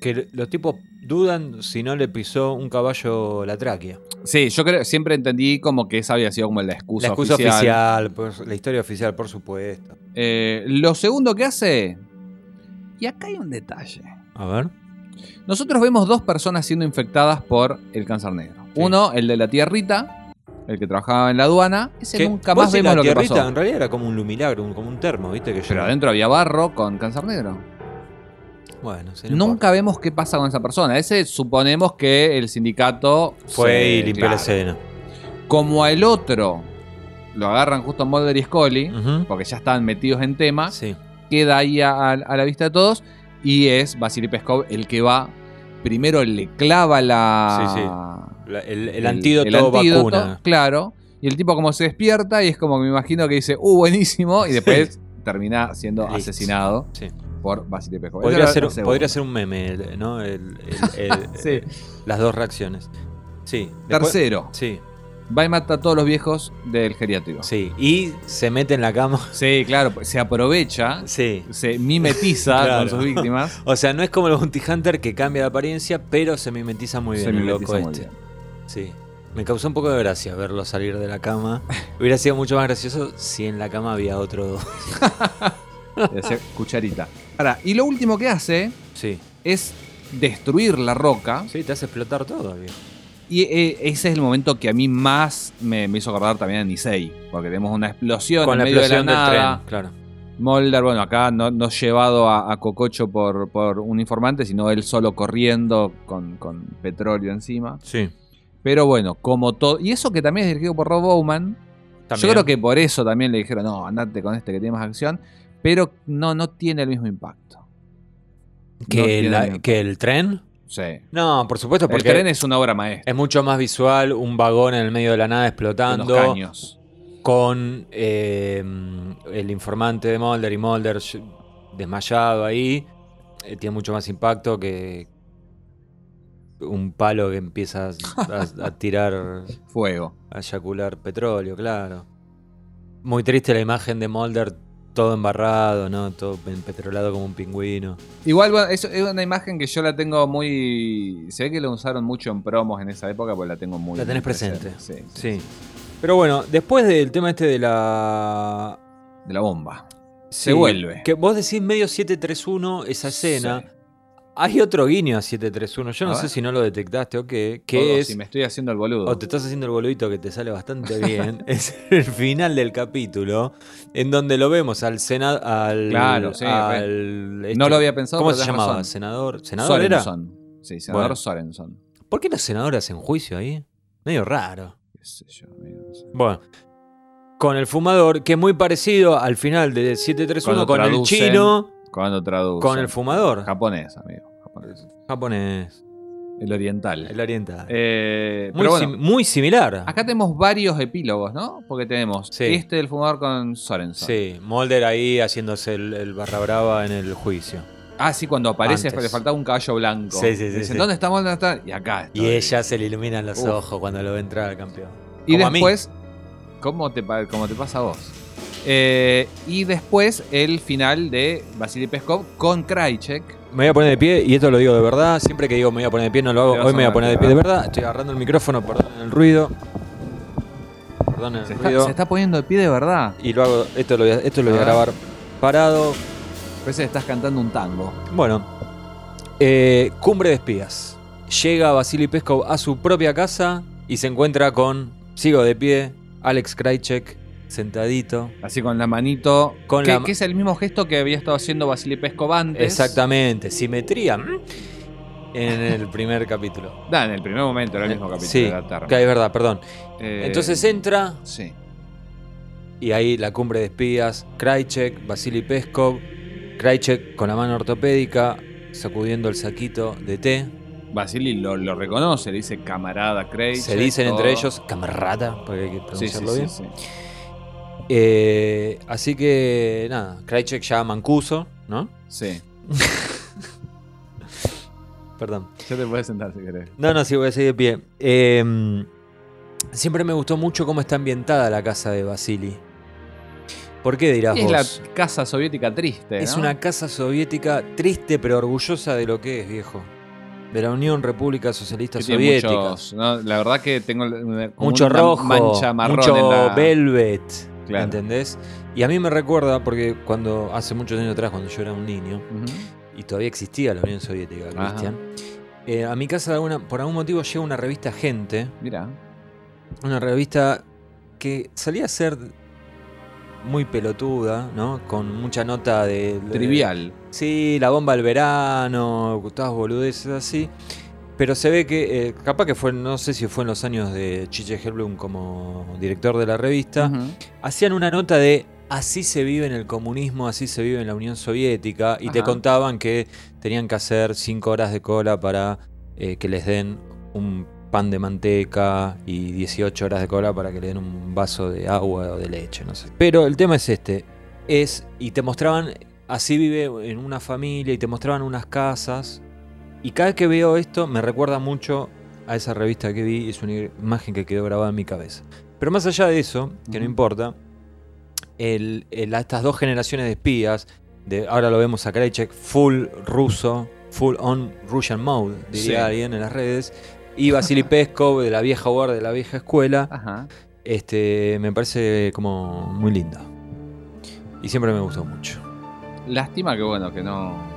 que los tipos dudan si no le pisó un caballo la tráquea. Sí, yo creo, siempre entendí como que esa había sido como la excusa, La excusa oficial. por- la historia oficial, por supuesto. Eh, lo segundo que hace, y acá hay un detalle. A ver. Nosotros vemos dos personas siendo infectadas por el cáncer negro. Uno, el de la tierrita, el que trabajaba en la aduana. Ese Que nunca más vemos lo que pasó. En realidad era como un lumilagro, como un termo, ¿viste? Que Pero adentro había barro con cáncer negro. Bueno, Nunca vemos qué pasa con esa persona. Ese suponemos que el sindicato fue y limpió claro. la escena. Como al otro lo agarran justo Mulder y Scully, porque ya estaban metidos en tema, Sí. queda ahí a, a la vista de todos y es Vasily Peskov el que va. Primero le clava la. Sí, sí. La- el, el antídoto vacuna. Claro. Y el tipo como se despierta y es como que me imagino que dice, uh, buenísimo. Y después termina siendo asesinado Sí. por Vasily Peskov. Podría, ser, el podría ser un meme, el- ¿no? El- el- el- [laughs] Sí. Las dos reacciones. Sí. Después- Tercero, Sí, va y mata a todos los viejos del geriátrico. sí. Y se mete en la cama. Sí, claro, se aprovecha, Sí. se mimetiza [laughs] Claro. con sus víctimas. O sea, no es como el Bounty Hunter que cambia de apariencia, pero se mimetiza muy bien se el mimetiza loco muy este. bien. Sí. Me causó un poco de gracia verlo salir de la cama. [laughs] Hubiera sido mucho más gracioso si en la cama había otro. [laughs] Cucharita. Ahora, y lo último que hace Sí. es destruir la roca. Sí, te hace explotar todo. Y eh, ese es el momento que a mí más me, me hizo acordar también a Nisei. Porque tenemos una explosión Con en la medio explosión de la del nada. tren, claro. Mulder, bueno, acá no, no llevado a, a Cococho por, por un informante, sino él solo corriendo con, con petróleo encima. Sí. Pero bueno, como todo. Y eso que también es dirigido por Rob Bowman. Yo creo que por eso también le dijeron, no, andate con este que tiene más acción. Pero no, no tiene el mismo impacto. ¿Que, la- ningún- que el tren. Sí. No, por supuesto, El porque tren es una obra maestra. es mucho más visual, un vagón en el medio de la nada explotando. los caños. con eh, el informante de Mulder y Mulder desmayado ahí, eh, tiene mucho más impacto que un palo que empieza a, a [laughs] tirar, Fuego. a eyacular petróleo, claro. Muy triste la imagen de Mulder todo embarrado, ¿no? Todo empetrolado como un pingüino. Igual, bueno, eso es una imagen que yo la tengo muy. Se ve que la usaron mucho en promos en esa época, pues la tengo muy. La tenés muy presente. Sí, sí. Sí. Pero bueno, después del tema este de la... De la bomba. Sí, Se vuelve. Que vos decís medio 731 esa escena. Hay otro guiño a 731. Yo A no sé si no lo detectaste o qué. Que Todo, es. Si me estoy haciendo el boludo. O te estás haciendo el boludito que te sale bastante bien. [laughs] es el final del capítulo. En donde lo vemos al senador. Al, Claro, sí, al- este- No lo había pensado, ¿Cómo se llamaba? razón. ¿Senador? ¿Senador era? Sorenson. Sí, senador Bueno. Sorenson. ¿Por qué los senadores hacen juicio ahí? Medio raro. Qué sé yo, amigo, no sé. Bueno. Con el fumador, que es muy parecido al final de 731 Cuando con el chino, Cuando traduce. con el fumador. Japonés, amigo. Japonés. Japonés. El oriental. El oriental. Eh, muy, pero bueno, sim- muy similar. acá tenemos varios epílogos, ¿no? Porque tenemos Sí. este del fumador con Sorenson. Sí, Mulder ahí haciéndose el, el barra brava en el juicio. Ah, sí, cuando aparece Antes. le faltaba un caballo blanco. Sí, sí, sí, Dicen, sí. ¿dónde está está? Y acá. Y ella se le iluminan los Uf. ojos cuando lo ve entrar al campeón. Y Como después, ¿cómo te, cómo te pasa a vos? Eh, y después el final de Vasily Peskov con Krajicek. Me voy a poner de pie, y esto lo digo de verdad. Siempre que digo me voy a poner de pie, no lo hago. Hoy me voy a poner de pie de verdad. Estoy agarrando el micrófono, perdonen el ruido. Perdonen Se el está, ruido. se está poniendo de pie de verdad. Y lo hago, esto lo voy a, esto lo voy a A ver. grabar parado. Parece que estás cantando un tango. Bueno, eh, Cumbre de Espías. Llega Vasily Peskov a su propia casa y se encuentra con, sigo de pie, Alex Krajicek, sentadito. Así con la manito. Con que, la que es el mismo gesto que había estado haciendo Vasily Peskov antes. Exactamente, simetría. En el primer capítulo. [laughs] Da, en el primer momento era el mismo capítulo Sí, de la Terra. que es verdad, perdón. Eh, Entonces entra Sí. y ahí la cumbre de espías, Krajicek, Vasily Peskov, Krajicek con la mano ortopédica, sacudiendo el saquito de té. Vasily lo, lo reconoce, le dice camarada Krajicek. Se dicen todo. entre ellos camarada, porque hay que Sí, sí, pronunciarlo sí, bien. sí. Eh, así que nada, Krajicek ya mancuso, ¿no? Sí. [laughs] Perdón. Ya te puedes sentar si querés. No, no, sí, voy a seguir de pie. Eh, siempre me gustó mucho cómo está ambientada la casa de Vasily. ¿Por qué dirás Y vos? es la casa soviética triste. Es ¿no? una casa soviética triste pero orgullosa de lo que es, viejo. De la Unión República Socialista Que Soviética. muchos, ¿no? La verdad que tengo como mucho una rojo, mancha marrón mucho en la... velvet, Claro. ¿entendés? Y a mí me recuerda, porque cuando hace muchos años atrás, cuando yo era un niño, y todavía existía la Unión Soviética. Cristian, eh, a mi casa alguna- por algún motivo llega una revista Gente, Mira. una revista que salía a ser muy pelotuda, ¿no? Con mucha nota de... de- Trivial. Sí, la bomba del verano, todas boludeces así. Pero se ve que, eh, capaz que fue, no sé si fue en los años de Chiche Helblum como director de la revista, hacían una nota de así se vive en el comunismo, así se vive en la Unión Soviética, y te contaban que tenían que hacer 5 horas de cola para eh, que les den un pan de manteca y 18 horas de cola para que le den un vaso de agua o de leche, no sé. Pero el tema es este, es, y te mostraban, así vive en una familia, y te mostraban unas casas, y cada vez que veo esto me recuerda mucho a esa revista que vi, es una imagen que quedó grabada en mi cabeza. Pero más allá de eso, que no importa, el- el- estas dos generaciones de espías, de, ahora lo vemos a Krajicek, full ruso, full on Russian mode, diría Sí. alguien en las redes, y Vasily [laughs] Peskov de la vieja guardia, de la vieja escuela, Ajá. este, me parece como muy linda. Y siempre me gustó mucho. Lástima que bueno, que no.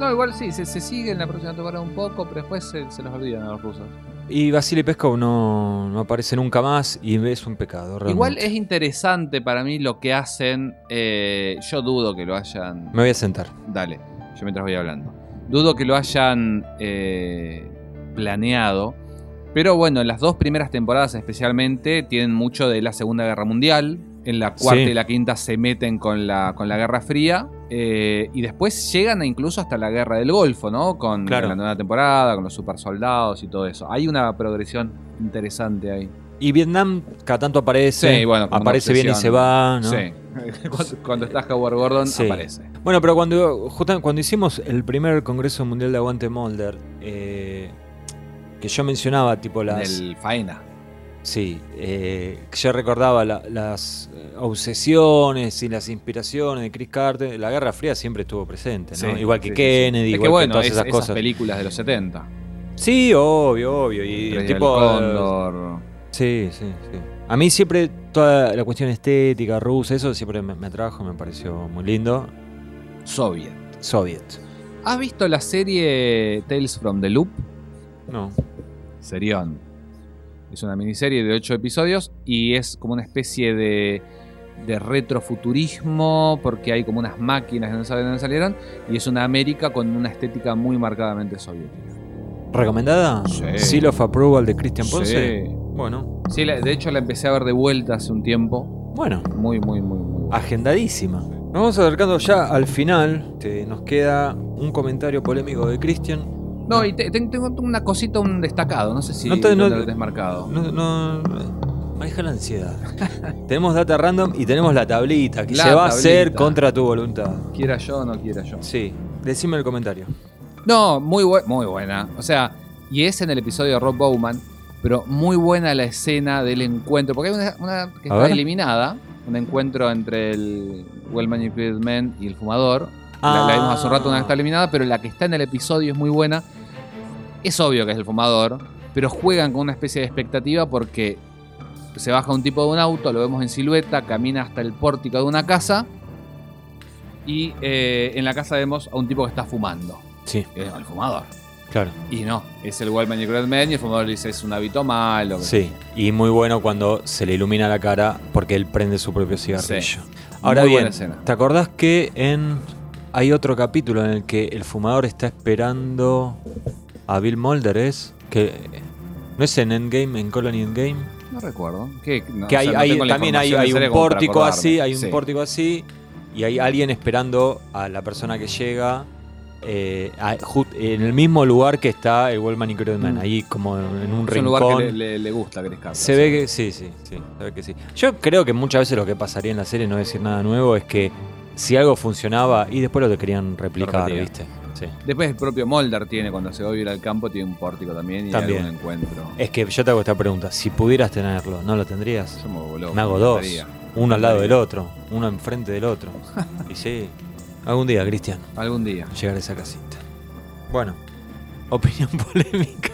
No, igual sí, se, se sigue en la próxima temporada un poco, pero después se, se los olvidan a los rusos. Y Vasily Peskov no, no aparece nunca más y es un pecado. realmente. Igual es interesante para mí lo que hacen. eh, yo dudo que lo hayan. Me voy a sentar. Dale, yo mientras voy hablando. Dudo que lo hayan eh, planeado. Pero bueno, las dos primeras temporadas especialmente tienen mucho de la Segunda Guerra Mundial. En la cuarta Sí. y la quinta se meten con la, con la Guerra Fría. eh, y después llegan incluso hasta la Guerra del Golfo, ¿no? Con Claro. la nueva temporada, con los super soldados y todo eso. Hay una progresión interesante ahí. Y Vietnam cada tanto aparece. Sí, bueno, aparece bien y se va, ¿no? Sí. [laughs] cuando, cuando está Howard Gordon, Sí. aparece. Bueno, pero cuando, cuando hicimos el primer Congreso Mundial de Aguante Molder, eh, que yo mencionaba, tipo las. El Faena. Sí, eh, que yo recordaba la- las eh, obsesiones y las inspiraciones de Chris Carter. La Guerra Fría siempre estuvo presente, ¿no? Sí, igual que sí, Kennedy, sí. Es igual que bueno, todas es- esas películas de los 70. Sí, obvio, obvio. Y el tipo. del. Sí, sí, sí. A mí siempre toda la cuestión estética rusa, eso siempre me, me atrajo, me pareció muy lindo. Soviet. Soviet. ¿Has visto la serie Tales from the Loop? No. Serión. Es una miniserie de 8 episodios y es como una especie de, de retrofuturismo porque hay como unas máquinas que no saben de dónde salieron y es una América con una estética muy marcadamente soviética. ¿Recomendada? Sí. Seal of Approval de Christian Ponce. Sí. Bueno, Sí, de hecho la empecé a ver de vuelta hace un tiempo. bueno, Muy, muy, muy, muy. agendadísima. Nos vamos acercando ya al final. Este, nos queda un comentario polémico de Christian. No, y te- te- tengo una cosita, un destacado. No sé si No te- no- lo tenés marcado. No, no, maneja la ansiedad. [laughs] tenemos data random y tenemos la tablita que La se va a hacer contra tu voluntad. Quiera yo o no quiera yo. Sí, decime el comentario. No, muy, bu- muy buena. O sea, y es en el episodio de Rob Bowman, pero muy buena la escena del encuentro. Porque hay una, una que A está ver. eliminada, un encuentro entre el Well Manicured Man y el fumador. La, la vimos hace un rato, una que está eliminada, pero la que está en el episodio es muy buena. Es obvio que es el fumador, pero juegan con una especie de expectativa porque se baja un tipo de un auto, lo vemos en silueta, camina hasta el pórtico de una casa y eh, en la casa vemos a un tipo que está fumando. Sí, Es el fumador. claro. Y no, es el Wellman y el Man y el fumador dice es un hábito malo. que- Sí, y muy bueno cuando se le ilumina la cara porque él prende su propio cigarrillo. Sí. Ahora Muy bien, buena escena. ¿te acordás que en hay otro capítulo en el que el fumador está esperando a Bill Mulder es que no es en Endgame, en Colony Endgame, No recuerdo. Que, no, que o hay, sea, no hay- tengo la también hay, un pórtico así, hay un Sí. pórtico así y hay alguien esperando a la persona que llega eh, a- en el mismo lugar que está el Wellman y Crodman, Mm. ahí como en un Es un rincón. lugar que le, le- le gusta a Chris Carter. Se ve que sí, sí, sí, se ve que sí. Yo creo que muchas veces lo que pasaría en la serie, no decir nada nuevo, es que si algo funcionaba y después lo querían replicar. ¿viste? Sí. Después el propio Mulder tiene, cuando se va a vivir al campo, tiene un pórtico también y También. un encuentro. Es que yo te hago esta pregunta, si pudieras tenerlo, ¿no lo tendrías? Yo me Me hago me dos, uno al lado del otro, uno enfrente del otro. [laughs] y sí, algún día, Cristian, Algún día. llegar a esa casita. Bueno, opinión [laughs] polémica.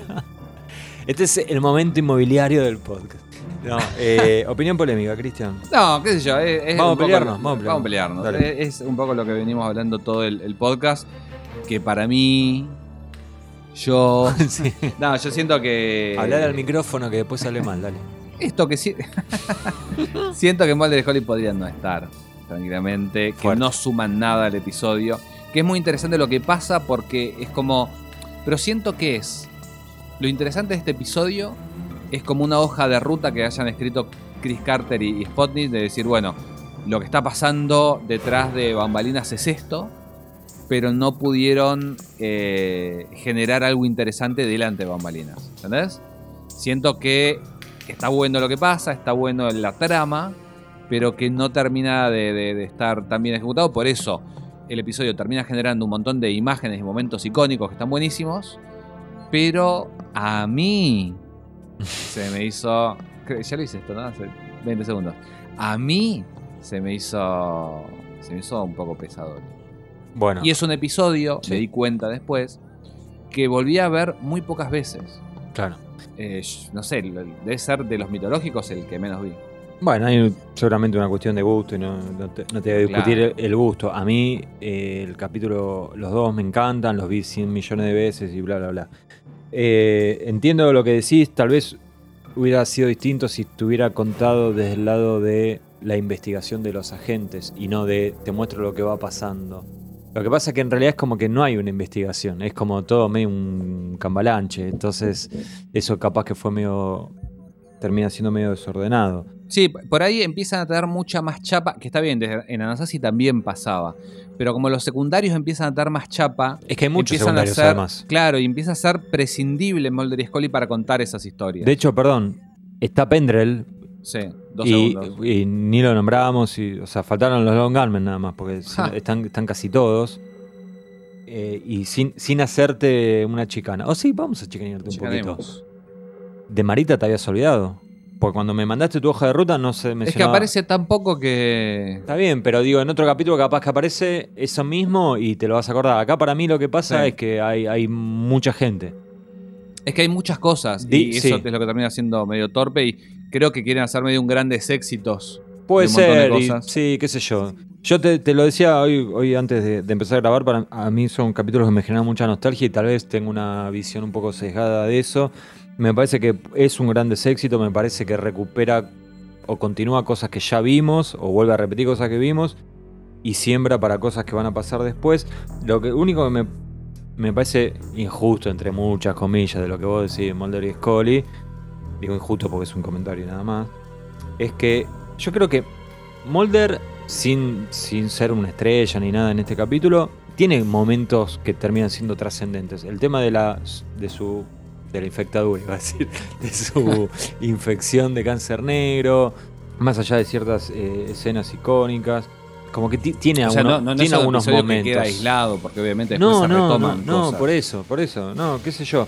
Este es el momento inmobiliario del podcast. No, eh, [laughs] opinión polémica, Cristian. No, qué sé yo. es- es Vamos un a poco- pelearnos, vamos a pelearnos. pelearnos. Dale. Es, es un poco lo que venimos hablando todo el, el podcast. Que para mí. Yo. [laughs] Sí. No, yo siento que. Hablar al micrófono que después sale mal, dale. Esto que sí. [laughs] siento que Mulder y Holly podrían no estar. Tranquilamente. Que Fuerte. no suman nada al episodio. Que es muy interesante lo que pasa porque es como. Pero siento que es. Lo interesante de este episodio es como una hoja de ruta que hayan escrito Chris Carter y Spotnik de decir, bueno, lo que está pasando detrás de bambalinas es esto, pero no pudieron eh, generar algo interesante delante de bambalinas. ¿Entendés? Siento que está bueno lo que pasa, está bueno la trama, pero que no termina de, de- de estar tan bien ejecutado. Por eso el episodio termina generando un montón de imágenes y momentos icónicos que están buenísimos, pero a mí [laughs] se me hizo... Ya lo hice esto, ¿no? Hace 20 segundos. A mí se me hizo... Se me hizo un poco pesado. Bueno, Y es un episodio, Sí. me di cuenta después, que volví a ver muy pocas veces. claro. Eh, no sé, debe ser de los mitológicos el que menos vi. Bueno, hay seguramente una cuestión de gusto y no, no te, no te voy a discutir Claro. el gusto. A mí eh, el capítulo, los dos me encantan, los vi 100 millones de veces y bla, bla, bla. Eh, entiendo lo que decís, tal vez hubiera sido distinto si estuviera contado desde el lado de la investigación de los agentes y no de te muestro lo que va pasando. Lo que pasa es que en realidad es como que no hay una investigación, es como todo medio un cambalanche, entonces eso capaz que fue medio... termina siendo medio desordenado. Sí, por ahí empiezan a tener mucha más chapa, que está bien, en Anasazi también pasaba. Pero como los secundarios empiezan a tener más chapa, Es que hay muchos empiezan a ser, además. Claro, y empieza a ser prescindible Mulder y Scully para contar esas historias. De hecho, perdón, está Pendrell sí, dos y, segundos. y ni lo nombramos, y, o sea, faltaron los Long Gunmen nada más, porque Ja. están, están casi todos. Eh, y sin, sin hacerte una chicana. O sí, vamos a chicanearte un poquito. De Marita te habías olvidado. Porque cuando me mandaste tu hoja de ruta no se Es que mencionaba. aparece tan poco que. Está bien, pero digo, en otro capítulo capaz que aparece eso mismo y te lo vas a acordar. Acá para mí lo que pasa Sí. es que hay, hay mucha gente. Es que hay muchas cosas. Di- y sí. eso es lo que termina siendo medio torpe. Y creo que quieren hacer medio un grandes éxitos. Puede ser, y- sí, qué sé yo. Yo te, te lo decía hoy, hoy antes de, de empezar a grabar, para a mí son capítulos que me generan mucha nostalgia y tal vez tengo una visión un poco sesgada de eso. Me parece que es un gran éxito, me parece que recupera o continúa cosas que ya vimos o vuelve a repetir cosas que vimos y siembra para cosas que van a pasar después. Lo que único que me, me parece injusto, entre muchas comillas, de lo que vos decís, Mulder y Scully, digo injusto porque es un comentario nada más, es que yo creo que Mulder, sin, sin ser una estrella ni nada en este capítulo, tiene momentos que terminan siendo trascendentes. El tema de la, de su de la infectadura, iba a decir, [laughs] de su [laughs] infección de cáncer negro, más allá de ciertas eh, escenas icónicas, como que ti- tiene, O sea, algunos, no, no, tiene algunos momentos. que queda aislado, porque obviamente después no, se no, no, retoman no, cosas. por eso, por eso, no, qué sé yo.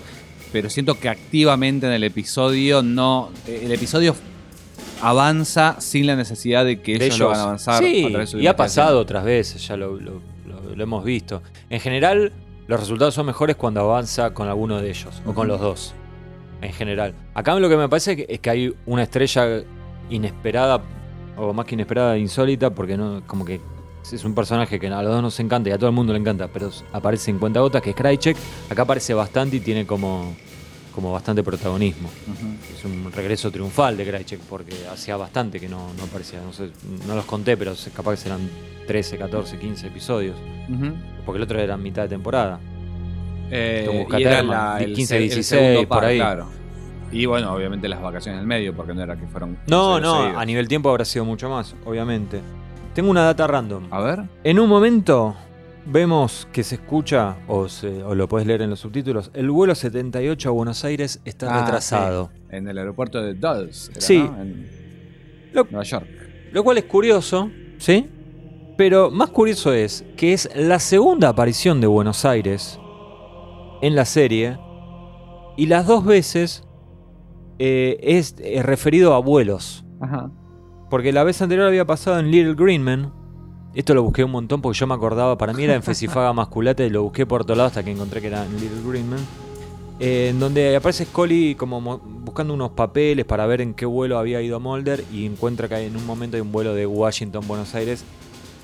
Pero siento que activamente en el episodio no. eh, El episodio avanza sin la necesidad de que de ellos, lo van a avanzar. Sí, a través de su y ha pasado otras veces, ya lo, lo- lo- lo hemos visto. En general, los resultados son mejores cuando avanza con alguno de ellos, o con los dos. En general. Acá lo que me parece es que hay una estrella inesperada, o más que inesperada, insólita, porque no, como que es un personaje que a los dos nos encanta y a todo el mundo le encanta, pero aparece en cuenta gotas, que es Krychek. Acá aparece bastante y tiene como, como bastante protagonismo. Es un regreso triunfal de Krychek porque hacía bastante que no, no aparecía. No, sé, no los conté, pero capaz que serán 13, 14, 15 episodios. Porque el otro era mitad de temporada. Eh, y era la- el 15, se- el 16, segundo por ahí. Claro. Y bueno, obviamente las vacaciones en el medio, porque no era que fueron. No, no, seguidos. a nivel tiempo habrá sido mucho más, obviamente. Tengo una data random. A ver. En un momento vemos que se escucha, o, se- o lo puedes leer en los subtítulos, el vuelo 78 a Buenos Aires está Ah, retrasado. sí, En el aeropuerto de Dulles. era, Sí. ¿no? En Lo- Nueva York. Lo cual es curioso, ¿sí? Pero más curioso es que es la segunda aparición de Buenos Aires en la serie y las dos veces eh, es eh, referido a vuelos. Ajá. Porque la vez anterior había pasado en Little Green Man. Esto lo busqué un montón porque yo me acordaba, para mí era en Fesifaga Masculata y lo busqué por otro lado hasta que encontré que era en Little Green Man. eh, en donde aparece Scully como mo- buscando unos papeles para ver en qué vuelo había ido Mulder y encuentra que en un momento hay un vuelo de Washington Buenos Aires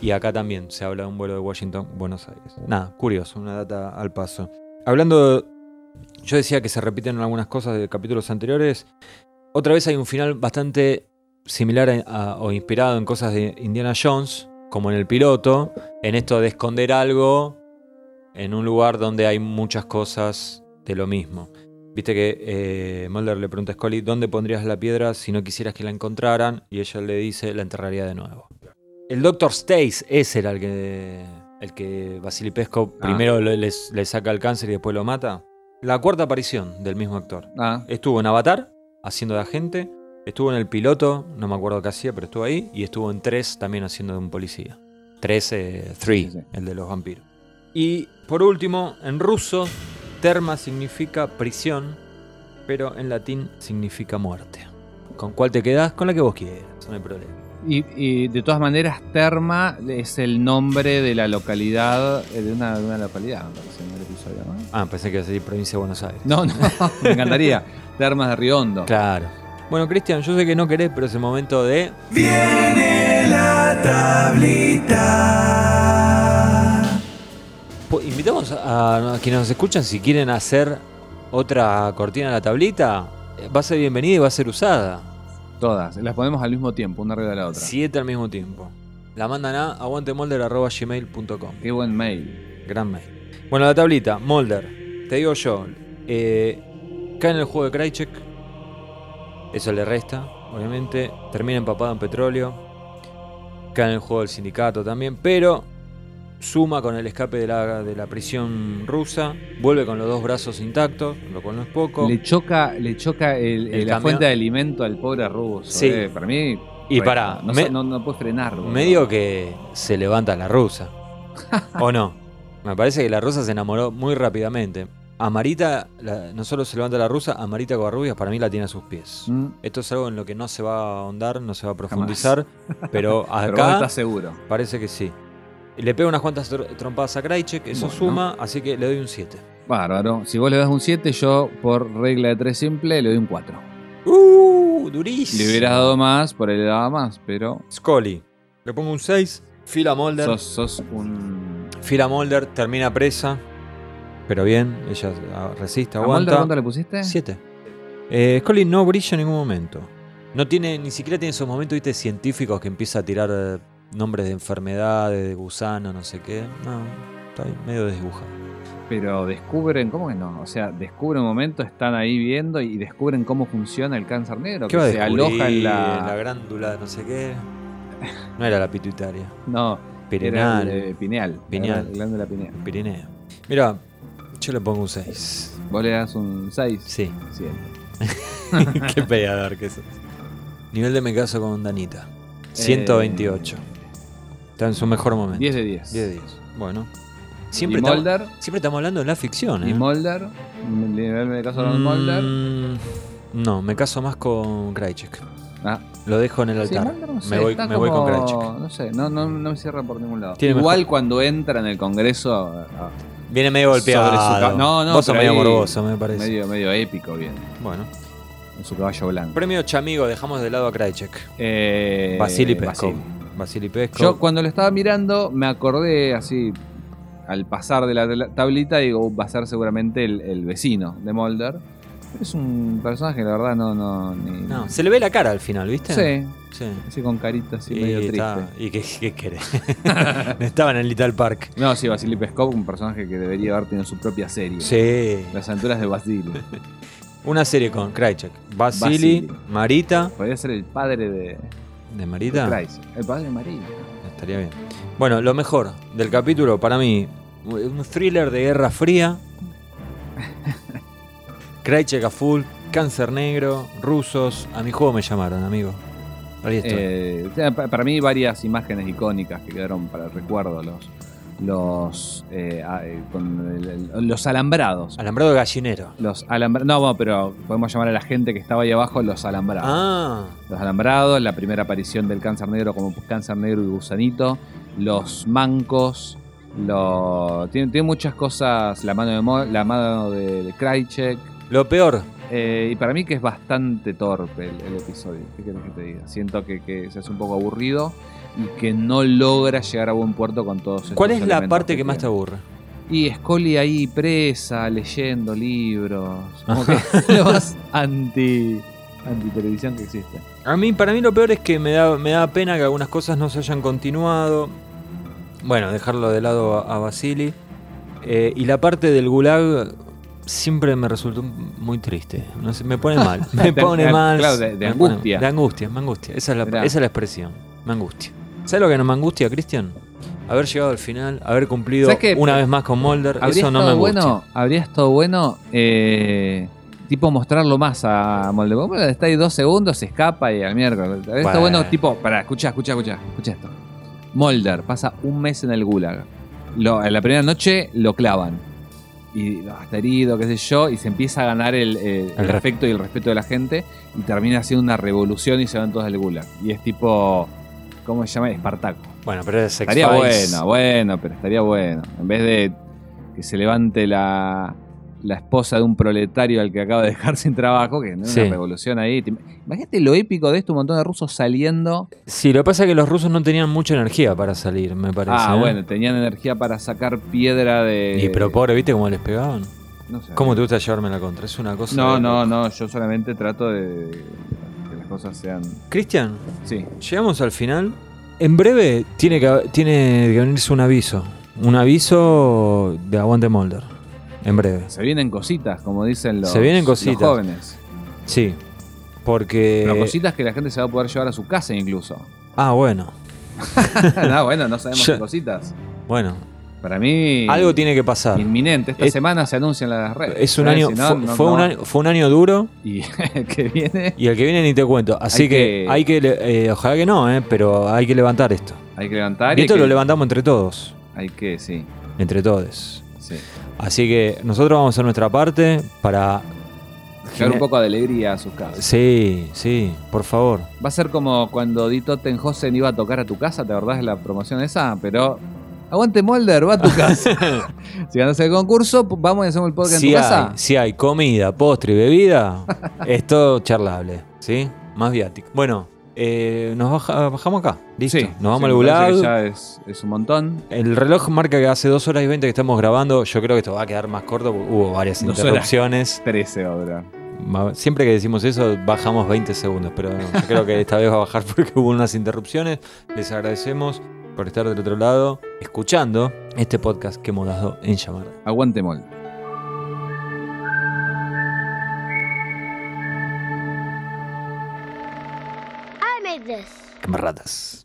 y acá también se habla de un vuelo de Washington Buenos Aires. Nada, curioso, una data al paso. Hablando, yo decía que se repiten algunas cosas de capítulos anteriores. Otra vez hay un final bastante similar a- a- o inspirado en cosas de Indiana Jones, como en el piloto, en esto de esconder algo en un lugar donde hay muchas cosas de lo mismo. Viste que eh, Mulder le pregunta a Scully, ¿dónde pondrías la piedra si no quisieras que la encontraran? Y ella le dice, la enterraría de nuevo. El Doctor Stace, ese era el que, el que Vasily Peskov Ah. primero le saca el cáncer y después lo mata. La cuarta aparición del mismo actor. Ah, Estuvo en Avatar, haciendo de agente. Estuvo en el piloto, no me acuerdo qué hacía, pero estuvo ahí. Y estuvo en 3 también haciendo de un policía. 3, 3, Sí, sí. el de los vampiros. Y por último, en ruso, terma significa prisión, pero en latín significa muerte. ¿Con cuál te quedas? Con la que vos quieras, no hay problema. y, y de todas maneras, Terma es el nombre de la localidad, eh, de una, de una localidad, me parece, en el episodio, ¿no? Ah, pensé que iba a decir provincia de Buenos Aires. No, no, [laughs] me encantaría. Termas de Riondo. Claro. Bueno, Cristian, yo sé que no querés, pero es el momento de. Po- Invitamos a, a quienes nos escuchan si quieren hacer otra cortina a la tablita. Va a ser bienvenida y va a ser usada. Todas. Las ponemos al mismo tiempo, una arriba de la otra. Siete al mismo tiempo. La mandan a aguantemolder.gmail.com. Qué buen mail. Gran mail. Bueno, la tablita, Molder. Te digo yo, eh, cae en el juego de Krychek. Eso le resta, obviamente. Termina empapado en petróleo. Cae en el juego del sindicato también. Pero suma con el escape de la, de la prisión rusa. Vuelve con los dos brazos intactos, lo cual no es poco. Le choca, le choca el- El la fuente de alimento al pobre ruso. Sí. eh. Para mí. Y bueno, pará, no, me- no, no puede frenar. boludo. Medio que se levanta la rusa. [laughs] ¿O no? Me parece que la rusa se enamoró muy rápidamente. A Marita, la- no solo se levanta la rusa, a Marita Covarrubias para mí la tiene a sus pies. Mm, Esto es algo en lo que no se va a ahondar, no se va a profundizar, [laughs] pero Pero acá estás seguro. parece que sí. Le pega unas cuantas tr- trompadas a Krajicek, eso Bueno. suma, así que le doy un 7. Bárbaro. Si vos le das un 7, yo por regla de 3 simple le doy un 4. ¡Uh! Durísimo. Le hubieras dado más, por él le daba más, pero Scully. Le pongo un 6. Fila Molder. sos, sos un. Fila Molder termina presa. Pero bien, ella ah, resiste, ¿A aguanta. cuánto le pusiste? 7. Eh, Scully no brilla en ningún momento. No tiene, ni siquiera tiene esos momentos ¿viste? científicos que empieza a tirar eh, nombres de enfermedades, de gusano, no sé qué. No, está ahí medio desdibujado. Pero descubren, ¿cómo que no? O sea, descubren un momento, están ahí viendo y descubren cómo funciona el cáncer negro. ¿Qué que va a se aloja en la. la glándula, no sé qué. No era la pituitaria. [laughs] No, Pirenal. era el, eh, pineal. Pineal. La glándula pineal. Pirineo. Mira, yo le pongo un 6. Vos le das un 6. Sí. 7. [laughs] qué peleador que sos. Nivel de me caso con Danita. 128. Está en su mejor momento. 10 de 10. 10 de 10. Bueno. Siempre, y estamos, Mulder. siempre estamos hablando de la ficción, ¿eh? Y nivel de caso con Mulder. Mm, No, me caso más con Krychek. Ah, Lo dejo en el sí, altar. Mulder no sé, me voy, me voy con como- Krychek. No sé, no, no, no me cierra por ningún lado. Igual mejor- cuando entra en el Congreso. ah, Viene medio golpeado. Sobre su No, no, Vos sos medio ahí morboso, me parece. medio, medio épico, bien. Bueno. En su caballo blanco. Premio Chamigo, dejamos de lado a Krychek. Eh, Vasily Peskov. Vasily. Peskov. Yo cuando lo estaba mirando me acordé así, al pasar de la tablita, digo, "Uh, va a ser seguramente el, el vecino de Mulder. Pero es un personaje, la verdad, no... no, ni- No, se le ve la cara al final, ¿viste? Sí, Sí. así con carita así Y medio triste. está- ¿Y qué, qué querés? [laughs] Estaban en Little Park. No, sí, Vasily Peskov, un personaje que debería haber tenido su propia serie. Sí. Las aventuras de Vasily. [laughs] Una serie con Krychek. Vasily, Vasily. Marita. Podría ser el padre de, ¿De de Marita? Christ. El padre de María. Estaría bien. Bueno, lo mejor del capítulo para mí, un thriller de Guerra Fría. [laughs] Krychek a full, cáncer negro, rusos. A mi juego me llamaron, amigo. Eh, para mí varias imágenes icónicas que quedaron para el recuerdo. Los, los, eh, eh, con el- el- los alambrados. Alambrado de gallinero. Los alambrados. No, bueno, pero podemos llamar a la gente que estaba ahí abajo los alambrados. Ah, Los alambrados, la primera aparición del cáncer negro como cáncer negro y gusanito. Los mancos. Lo, tiene, tiene muchas cosas. La mano de, Mo- la mano de, de Krychek. lo peor. Eh, y para mí que es bastante torpe el, el episodio. ¿Qué querés que te diga? Siento que, que se hace un poco aburrido y que no logra llegar a buen puerto con todos ¿Cuál es la parte que más te aburre? Y Scully ahí presa, leyendo libros. [laughs] Como que lo más anti, anti televisión que existe. A mí, para mí lo peor es que me da, me da pena que algunas cosas no se hayan continuado. Bueno, dejarlo de lado a, a Basili. Eh, y la parte del gulag siempre me resultó muy triste. No sé, me pone mal. [laughs] Me pone mal. claro, de- de me pone- angustia. de angustia, me angustia. Esa es, la, esa es la expresión. Me angustia. ¿Sabes lo que no me angustia, Cristian? Haber llegado al final, haber cumplido una vez más con Mulder, eso no me angustia. bueno, habría estado bueno, eh, tipo mostrarlo más a Mulder. Mulder está ahí dos segundos, se escapa y al miércoles. Habría estado Bueno. bueno, tipo, pará, escucha, escucha, escucha, escucha esto. Mulder pasa un mes en el gulag. Lo- en la primera noche lo clavan. Y está herido, qué sé yo, y se empieza a ganar el, eh, el El re- afecto y el respeto de la gente. Y termina haciendo una revolución y se van todos del gulag. Y es tipo, ¿cómo se llama? Espartaco. Bueno, pero es Estaría bueno, bueno, pero estaría bueno. En vez de que se levante la, la esposa de un proletario al que acaba de dejar [laughs] sin trabajo, que no es Sí. una revolución ahí. Te- Imagínate lo épico de esto, un montón de rusos saliendo. Sí, lo que pasa es que los rusos no tenían mucha energía para salir, me parece. ah, ¿eh? bueno, tenían energía para sacar piedra de. Y pero pobre, ¿viste cómo les pegaban? No sé. ¿Cómo te gusta llevarme la contra? Es una cosa. No, de no, no, yo solamente trato de que las cosas sean. Cristian, Sí. llegamos al final. En breve tiene que, tiene que venirse un aviso. Un aviso de Aguante Molder. En breve. Se vienen cositas, como dicen los, Se vienen los cositas. jóvenes. Sí. Porque. Pero cositas que la gente se va a poder llevar a su casa incluso. Ah, bueno. [laughs] no, bueno, no sabemos Yo- qué cositas. Bueno. Para mí. Algo tiene que pasar. Inminente. Esta Es- semana se anuncia en las redes. Es un año, Si no, fue, no- fue no. un año. Fue un año duro. Y [laughs] el que viene Y el que viene ni te cuento. Así Hay que, que- hay que. eh, ojalá que no, eh, pero hay que levantar esto. hay que levantar. Y esto lo levantamos entre todos. Hay que, sí. Entre todos. Sí. Así que nosotros vamos a hacer nuestra parte para. Llevar un poco de alegría a sus casas. Sí, sí, por favor. Va a ser como cuando Di Tottenhausen iba a tocar a tu casa, ¿te acordás de la promoción esa? Pero. Aguante Molder, va a tu casa. [laughs] si ganas el concurso, vamos y hacemos el podcast Si en tu hay, casa. si hay comida, postre y bebida, es todo charlable, ¿sí? Más viático. Bueno, eh, nos baja- bajamos acá. Listo. Sí, nos vamos sí, al gulag. Ya es, es un montón. El reloj marca que hace 2 horas y 20 que estamos grabando. Yo creo que esto va a quedar más corto porque hubo varias Dos interrupciones. 13 ahora. Siempre que decimos eso, bajamos 20 segundos, pero no, yo creo que esta vez va a bajar [laughs] porque hubo unas interrupciones. Les agradecemos por estar del otro lado, escuchando este podcast que hemos dado en llamar. Aguante Molder. Camaradas.